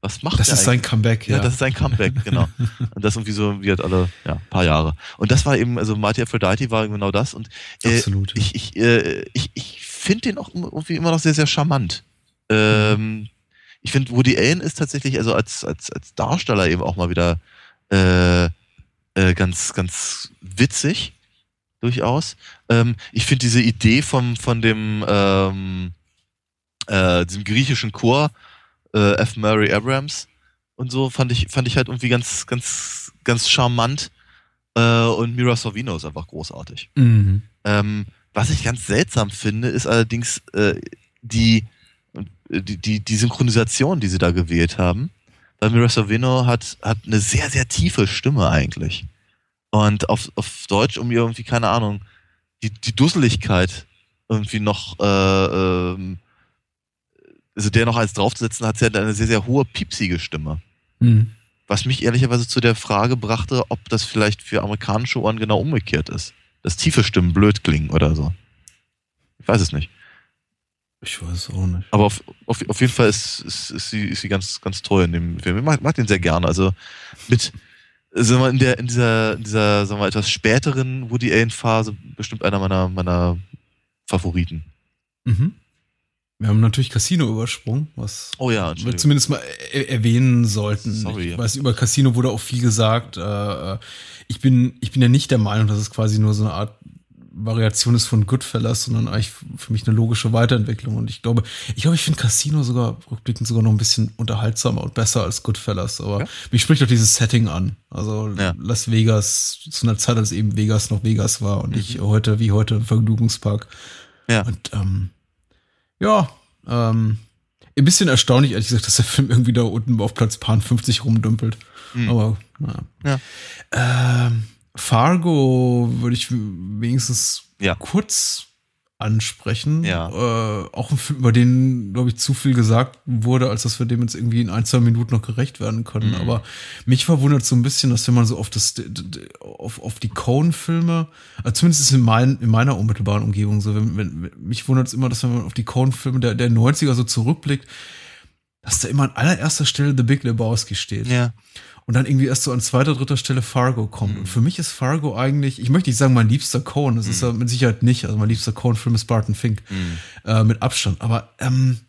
Was macht Das der ist sein eigentlich? Comeback, Ja, ja. das ist sein Comeback, genau. (laughs) Und das irgendwie so, wie halt alle, ja, paar Jahre. Und das war eben, also Mighty Aphrodite war genau das. Und äh, Absolut. ich, ich, äh, ich, ich finde den auch irgendwie immer noch sehr, sehr charmant. Ähm, ich finde, Woody Allen ist tatsächlich, also als, als, als Darsteller eben auch mal wieder äh, äh, ganz, ganz witzig, durchaus. Ähm, ich finde diese Idee vom, von dem, ähm, äh, diesem griechischen Chor, äh, F. Murray Abrams und so, fand ich, fand ich halt irgendwie ganz, ganz, ganz charmant. Äh, und Mira Sorvino ist einfach großartig. Mhm. Ähm, was ich ganz seltsam finde, ist allerdings äh, die, die, die, die Synchronisation, die sie da gewählt haben. Weil Mira Sorvino hat, hat eine sehr, sehr tiefe Stimme eigentlich. Und auf, auf Deutsch, um ihr irgendwie, keine Ahnung, die, die Dusseligkeit irgendwie noch, äh, ähm, also der noch als draufzusetzen, hat sie halt eine sehr, sehr hohe, piepsige Stimme. Mhm. Was mich ehrlicherweise zu der Frage brachte, ob das vielleicht für amerikanische Ohren genau umgekehrt ist. Dass tiefe Stimmen blöd klingen oder so. Ich weiß es nicht. Ich weiß auch nicht. Aber auf, auf, auf jeden Fall ist, ist, ist, sie, ist sie ganz, ganz toll in dem Film. Ich mag, mag den sehr gerne. Also mit, sagen wir, in der, in dieser, in dieser, sagen wir, mal, etwas späteren Woody Allen Phase bestimmt einer meiner, meiner Favoriten. Mhm. Wir haben natürlich Casino übersprungen, was Oh ja, wir zumindest mal er erwähnen sollten. Sorry. Ich weiß, über Casino wurde auch viel gesagt. Äh, Ich bin, ich bin ja nicht der Meinung, dass es quasi nur so eine Art Variation ist von Goodfellas, sondern eigentlich für mich eine logische Weiterentwicklung. Und ich glaube, ich glaube, ich finde Casino sogar rückblickend sogar noch ein bisschen unterhaltsamer und besser als Goodfellas. Aber ja. mich spricht doch dieses Setting an. Also ja. Las Vegas, zu einer Zeit, als eben Vegas noch Vegas war und mhm. ich heute wie heute im Vergnügungspark. Ja. Und ähm, ja, ähm, ein bisschen erstaunlich, ehrlich gesagt, dass der Film irgendwie da unten auf Platz Paar 50 rumdümpelt. Mhm. Aber naja. Ja. Ähm, Fargo würde ich wenigstens ja. kurz ansprechen. Ja. Äh, auch ein Film, über den, glaube ich, zu viel gesagt wurde, als dass wir dem jetzt irgendwie in ein, zwei Minuten noch gerecht werden können. Mhm. Aber mich verwundert so ein bisschen, dass wenn man so auf das, auf, auf die Cone-Filme, also zumindest ist in, mein, in meiner unmittelbaren Umgebung so, wenn, wenn, mich wundert es immer, dass wenn man auf die Cone-Filme der, der 90er so zurückblickt, dass da immer an allererster Stelle The Big Lebowski steht. Ja und dann irgendwie erst so an zweiter, dritter Stelle Fargo kommt. Mhm. Und für mich ist Fargo eigentlich, ich möchte nicht sagen mein liebster Cohen, das mhm. ist er mit Sicherheit nicht, also mein liebster Cohen-Film ist Barton Fink, mhm. äh, mit Abstand. Aber ähm,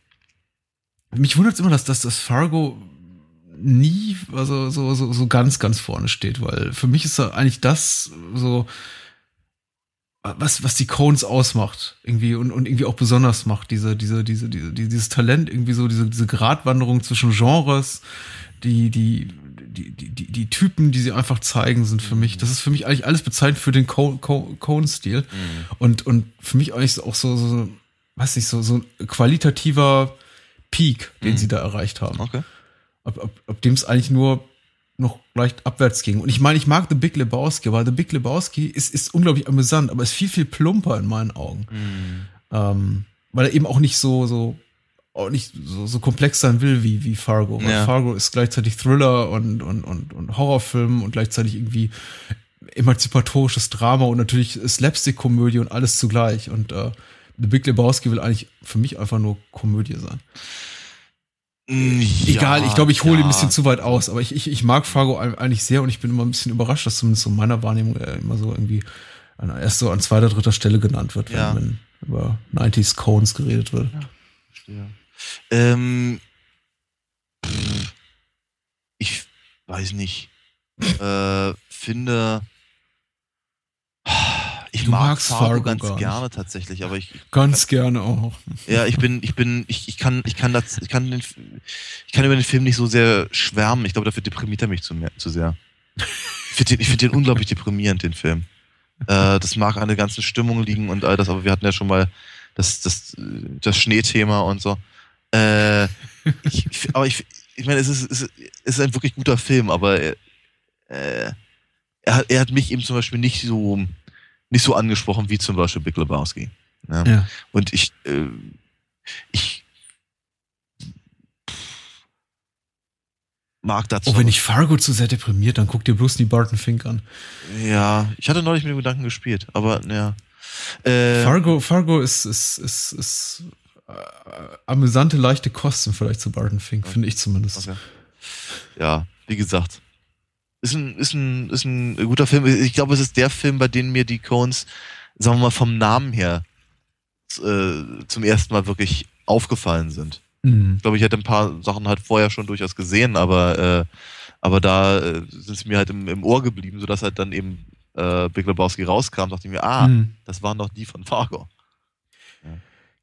mich wundert es immer, dass, dass das Fargo nie also so, so, so ganz, ganz vorne steht, weil für mich ist er eigentlich das so, was, was die Cones ausmacht, irgendwie und, und irgendwie auch besonders macht, diese, diese, diese, diese, dieses Talent, irgendwie so, diese, diese Gratwanderung zwischen Genres, die, die, die, die, Typen, die sie einfach zeigen, sind für mich, das ist für mich eigentlich alles bezeichnet für den Cone-Stil. Mhm. Und, und für mich eigentlich auch so, so, weiß nicht, so, so ein qualitativer Peak, den mhm. sie da erreicht haben. Okay. Ab, ab, ab dem es eigentlich nur noch leicht abwärts ging. Und ich meine, ich mag The Big Lebowski, weil The Big Lebowski ist, ist unglaublich amüsant, aber ist viel, viel plumper in meinen Augen. Mhm. Ähm, weil er eben auch nicht so, so auch nicht so, so komplex sein will wie, wie Fargo. Weil ja. Fargo ist gleichzeitig Thriller und, und, und, und Horrorfilm und gleichzeitig irgendwie emanzipatorisches Drama und natürlich Slapstick-Komödie und alles zugleich. Und äh, The Big Lebowski will eigentlich für mich einfach nur Komödie sein. Mm, ja, Egal, ich glaube, ich hole ja, ein bisschen zu weit aus, aber ich, ich, ich mag Fargo eigentlich sehr und ich bin immer ein bisschen überrascht, dass zumindest so meiner Wahrnehmung äh, immer so irgendwie an, erst so an zweiter, dritter Stelle genannt wird, wenn, wenn über 90s Cones geredet wird. Ja, verstehe. Ähm, pff, ich weiß nicht. (laughs) äh, finde. Ich du mag Fargo, Fargo ganz gerne tatsächlich, aber ich ganz gerne auch. Ja, ich bin, ich bin, ich, ich kann, ich kann das, ich kann den, ich kann über den Film nicht so sehr schwärmen. Ich glaube, dafür deprimiert er mich zu, mehr, zu sehr. Ich finde den, ich find den unglaublich deprimierend, den Film. Äh, das mag an der ganzen Stimmung liegen und all das, aber wir hatten ja schon mal das, das, das Schneethema und so. Äh, ich, aber ich, ich meine, es ist, es ist ein wirklich guter Film, aber äh, er, hat, er hat mich eben zum Beispiel nicht so, nicht so angesprochen wie zum Beispiel Big Lebowski. Ja? ja. Und ich, äh, ich mag dazu. Oh, wenn ich Fargo zu sehr deprimiert, dann guck dir bloß die Barton Fink an. Ja, ich hatte neulich mit dem Gedanken gespielt, aber ja. Äh, Fargo, Fargo ist, ist, ist, ist äh, amüsante, leichte Kosten vielleicht zu Barton Fink, okay. finde ich zumindest. Okay. Ja, wie gesagt. Ist ein, ist, ein, ist ein guter Film. Ich glaube, es ist der Film, bei dem mir die Cones, sagen wir mal, vom Namen her äh, zum ersten Mal wirklich aufgefallen sind. Mhm. Ich glaube, ich hätte ein paar Sachen halt vorher schon durchaus gesehen, aber, äh, aber da äh, sind sie mir halt im, im Ohr geblieben, sodass halt dann eben äh, Big Lebowski rauskam, dachte ich mir, ah, mhm. das waren doch die von Fargo.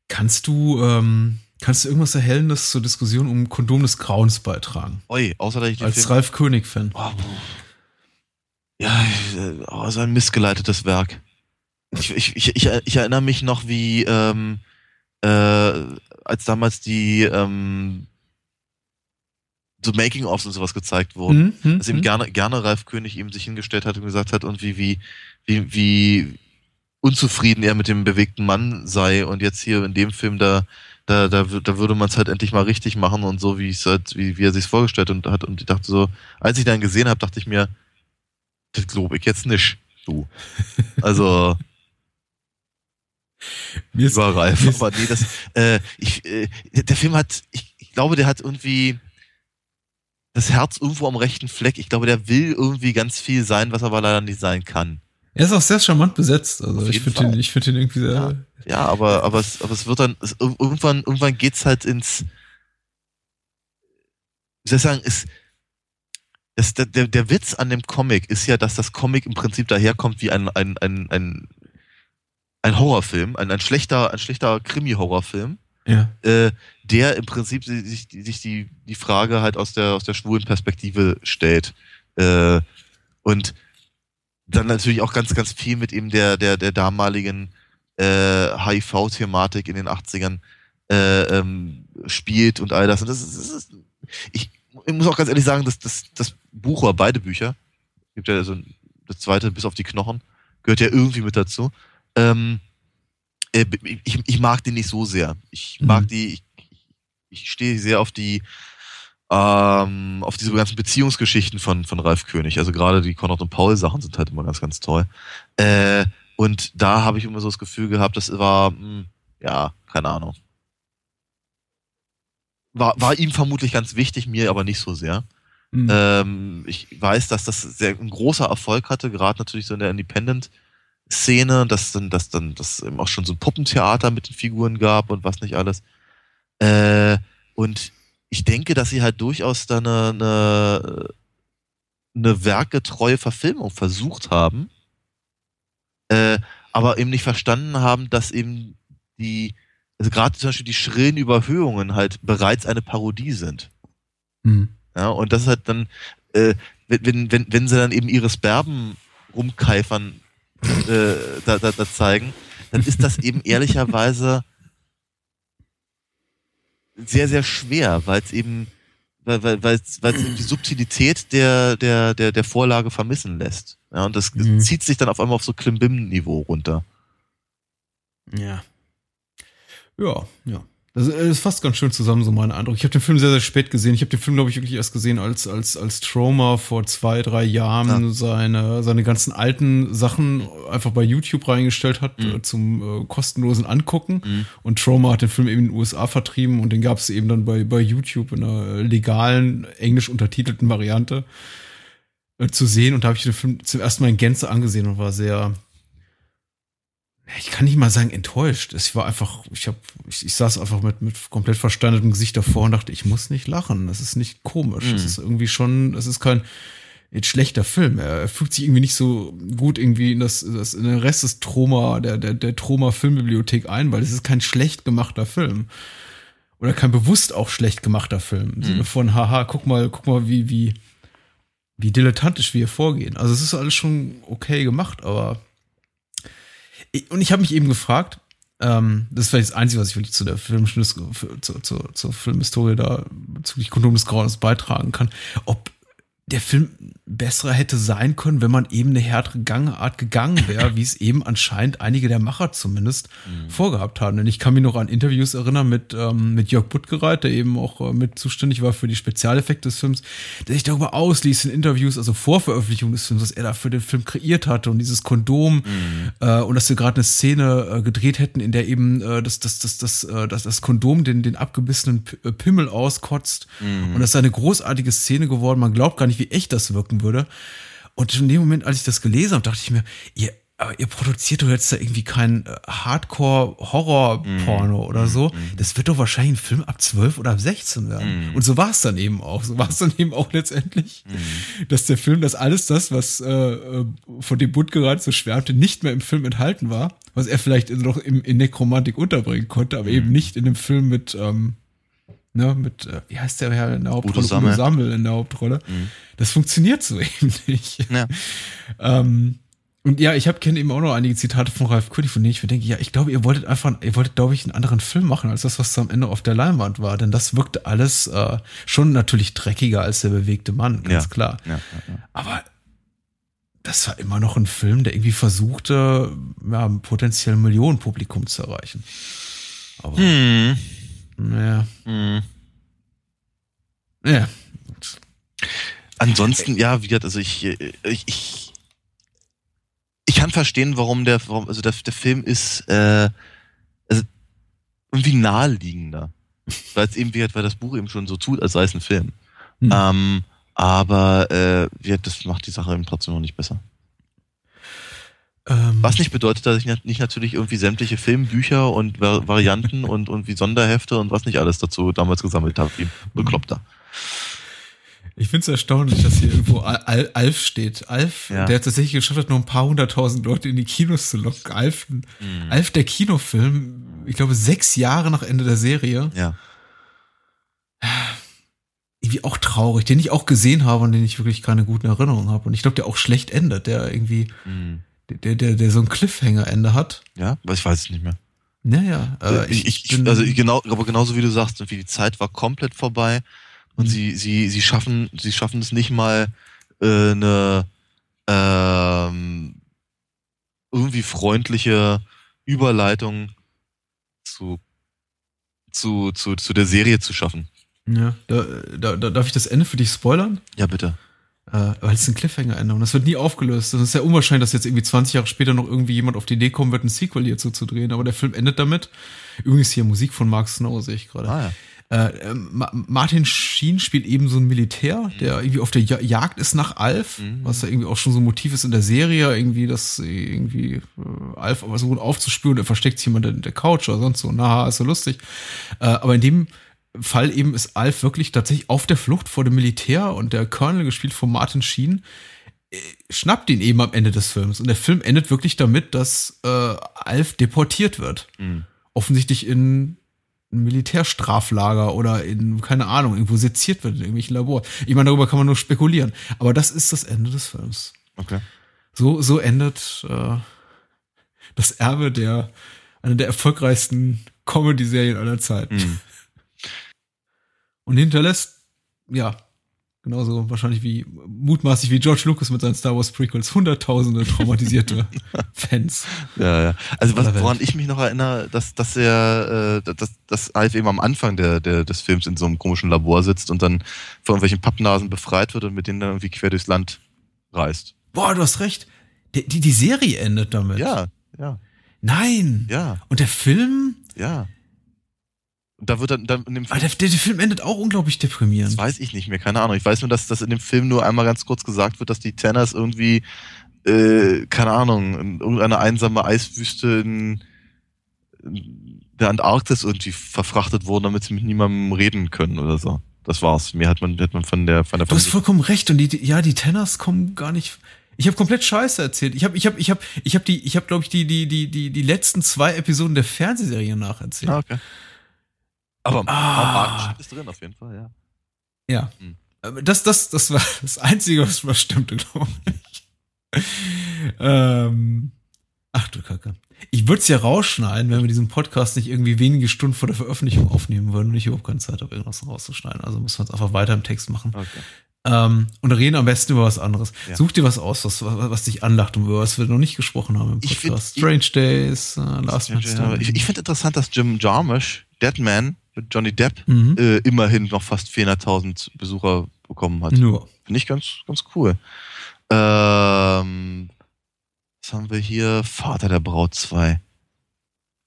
Kannst du, ähm, kannst du irgendwas Erhellendes zur Diskussion um Kondom des Grauens beitragen? außer dass ich Als Film Ralf König-Fan. Oh, ja, oh, so ein missgeleitetes Werk. Ich, ich, ich, ich, erinnere mich noch, wie ähm, äh, als damals die ähm, so Making-ofs und sowas gezeigt wurden, mhm, mhm dass eben mhm. gerne, gerne Ralf König eben sich hingestellt hat und gesagt hat und wie, wie, wie, wie unzufrieden er mit dem bewegten Mann sei und jetzt hier in dem Film da da, da, da würde man es halt endlich mal richtig machen und so, wie es halt, wie, wie er sich vorgestellt und hat. Und ich dachte so, als ich dann gesehen habe, dachte ich mir, das glaube ich jetzt nicht. Du. (laughs) Also mir ist, überall. Mir aber nee, das, äh, ich, äh, der Film hat, ich, ich glaube, der hat irgendwie das Herz irgendwo am rechten Fleck. Ich glaube, der will irgendwie ganz viel sein, was aber leider nicht sein kann. Er ist auch sehr charmant besetzt. Also ich finde ihn, ich finde ihn irgendwie sehr. Ja, ja, aber, aber es, aber es wird dann, es, irgendwann, irgendwann geht's halt ins, wie soll ich sagen, ist, das, der, der Witz an dem Comic ist ja, dass das Comic im Prinzip daherkommt wie ein, ein, ein, ein ein Horrorfilm, ein, ein schlechter, ein schlechter Krimi-Horrorfilm, Ja. äh, der im Prinzip sich, sich die, die Frage halt aus der, aus der schwulen Perspektive stellt. Äh, und dann natürlich auch ganz, ganz viel mit eben der, der, der damaligen äh, HIV-Thematik in den 80ern äh, ähm, spielt und all das. Und das ist, das ist ich, ich muss auch ganz ehrlich sagen, dass das, das Buch oder beide Bücher, gibt ja so ein- das zweite bis auf die Knochen, gehört ja irgendwie mit dazu. Ähm, äh, ich, ich mag die nicht so sehr. Ich mag Mhm. die, ich, ich stehe sehr auf die, ähm, auf diese ganzen Beziehungsgeschichten von, von Ralf König. Also gerade die Konrad und Paul Sachen sind halt immer ganz, ganz toll. Äh, und da habe ich immer so das Gefühl gehabt, das war, mh, ja, keine Ahnung. War, war ihm vermutlich ganz wichtig, mir aber nicht so sehr. Mhm. Ähm, ich weiß, dass das sehr ein großer Erfolg hatte, gerade natürlich so in der Independent-Szene, dass dann, dass dann, das eben auch schon so ein Puppentheater mit den Figuren gab und was nicht alles. Äh, und ich denke, dass sie halt durchaus da eine, eine, eine werkgetreue Verfilmung versucht haben, äh, aber eben nicht verstanden haben, dass eben die, also gerade zum Beispiel die schrillen Überhöhungen halt bereits eine Parodie sind. Mhm. Ja, und das ist halt dann, äh, wenn, wenn, wenn, wenn sie dann eben ihre Sperben rumkeifern äh, da, da, da zeigen, dann ist das eben (laughs) ehrlicherweise sehr, sehr schwer, weil es eben, weil, weil, weil es die Subtilität der, der, der, der Vorlage vermissen lässt. Ja, und das Mhm. zieht sich dann auf einmal auf so Klimbim-Niveau runter. Ja. Ja, ja. Das ist fast ganz schön zusammen, so mein Eindruck. Ich habe den Film sehr, sehr spät gesehen. Ich habe den Film, glaube ich, wirklich erst gesehen, als, als, als Trauma vor zwei, drei Jahren Ja. seine, seine ganzen alten Sachen einfach bei YouTube reingestellt hat Mhm. äh, zum äh, kostenlosen Angucken. Mhm. Und Trauma hat den Film eben in den USA vertrieben und den gab es eben dann bei, bei YouTube in einer legalen, englisch untertitelten Variante äh, zu sehen. Und da habe ich den Film zum ersten Mal in Gänze angesehen und war sehr, ich kann nicht mal sagen enttäuscht. Ich war einfach, ich habe, ich, ich saß einfach mit, mit komplett verstandetem Gesicht davor und dachte, ich muss nicht lachen. Das ist nicht komisch. Mhm. Das ist irgendwie schon, es ist kein jetzt schlechter Film. Er, fügt sich irgendwie nicht so gut irgendwie in das, das in den Rest des Troma, der, der, der Troma Filmbibliothek ein, weil es ist kein schlecht gemachter Film. Oder kein bewusst auch schlecht gemachter Film. Im Sinne von, haha, guck mal, guck mal, wie, wie, wie dilettantisch wir hier vorgehen. Also es ist alles schon okay gemacht, aber und ich habe mich eben gefragt, ähm, das ist vielleicht das Einzige, was ich wirklich zu der Filmschnitt, zur, zur, zur Filmhistorie da bezüglich Kondom des Grauens beitragen kann, ob der Film besser hätte sein können, wenn man eben eine härtere Gangart gegangen wäre, (laughs) wie es eben anscheinend einige der Macher zumindest vorgehabt haben. Denn ich kann mich noch an Interviews erinnern mit, ähm, mit Jörg Buttgereit, der eben auch äh, mit zuständig war für die Spezialeffekte des Films, der sich darüber ausließ in Interviews, also vor Veröffentlichung des Films, was er da für den Film kreiert hatte und dieses Kondom äh, und dass wir gerade eine Szene äh, gedreht hätten, in der eben äh, das, das, das, das, äh, das, das Kondom den, den abgebissenen äh, Pimmel auskotzt. Und das ist eine großartige Szene geworden. Man glaubt gar nicht, wie echt das wirken würde. Und in dem Moment, als ich das gelesen habe, dachte ich mir, ihr, ihr produziert doch jetzt da irgendwie kein äh, Hardcore-Horror-Porno oder so. Das wird doch wahrscheinlich ein Film ab 12 oder ab 16 werden. Und so war es dann eben auch. So war es dann eben auch letztendlich, dass der Film, dass alles das, was äh, äh, von dem Bund gerade so schwärmte, nicht mehr im Film enthalten war, was er vielleicht noch im, in Nekromantik unterbringen konnte, aber eben nicht in dem Film mit, ähm, ne, mit, äh, wie heißt der Herr in der Hauptrolle? Sammel. Sammel in der Hauptrolle. Das funktioniert so (laughs) eben nicht. Ja. Ähm, und ja, ich habe kenne eben auch noch einige Zitate von Ralf König, von denen ich mir denke, ja, ich glaube, ihr wolltet einfach, ihr wolltet, glaube ich, einen anderen Film machen, als das, was am Ende auf der Leinwand war. Denn das wirkte alles äh, schon natürlich dreckiger als der bewegte Mann, ganz Ja. klar. Ja. Aber das war immer noch ein Film, der irgendwie versuchte, ja, potenziell ein Millionenpublikum zu erreichen. Aber, Hm. Naja, Hm. ja. Ansonsten, ja, wie gesagt, also ich, äh, ich, ich, ich kann verstehen, warum der, warum, also der, der Film ist, äh, also irgendwie naheliegender. Weil es eben, wie gesagt, weil das Buch eben schon so tut, als sei es ein Film. Hm. Ähm, aber, äh, wie gesagt, das macht die Sache eben trotzdem noch nicht besser. Ähm, Was nicht bedeutet, dass ich nicht natürlich irgendwie sämtliche Filmbücher und Va Varianten und, und wie Sonderhefte und was nicht alles dazu damals gesammelt habe, wie Bekloppter. Ich finde es erstaunlich, dass hier irgendwo Al Alf steht. Alf, Ja. der hat tatsächlich geschafft hat, nur ein paar hunderttausend Leute in die Kinos zu locken. Alf, Mhm. Alf der Kinofilm, ich glaube sechs Jahre nach Ende der Serie. Ja. Irgendwie auch traurig, den ich auch gesehen habe und den ich wirklich keine guten Erinnerungen habe. Und ich glaube, der auch schlecht endet, der irgendwie, Mhm. Der, der, der so ein Cliffhanger-Ende hat. Ja, aber ich weiß es nicht mehr. Naja, äh, ich, ich, also ich genau, aber genauso wie du sagst, irgendwie die Zeit war komplett vorbei und Mhm. sie, sie, sie schaffen, sie schaffen es nicht mal äh, eine ähm, irgendwie freundliche Überleitung zu, zu, zu, zu der Serie zu schaffen. ja, da, da, da, darf ich das Ende für dich spoilern? Ja, bitte. Äh, weil es ist ein Cliffhanger-Ende und das wird nie aufgelöst. Es ist ja unwahrscheinlich, dass jetzt irgendwie 20 Jahre später noch irgendwie jemand auf die Idee kommen wird, ein Sequel hierzu zu drehen. Aber der Film endet damit. Übrigens hier Musik von Mark Snow, sehe ich gerade. Ah, ja. Äh, ähm, Ma Martin Sheen spielt eben so ein Militär, der irgendwie auf der ja Jagd ist nach Alf, Mhm. was ja irgendwie auch schon so ein Motiv ist in der Serie, irgendwie, dass irgendwie äh, Alf aber so gut aufzuspüren, er versteckt sich jemand in der Couch oder sonst so. Na, ist so lustig. Äh, aber in dem Fall eben ist Alf wirklich tatsächlich auf der Flucht vor dem Militär und der Colonel, gespielt von Martin Sheen, äh, schnappt ihn eben am Ende des Films. Und der Film endet wirklich damit, dass äh, Alf deportiert wird Mhm. offensichtlich in ein Militärstraflager oder in, keine Ahnung, irgendwo seziert wird in irgendwelchen Labor. Ich meine, darüber kann man nur spekulieren. Aber das ist das Ende des Films. Okay. So, so endet äh, das Erbe der, einer der erfolgreichsten Comedy-Serien aller Zeiten. Mhm. Und hinterlässt, ja, genauso wahrscheinlich wie, mutmaßlich wie George Lucas mit seinen Star Wars Prequels, hunderttausende traumatisierte (laughs) Fans. Ja, ja. Also was, woran ich mich noch erinnere, dass, dass er, äh, dass, dass Alf eben am Anfang der, der, des Films in so einem komischen Labor sitzt und dann von irgendwelchen Pappnasen befreit wird und mit denen dann irgendwie quer durchs Land reist. Boah, du hast recht. Die, die, die Serie endet damit. Ja, ja, Nein. ja, Und der Film, ja. Und da wird dann, dann in dem Film, der, der, der Film endet auch unglaublich das deprimierend. weiß ich nicht mehr, keine Ahnung. Ich weiß nur, dass das in dem Film nur einmal ganz kurz gesagt wird, dass die Tanners irgendwie, äh, keine Ahnung, in irgendeine einsame Eiswüste in, in der Antarktis irgendwie verfrachtet wurden, damit sie mit niemandem reden können oder so. Das war's. Mehr hat man, hat man von der, von der Du hast vollkommen recht. Und die, ja, die Tenners kommen gar nicht. Ich habe komplett Scheiße erzählt. Ich habe, ich habe, ich habe, ich habe die, ich habe, glaube ich, die, die, die, die, die letzten zwei Episoden der Fernsehserie nacherzählt. Ah, okay. Aber Ah. ist drin auf jeden Fall, ja. Ja. Hm. Aber Das, das, das war (laughs) das Einzige, was, was stimmte, glaube ich. ähm, ach du Kacke. Ich würde es ja rausschneiden, wenn wir diesen Podcast nicht irgendwie wenige Stunden vor der Veröffentlichung aufnehmen würden und ich überhaupt keine Zeit habe, irgendwas rauszuschneiden. Also müssen wir es einfach weiter im Text machen. Okay. Ähm, und reden am besten über was anderes. Ja. Such dir was aus, was, was, dich anlacht und über was wir noch nicht gesprochen haben im Ich find- Podcast. Strange Days, äh, Last Man Standing. Ich, ich finde interessant, dass Jim Jarmusch, Deadman, mit Johnny Depp, Mhm. äh, immerhin noch fast 400.000 Besucher bekommen hat. Nur. Finde ich ganz, ganz cool. Ähm, was haben wir hier? Vater der Braut 2.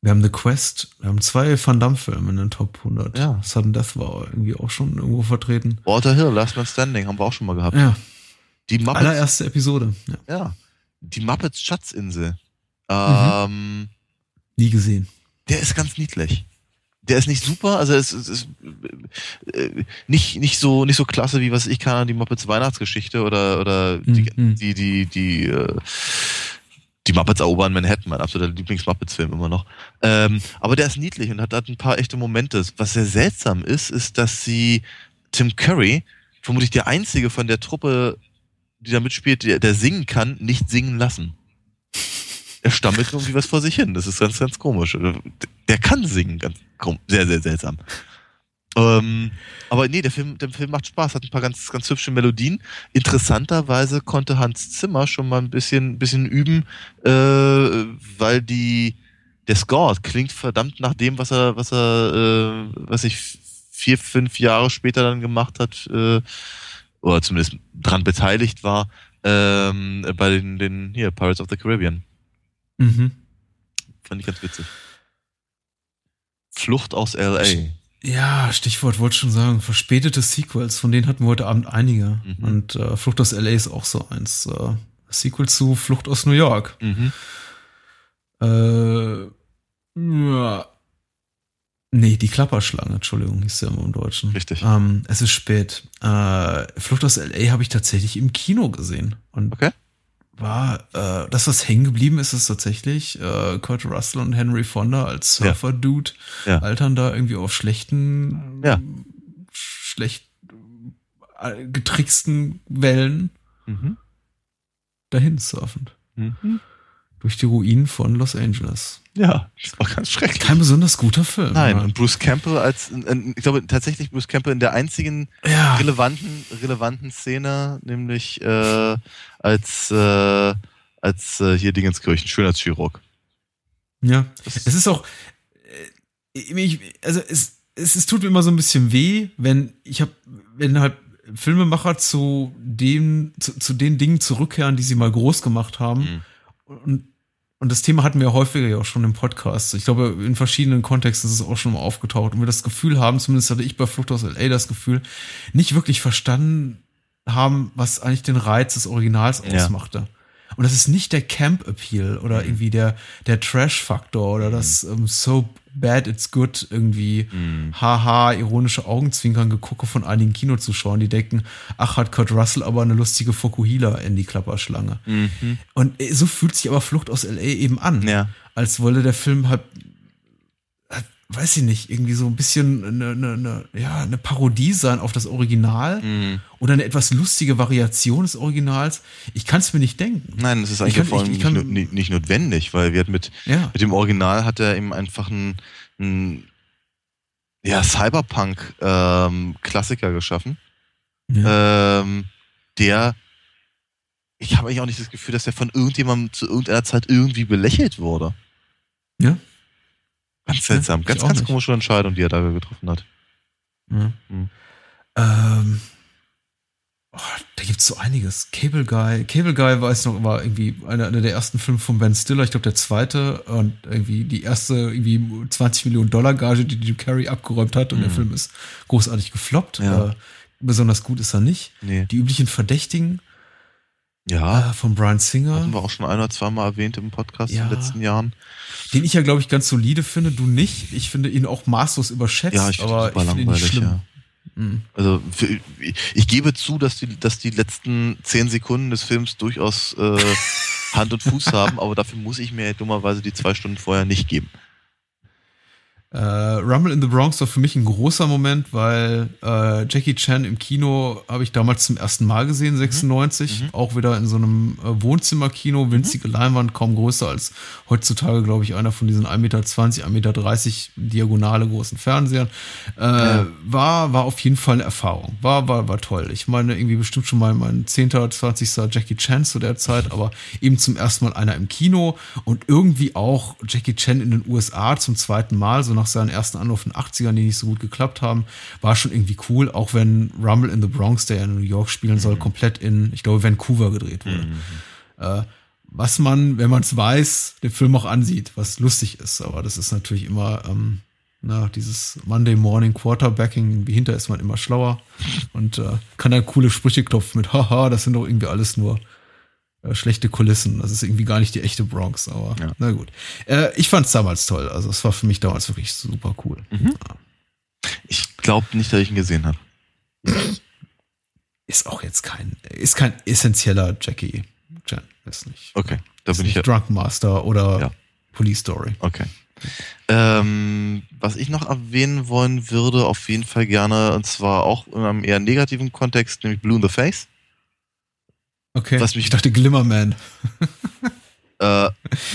Wir haben The Quest, wir haben zwei Van Damme-Filme in den Top 100. Ja. Sudden Death war irgendwie auch schon irgendwo vertreten. Walter Hill, Last Man Standing, haben wir auch schon mal gehabt. Ja, Die Muppets, allererste Episode. Ja. ja. Die Muppets Schatzinsel. Mhm. Ähm, Nie gesehen. der ist ganz niedlich. Der ist nicht super, also es ist, ist äh, nicht nicht so nicht so klasse wie was ich kann die Muppets Weihnachtsgeschichte oder oder die Mhm. die die die, äh, die Muppets erobern Manhattan, mein absoluter Lieblings-Muppets-Film immer noch. Ähm, aber der ist niedlich und hat, hat ein paar echte Momente. Was sehr seltsam ist, ist, dass sie Tim Curry, vermutlich der einzige von der Truppe, die da mitspielt, der, der singen kann, nicht singen lassen. Er stammelt irgendwie was vor sich hin. Das ist ganz, ganz komisch. Der kann singen, ganz krumm. Sehr, sehr seltsam. Ähm, aber nee, der Film, der Film macht Spaß, hat ein paar ganz, ganz hübsche Melodien. Interessanterweise konnte Hans Zimmer schon mal ein bisschen, bisschen üben, äh, weil die, der Score klingt verdammt nach dem, was er, was er, äh, was ich vier, fünf Jahre später dann gemacht hat, äh, oder zumindest dran beteiligt war, ähm, bei den, den, hier, Pirates of the Caribbean. Mhm. Fand ich ganz witzig. Flucht aus L.A. Ja, Stichwort wollte schon sagen, verspätete Sequels, von denen hatten wir heute Abend einige. Mhm. Und äh, Flucht aus LA ist auch so eins. Äh, Sequel zu Flucht aus New York. Mhm. Äh, ja. Nee, die Klapperschlange, Entschuldigung, hieß ja immer im Deutschen. Richtig. Ähm, es ist spät. Äh, Flucht aus L.A. habe ich tatsächlich im Kino gesehen. Und Okay. War, äh, das, was hängen geblieben ist, ist tatsächlich äh, Kurt Russell und Henry Fonda als Ja. Surfer-Dude Ja. altern da irgendwie auf schlechten, Ja. schlecht äh, getricksten Wellen Mhm. dahin surfend. Mhm. Durch die Ruinen von Los Angeles. Ja, das war ganz schrecklich. Kein besonders guter Film. Nein, Ja. und Bruce Campbell als, ich glaube tatsächlich Bruce Campbell in der einzigen Ja. relevanten, relevanten Szene, nämlich äh, als, äh, als äh, hier Dingenskirchen, Schönheitschirurg. Ja. Das- Es ist auch, äh, ich, also es, es, es tut mir immer so ein bisschen weh, wenn ich habe, wenn halt Filmemacher zu dem, zu, zu den Dingen zurückkehren, die sie mal groß gemacht haben. Mhm. Und, und das Thema hatten wir häufiger ja auch schon im Podcast. Ich glaube, in verschiedenen Kontexten ist es auch schon mal aufgetaucht. Und wir das Gefühl haben, zumindest hatte ich bei Flucht aus L.A. das Gefühl, nicht wirklich verstanden haben, was eigentlich den Reiz des Originals Ja. ausmachte. Und das ist nicht der Camp-Appeal oder irgendwie der, der Trash-Faktor oder das ähm, so bad it's good irgendwie haha, ironische Augenzwinkern gegucke von einigen Kinozuschauern, die denken, ach, hat Kurt Russell aber eine lustige Fokuhila in die Klapperschlange. Mhm. Und äh, so fühlt sich aber Flucht aus L.A. eben an. Ja. Als wollte der Film halt, weiß ich nicht, irgendwie so ein bisschen eine, eine, eine, ja, eine Parodie sein auf das Original Mhm. oder eine etwas lustige Variation des Originals. Ich kann es mir nicht denken. Nein, das ist eigentlich kann- vor allem ich- ich nicht, nicht, nicht notwendig, weil wir mit, Ja. mit dem Original hat er eben einfach einen, einen ja, Cyberpunk-Klassiker geschaffen, ja. ähm, der ich habe eigentlich auch nicht das Gefühl, dass er von irgendjemandem zu irgendeiner Zeit irgendwie belächelt wurde. Ja. Ganz seltsam, ich ganz, ganz nicht. komische Entscheidung, die er da getroffen hat. Ja. Hm. Ähm, oh, da gibt's so einiges. Cable Guy. Cable Guy weiß noch, war irgendwie einer, einer der ersten Filme von Ben Stiller, ich glaube der zweite und irgendwie die erste irgendwie 20 Millionen Dollar Gage, die Jim Carrey abgeräumt hat und der Film ist großartig gefloppt. Mhm. Ja. Äh, besonders gut ist er nicht. Nee. Die üblichen Verdächtigen Ja, äh, von Brian Singer, hatten wir auch schon ein oder zweimal erwähnt im Podcast Ja. in den letzten Jahren. den ich ja glaube ich ganz solide finde, du nicht. Ich finde ihn auch maßlos überschätzt, Ja, ich finde aber super ich langweilig, schlimm. ja. Mhm. Also für, ich gebe zu, dass die, dass die letzten zehn Sekunden des Films durchaus äh, Hand und Fuß (laughs) haben, aber dafür muss ich mir dummerweise die zwei Stunden vorher nicht geben. Äh, Rumble in the Bronx war für mich ein großer Moment, weil äh, Jackie Chan im Kino habe ich damals zum ersten Mal gesehen, 96. Auch wieder in so einem äh, Wohnzimmerkino, winzige Leinwand, kaum größer als heutzutage, glaube ich, einer von didiesen 1,20 Meter, 1,30 Meter diagonale großen Fernsehern. Äh, war, war auf jeden Fall eine Erfahrung. War, war, war toll. Ich meine, irgendwie bestimmt schon mal mein 10., 20. Jackie Chan zu der Zeit, aber eben zum ersten Mal einer im Kino und irgendwie auch Jackie Chan in den USA zum zweiten Mal, so nach seinen ersten Anlauf in den 80ern, die nicht so gut geklappt haben, war schon irgendwie cool, auch wenn Rumble in the Bronx, der ja in New York spielen soll, komplett in, ich glaube, Vancouver gedreht wurde. Äh, was man, wenn man es weiß, den Film auch ansieht, was lustig ist, aber das ist natürlich immer, ähm, na, dieses Monday Morning Quarterbacking, wie hinter ist man immer schlauer. Und äh, kann dann coole Sprüche klopfen mit, haha, das sind doch irgendwie alles nur schlechte Kulissen. Das ist irgendwie gar nicht die echte Bronx, aber Ja. na gut. Äh, ich fand es damals toll. Also es war für mich damals wirklich super cool. Ich glaube nicht, dass ich ihn gesehen habe. Ist auch jetzt kein, ist kein essentieller Jackie Chan. Ist nicht. Okay, da ist bin ich ja. Drunken Master oder Ja. Police Story. Okay. Ähm, was ich noch erwähnen wollen würde, auf jeden Fall gerne, und zwar auch in einem eher negativen Kontext, nämlich Blue in the Face. Okay. Was mich- ich dachte Glimmerman. (laughs) Äh,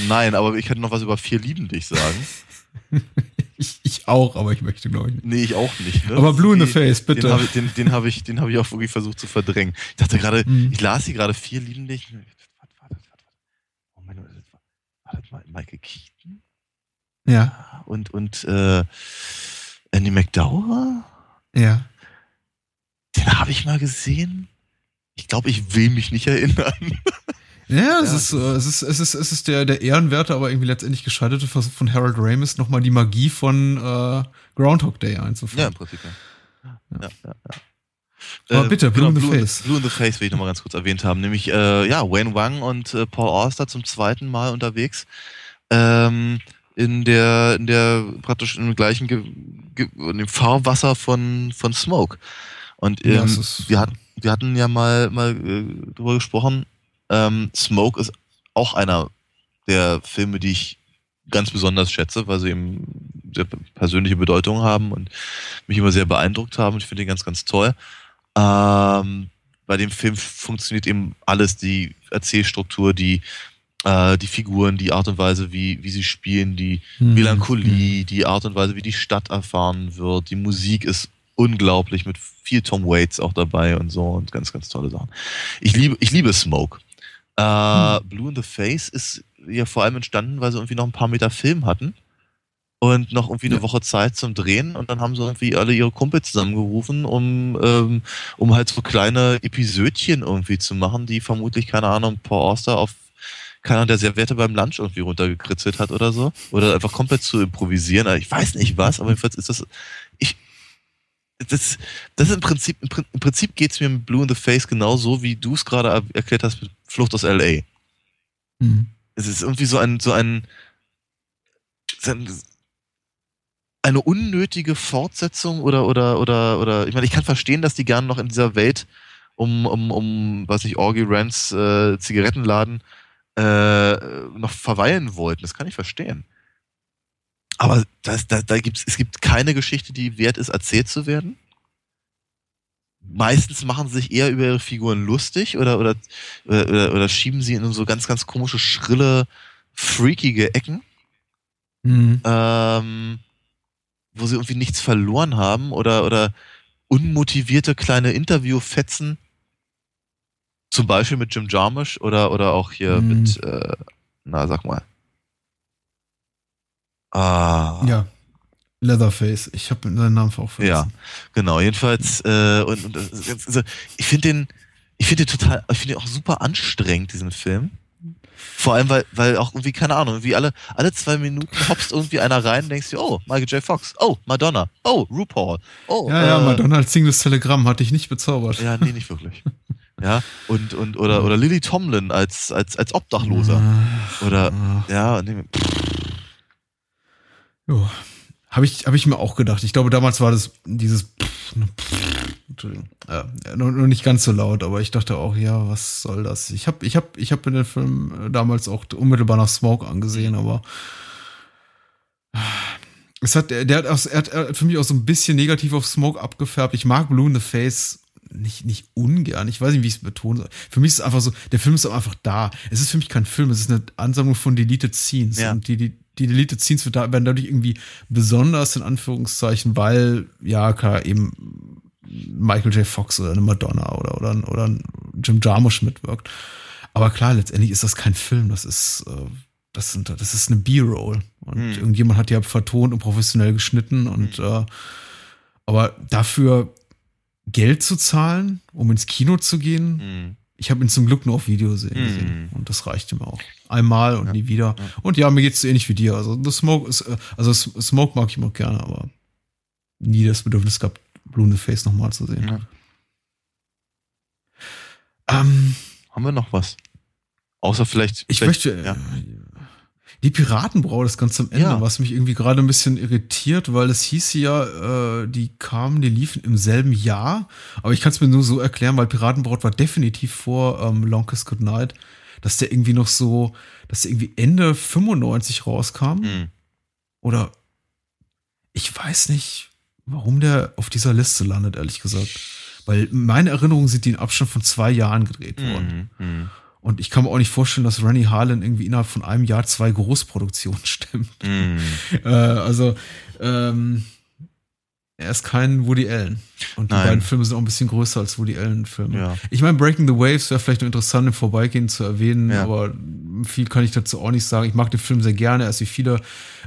nein, aber ich könnte noch was über Vier lieben dich sagen. (laughs) Ich, ich auch, aber ich möchte glaube ich nicht. Nee, ich auch nicht. Ne? Aber Blue in the Face, bitte. Den habe ich, den, den hab ich, den hab ich auch wirklich versucht zu verdrängen. Ich dachte gerade, Mhm. ich las hier gerade Vier lieben dich. Warte, warte, warte, warte. Moment, warte, warte mal, Michael Keaton Ja, und, und äh, Andy McDowell? ja. Den habe ich mal gesehen. Ich glaube, ich will mich nicht erinnern. Ja, es Ja. ist, äh, es ist, es ist, es ist der, der ehrenwerte, aber irgendwie letztendlich gescheiterte Versuch von Harold Ramis, nochmal die Magie von äh, Groundhog Day Ja, einzuführen. im Prinzip. Ja, ja, ja. ja. Aber bitte, Blue in the Face. Blue in the Face will ich nochmal ganz kurz erwähnt haben. Nämlich, äh, ja, Wayne Wang und äh, Paul Auster zum zweiten Mal unterwegs. Ähm, in der, in der praktisch im gleichen Ge Ge in dem Fahrwasser von, von Smoke. Und ähm, Ja, wir, hatten, wir hatten ja mal, mal äh, drüber gesprochen, ähm, Smoke ist auch einer der Filme, die ich ganz besonders schätze, weil sie eben sehr persönliche Bedeutung haben und mich immer sehr beeindruckt haben. Ich finde ihn ganz, ganz toll. Ähm, bei dem Film funktioniert eben alles, die Erzählstruktur, die, äh, die Figuren, die Art und Weise, wie, wie sie spielen, die Hm. Melancholie, die Art und Weise, wie die Stadt erfahren wird. Die Musik ist unglaublich mit viel Tom Waits auch dabei und so und ganz, ganz tolle Sachen. Ich liebe, ich liebe Smoke. Äh, Blue in the Face ist ja vor allem entstanden, weil sie irgendwie noch ein paar Meter Film hatten und noch irgendwie eine Ja. Woche Zeit zum Drehen und dann haben sie irgendwie alle ihre Kumpel zusammengerufen, um, ähm, um halt so kleine Episödchen irgendwie zu machen, die vermutlich, keine Ahnung, Paul Auster auf keiner der Serviette beim Lunch irgendwie runtergekritzelt hat oder so. Oder einfach komplett zu improvisieren. Also Ich weiß nicht was, aber jedenfalls ist das. Ich. Das, das ist im Prinzip, im Prin- im Prinzip geht's mir mit Blue in the Face genauso, wie du es gerade er- erklärt hast mit Flucht aus LA. Hm. Es ist irgendwie so ein, so ein, so ein eine unnötige Fortsetzung oder, oder, oder, oder, ich meine, ich kann verstehen, dass die gerne noch in dieser Welt um, um, um, was ich, Orgy Rants äh, Zigarettenladen äh, noch verweilen wollten. Das kann ich verstehen. Aber das, da, da gibt's, es gibt keine Geschichte, die wert ist, erzählt zu werden. Meistens machen sie sich eher über ihre Figuren lustig oder, oder, oder, oder, schieben sie in so ganz, ganz komische, schrille, freakige Ecken Hm. ähm, wo sie irgendwie nichts verloren haben oder, oder unmotivierte kleine Interviewfetzen. Zum Beispiel mit Jim Jarmusch oder, oder auch hier Mhm. mit, äh, na, sag mal. Ah, Ja. Leatherface. Ich habe seinen Namen auch vergessen. genau. Jedenfalls, äh, und, und also, ich finde den, ich finde den total, ich finde den auch super anstrengend, diesen Film. Vor allem, weil, weil auch irgendwie, keine Ahnung, wie alle, alle zwei Minuten hopst irgendwie einer rein und denkst dir, oh, Michael J. Fox, oh, Madonna, oh, RuPaul, oh, Ja, ja, äh, Madonna als singendes Telegramm hatte ich nicht bezaubert. Ja, nee, nicht wirklich. Ja, und, und, oder, oder Lily Tomlin als, als, als Obdachloser. Oder, Ah, ja, nee, Jo. Habe ich, hab ich mir auch gedacht. Ich glaube, damals war das dieses Entschuldigung. Ja, nur, nur nicht ganz so laut, aber ich dachte auch, ja, was soll das? Ich habe ich hab, ich hab mir den Film äh, damals auch unmittelbar nach Smoke angesehen, aber es hat, der hat, auch, er hat, für mich auch so ein bisschen negativ auf Smoke abgefärbt. Ich mag Blue in the Face nicht, nicht ungern. Ich weiß nicht, wie ich es betonen soll. Für mich ist es einfach so, der Film ist einfach da. Es ist für mich kein Film, es ist eine Ansammlung von Deleted Scenes. Ja. Und die, die, die Deleted Scenes werden dadurch irgendwie besonders in Anführungszeichen, weil, ja, klar, eben Michael J. Fox oder eine Madonna oder, oder, oder ein Jim Jarmusch mitwirkt. Aber klar, letztendlich ist das kein Film, das ist, äh, das sind, das ist eine B-Roll. Und Hm. irgendjemand hat die ja vertont und professionell geschnitten und, äh, aber dafür Geld zu zahlen, um ins Kino zu gehen, hm. ich habe ihn zum Glück nur auf Video sehen gesehen. Und das reichte mir auch. Einmal und Ja. nie wieder. Ja. Und ja, mir geht's so ähnlich wie dir. Also The Smoke ist, äh, also Smoke mag ich immer gerne, aber nie das Bedürfnis gehabt, Blue in the Face nochmal zu sehen. Ja. Ähm, Haben wir noch was? Außer vielleicht. ich vielleicht, möchte, Ja. äh, die Piratenbraut ist ganz am Ende, Ja. was mich irgendwie gerade ein bisschen irritiert, weil es hieß ja, äh, die kamen, die liefen im selben Jahr. Aber ich kann es mir nur so erklären, weil Piratenbraut war definitiv vor ähm, Longest Good Night, dass der irgendwie noch so, dass der irgendwie Ende 95 rauskam. Hm. Oder ich weiß nicht, warum der auf dieser Liste landet, ehrlich gesagt. Weil meine Erinnerungen sind die in Abstand von zwei Jahren gedreht worden. Hm. Hm. Und ich kann mir auch nicht vorstellen, dass Rennie Harlan irgendwie innerhalb von einem Jahr zwei Großproduktionen (laughs) stimmt. Hm. Äh, also, ähm, er ist kein Woody Allen. Und die Nein. beiden Filme sind auch ein bisschen größer als Woody Allen-Filme. Ja. Ich meine, Breaking the Waves wäre vielleicht noch interessant im Vorbeigehen zu erwähnen, Ja. aber viel kann ich dazu auch nicht sagen. Ich mag den Film sehr gerne. Er ist wie viele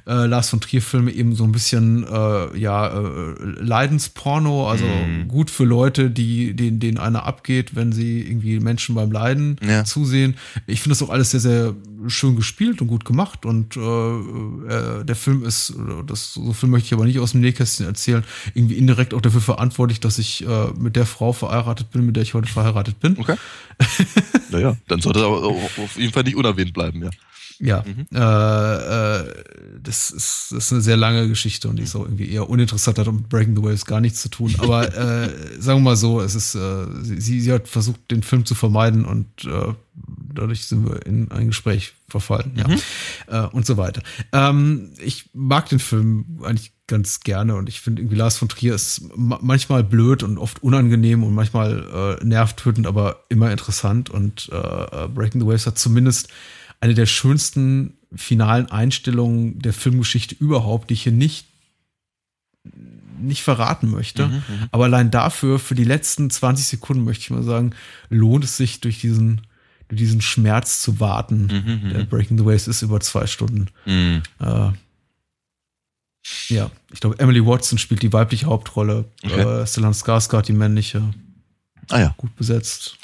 äh, Lars von Trier-Filme eben so ein bisschen äh, ja, äh, Leidensporno, also Mhm. gut für Leute, die denen, denen einer abgeht, wenn sie irgendwie Menschen beim Leiden Ja. zusehen. Ich finde das auch alles sehr, sehr schön gespielt und gut gemacht. Und äh, äh, der Film ist, das so viel möchte ich aber nicht aus dem Nähkästchen erzählen, irgendwie indirekt auch dafür verantwortlich, dass ich äh, mit der Frau verheiratet bin, mit der ich heute verheiratet bin. Okay. (laughs) naja, dann sollte er aber auf jeden Fall nicht unerwähnt bleiben, ja. Ja, Mhm. äh, äh, das, ist, das ist eine sehr lange Geschichte und die ist auch irgendwie eher uninteressant, hat mit Breaking the Waves gar nichts zu tun. Aber äh, (laughs) sagen wir mal so, es ist, äh, sie, sie hat versucht, den Film zu vermeiden und äh, dadurch sind wir in ein Gespräch verfallen, ja. Äh, und so weiter. Ähm, ich mag den Film eigentlich ganz gerne und ich finde irgendwie Lars von Trier ist ma manchmal blöd und oft unangenehm und manchmal äh, nervtötend, aber immer interessant und äh, Breaking the Waves hat zumindest eine der schönsten finalen Einstellungen der Filmgeschichte überhaupt, die ich hier nicht nicht verraten möchte. Mhm, Aber allein dafür, für die letzten 20 Sekunden, möchte ich mal sagen, lohnt es sich, durch diesen, durch diesen Schmerz zu warten. Mhm, Der Breaking the Waves ist über zwei Stunden. Mhm. Äh, ja, ich glaube, Emily Watson spielt die weibliche Hauptrolle. Okay. Äh, Stellan Skarsgård die männliche. Ah ja. Gut besetzt.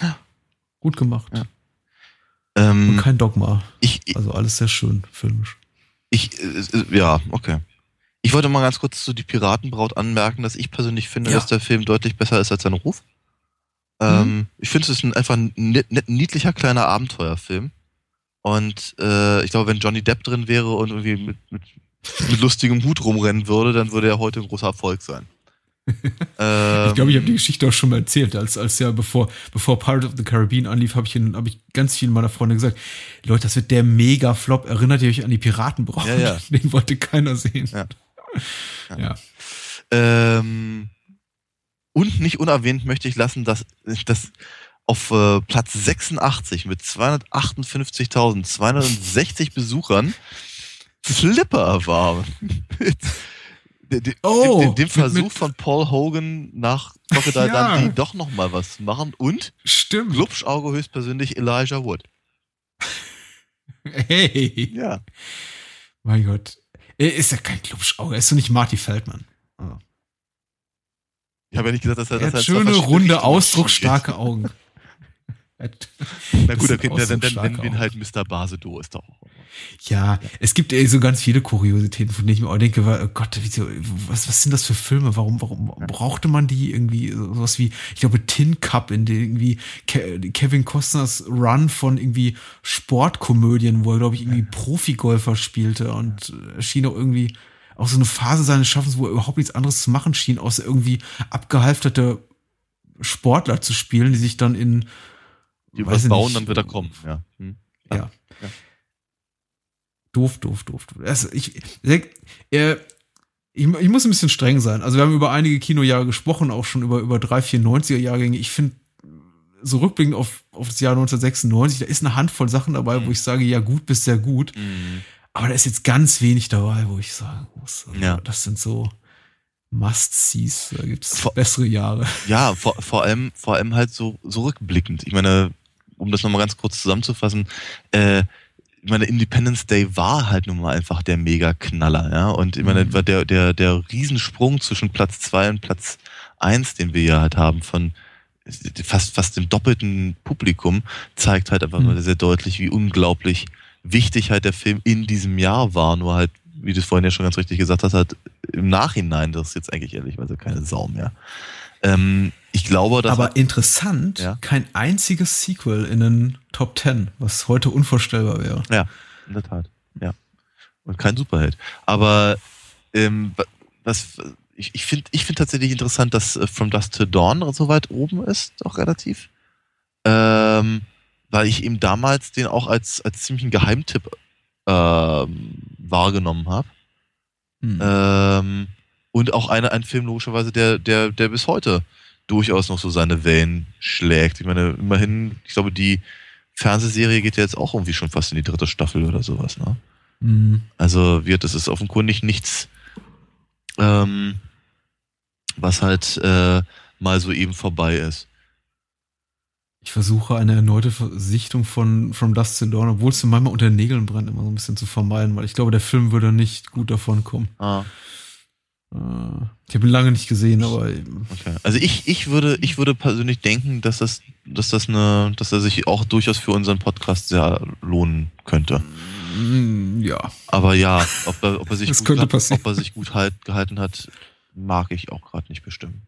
Gut gemacht. Ja. Ähm, Und kein Dogma. ich, Also alles sehr schön filmisch. ich, äh, äh, ja, okay. Ich wollte mal ganz kurz zu die Piratenbraut anmerken, dass ich persönlich finde, Ja. dass der Film deutlich besser ist als sein Ruf. Ähm, ich finde, es ist ein, einfach ein niedlicher kleiner Abenteuerfilm. Und äh, ich glaube, wenn Johnny Depp drin wäre und irgendwie mit, mit, mit lustigem Hut rumrennen würde, dann würde er heute ein großer Erfolg sein. Ähm, Ich glaube, ich habe die Geschichte auch schon mal erzählt, als, als ja bevor, bevor Pirate of the Caribbean anlief, habe ich, in- hab ich ganz vielen meiner Freunde gesagt, Leute, das wird der Mega-Flop. Erinnert ihr euch an die Piratenbraut? Ja, ja. (laughs) Den wollte keiner sehen. Ja. Ja. Ähm, und nicht unerwähnt möchte ich lassen, dass, dass auf äh, Platz 86 mit 258.260 Besuchern Flipper war. (laughs) Oh, dem, dem, dem mit- Versuch mit- von Paul Hogan nach Crocodile (laughs) Ja. Dundee doch noch mal was zu machen und Stimmt. Glubschauge höchstpersönlich Elijah Wood. (laughs) Hey. Ja. Mein Gott. Er ist ja kein Klubschauge, er ist doch nicht Marty Feldman. Oh. Ich habe ja nicht gesagt, dass er, Er dass hat schöne, runde, ausdrucksstarke Augen. (laughs) Na gut, Das dann, dann, dann, nennen wir ihn halt Mr. Basedo, ist doch auch. Ja, es gibt eh so ganz viele Kuriositäten, von denen ich mir auch denke, oh Gott, was, was sind das für Filme? Warum, warum brauchte man die irgendwie sowas wie, ich glaube, Tin Cup, in den irgendwie Ke Kevin Costners Run von irgendwie Sportkomödien, wo er, glaube ich, irgendwie Profigolfer spielte und äh, schien auch irgendwie auch so eine Phase seines Schaffens, wo er überhaupt nichts anderes zu machen schien, außer irgendwie abgehalfterte Sportler zu spielen, die sich dann in Die was bauen, nicht, dann wird er kommen. Ja. Hm. ja. Doof, doof, doof. doof. Also ich, äh, ich, ich muss ein bisschen streng sein. Also wir haben über einige Kinojahre gesprochen, auch schon über, über drei, vier 90er-Jahrgänge. Ich finde, so rückblickend auf, auf das Jahr 1996, da ist eine Handvoll Sachen dabei, wo ich sage, ja gut bis sehr gut. Mhm. Aber da ist jetzt ganz wenig dabei, wo ich sagen muss, also Ja. das sind so Must-Sees. Da gibt es bessere Jahre. Ja, vor, vor allem, vor allem halt so, so rückblickend. Ich meine, um das nochmal ganz kurz zusammenzufassen, äh, ich meine, Independence Day war halt nun mal einfach der Mega-Knaller, ja. Und ich meine, Mhm. der, der, der Riesensprung zwischen Platz zwei und Platz eins, den wir ja halt haben, von fast, fast dem doppelten Publikum, zeigt halt einfach Mhm. mal sehr deutlich, wie unglaublich wichtig halt der Film in diesem Jahr war. Nur halt, wie du es vorhin ja schon ganz richtig gesagt hast, halt im Nachhinein, das ist jetzt eigentlich ehrlicherweise keine Sau mehr. Ähm, ich glaube, dass Aber interessant, Ja. kein einziges Sequel in den Top Ten, was heute unvorstellbar wäre. Ja, in der Tat. Ja. Und kein Superheld. Aber ähm, wa- was ich, ich finde ich find tatsächlich interessant, dass äh, From Dusk to Dawn so weit oben ist, auch relativ. Ähm, weil ich ihm damals den auch als, als ziemlichen Geheimtipp ähm, wahrgenommen habe. Hm. Ähm, und auch eine, ein Film, logischerweise, der, der, der bis heute durchaus noch so seine Wellen schlägt. Ich meine, immerhin, ich glaube, die Fernsehserie geht ja jetzt auch irgendwie schon fast in die dritte Staffel oder sowas, ne? Hm. Also wird, das ist offenkundig nichts, ähm, was halt äh, mal so eben vorbei ist. Ich versuche eine erneute Sichtung von From Dust to Dawn, obwohl es mir manchmal unter den Nägeln brennt, immer so ein bisschen zu vermeiden, weil ich glaube, der Film würde nicht gut davon kommen. Ah, Ich habe ihn lange nicht gesehen, aber okay. Also ich, ich würde, ich würde persönlich denken, dass das, dass das eine, dass er sich auch durchaus für unseren Podcast sehr lohnen könnte. mm, ja. Aber ja, ob er, ob er sich (laughs) Das gut, hat, passieren. ob er sich gut halt, gehalten hat, mag ich auch gerade nicht bestimmen.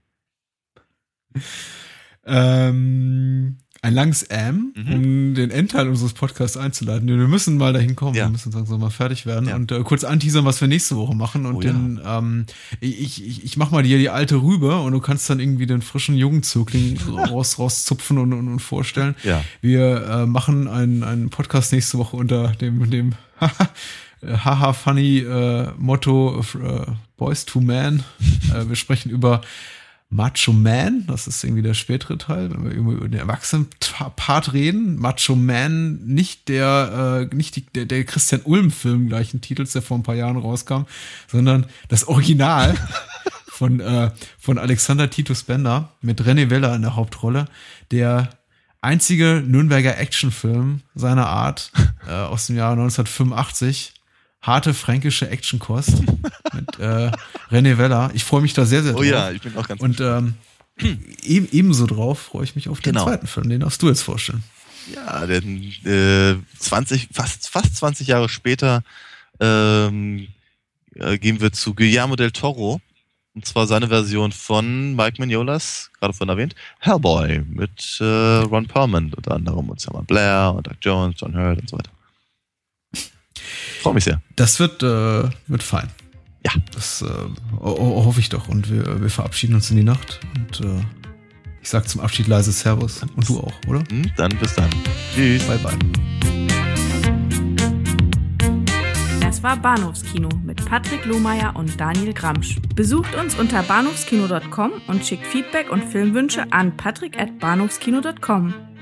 Ähm, ein langes M, Mhm. um den Endteil unseres Podcasts einzuleiten. Wir müssen mal dahin kommen. Ja. Wir müssen sagen, so mal fertig werden Ja. und äh, kurz anteasern, was wir nächste Woche machen. Und Oh ja. den, ähm, ich, ich, ich mach mal dir die alte Rübe und du kannst dann irgendwie den frischen Jugendzögling (laughs) raus, rauszupfen und, und, und vorstellen. Ja. Wir äh, machen einen, einen Podcast nächste Woche unter dem, dem (laughs) haha funny äh, Motto äh, Boys to Man. Äh, wir sprechen über Macho Man, das ist irgendwie der spätere Teil, wenn wir über den Erwachsenen-Part reden. Macho Man, nicht der, äh, nicht die, der, der Christian Ulm-Film gleichen Titels, der vor ein paar Jahren rauskam, sondern das Original (laughs) von, äh, von Alexander Titus Bender mit René Weller in der Hauptrolle, der einzige Nürnberger Actionfilm seiner Art (laughs) äh, aus dem Jahr 1985. Harte fränkische Actionkost (laughs) mit äh, René Weller. Ich freue mich da sehr, sehr Oh drauf. ja, ich bin auch ganz Und ähm, eben, (clears throat) ebenso drauf freue ich mich auf den Genau. zweiten Film. Den darfst du jetzt vorstellen. Ja, denn äh, 20, fast, fast 20 Jahre später ähm, äh, gehen wir zu Guillermo del Toro. Und zwar seine Version von Mike Mignolas, gerade vorhin erwähnt, Hellboy mit äh, Ron Perlman unter anderem und Selma Blair und Doug Jones, John Hurt und so weiter. Freue mich sehr. Das wird, äh, wird fein. Ja. Das äh, ho- ho- hoffe ich doch. Und wir, wir verabschieden uns in die Nacht. Und äh, ich sag zum Abschied leise Servus. Und du auch, oder? Hm, dann bis dann. Tschüss. Bye, bye. Das war Bahnhofskino mit Patrick Lohmeier und Daniel Gramsch. Besucht uns unter bahnhofskino.com und schickt Feedback und Filmwünsche an patrick@bahnhofskino.com.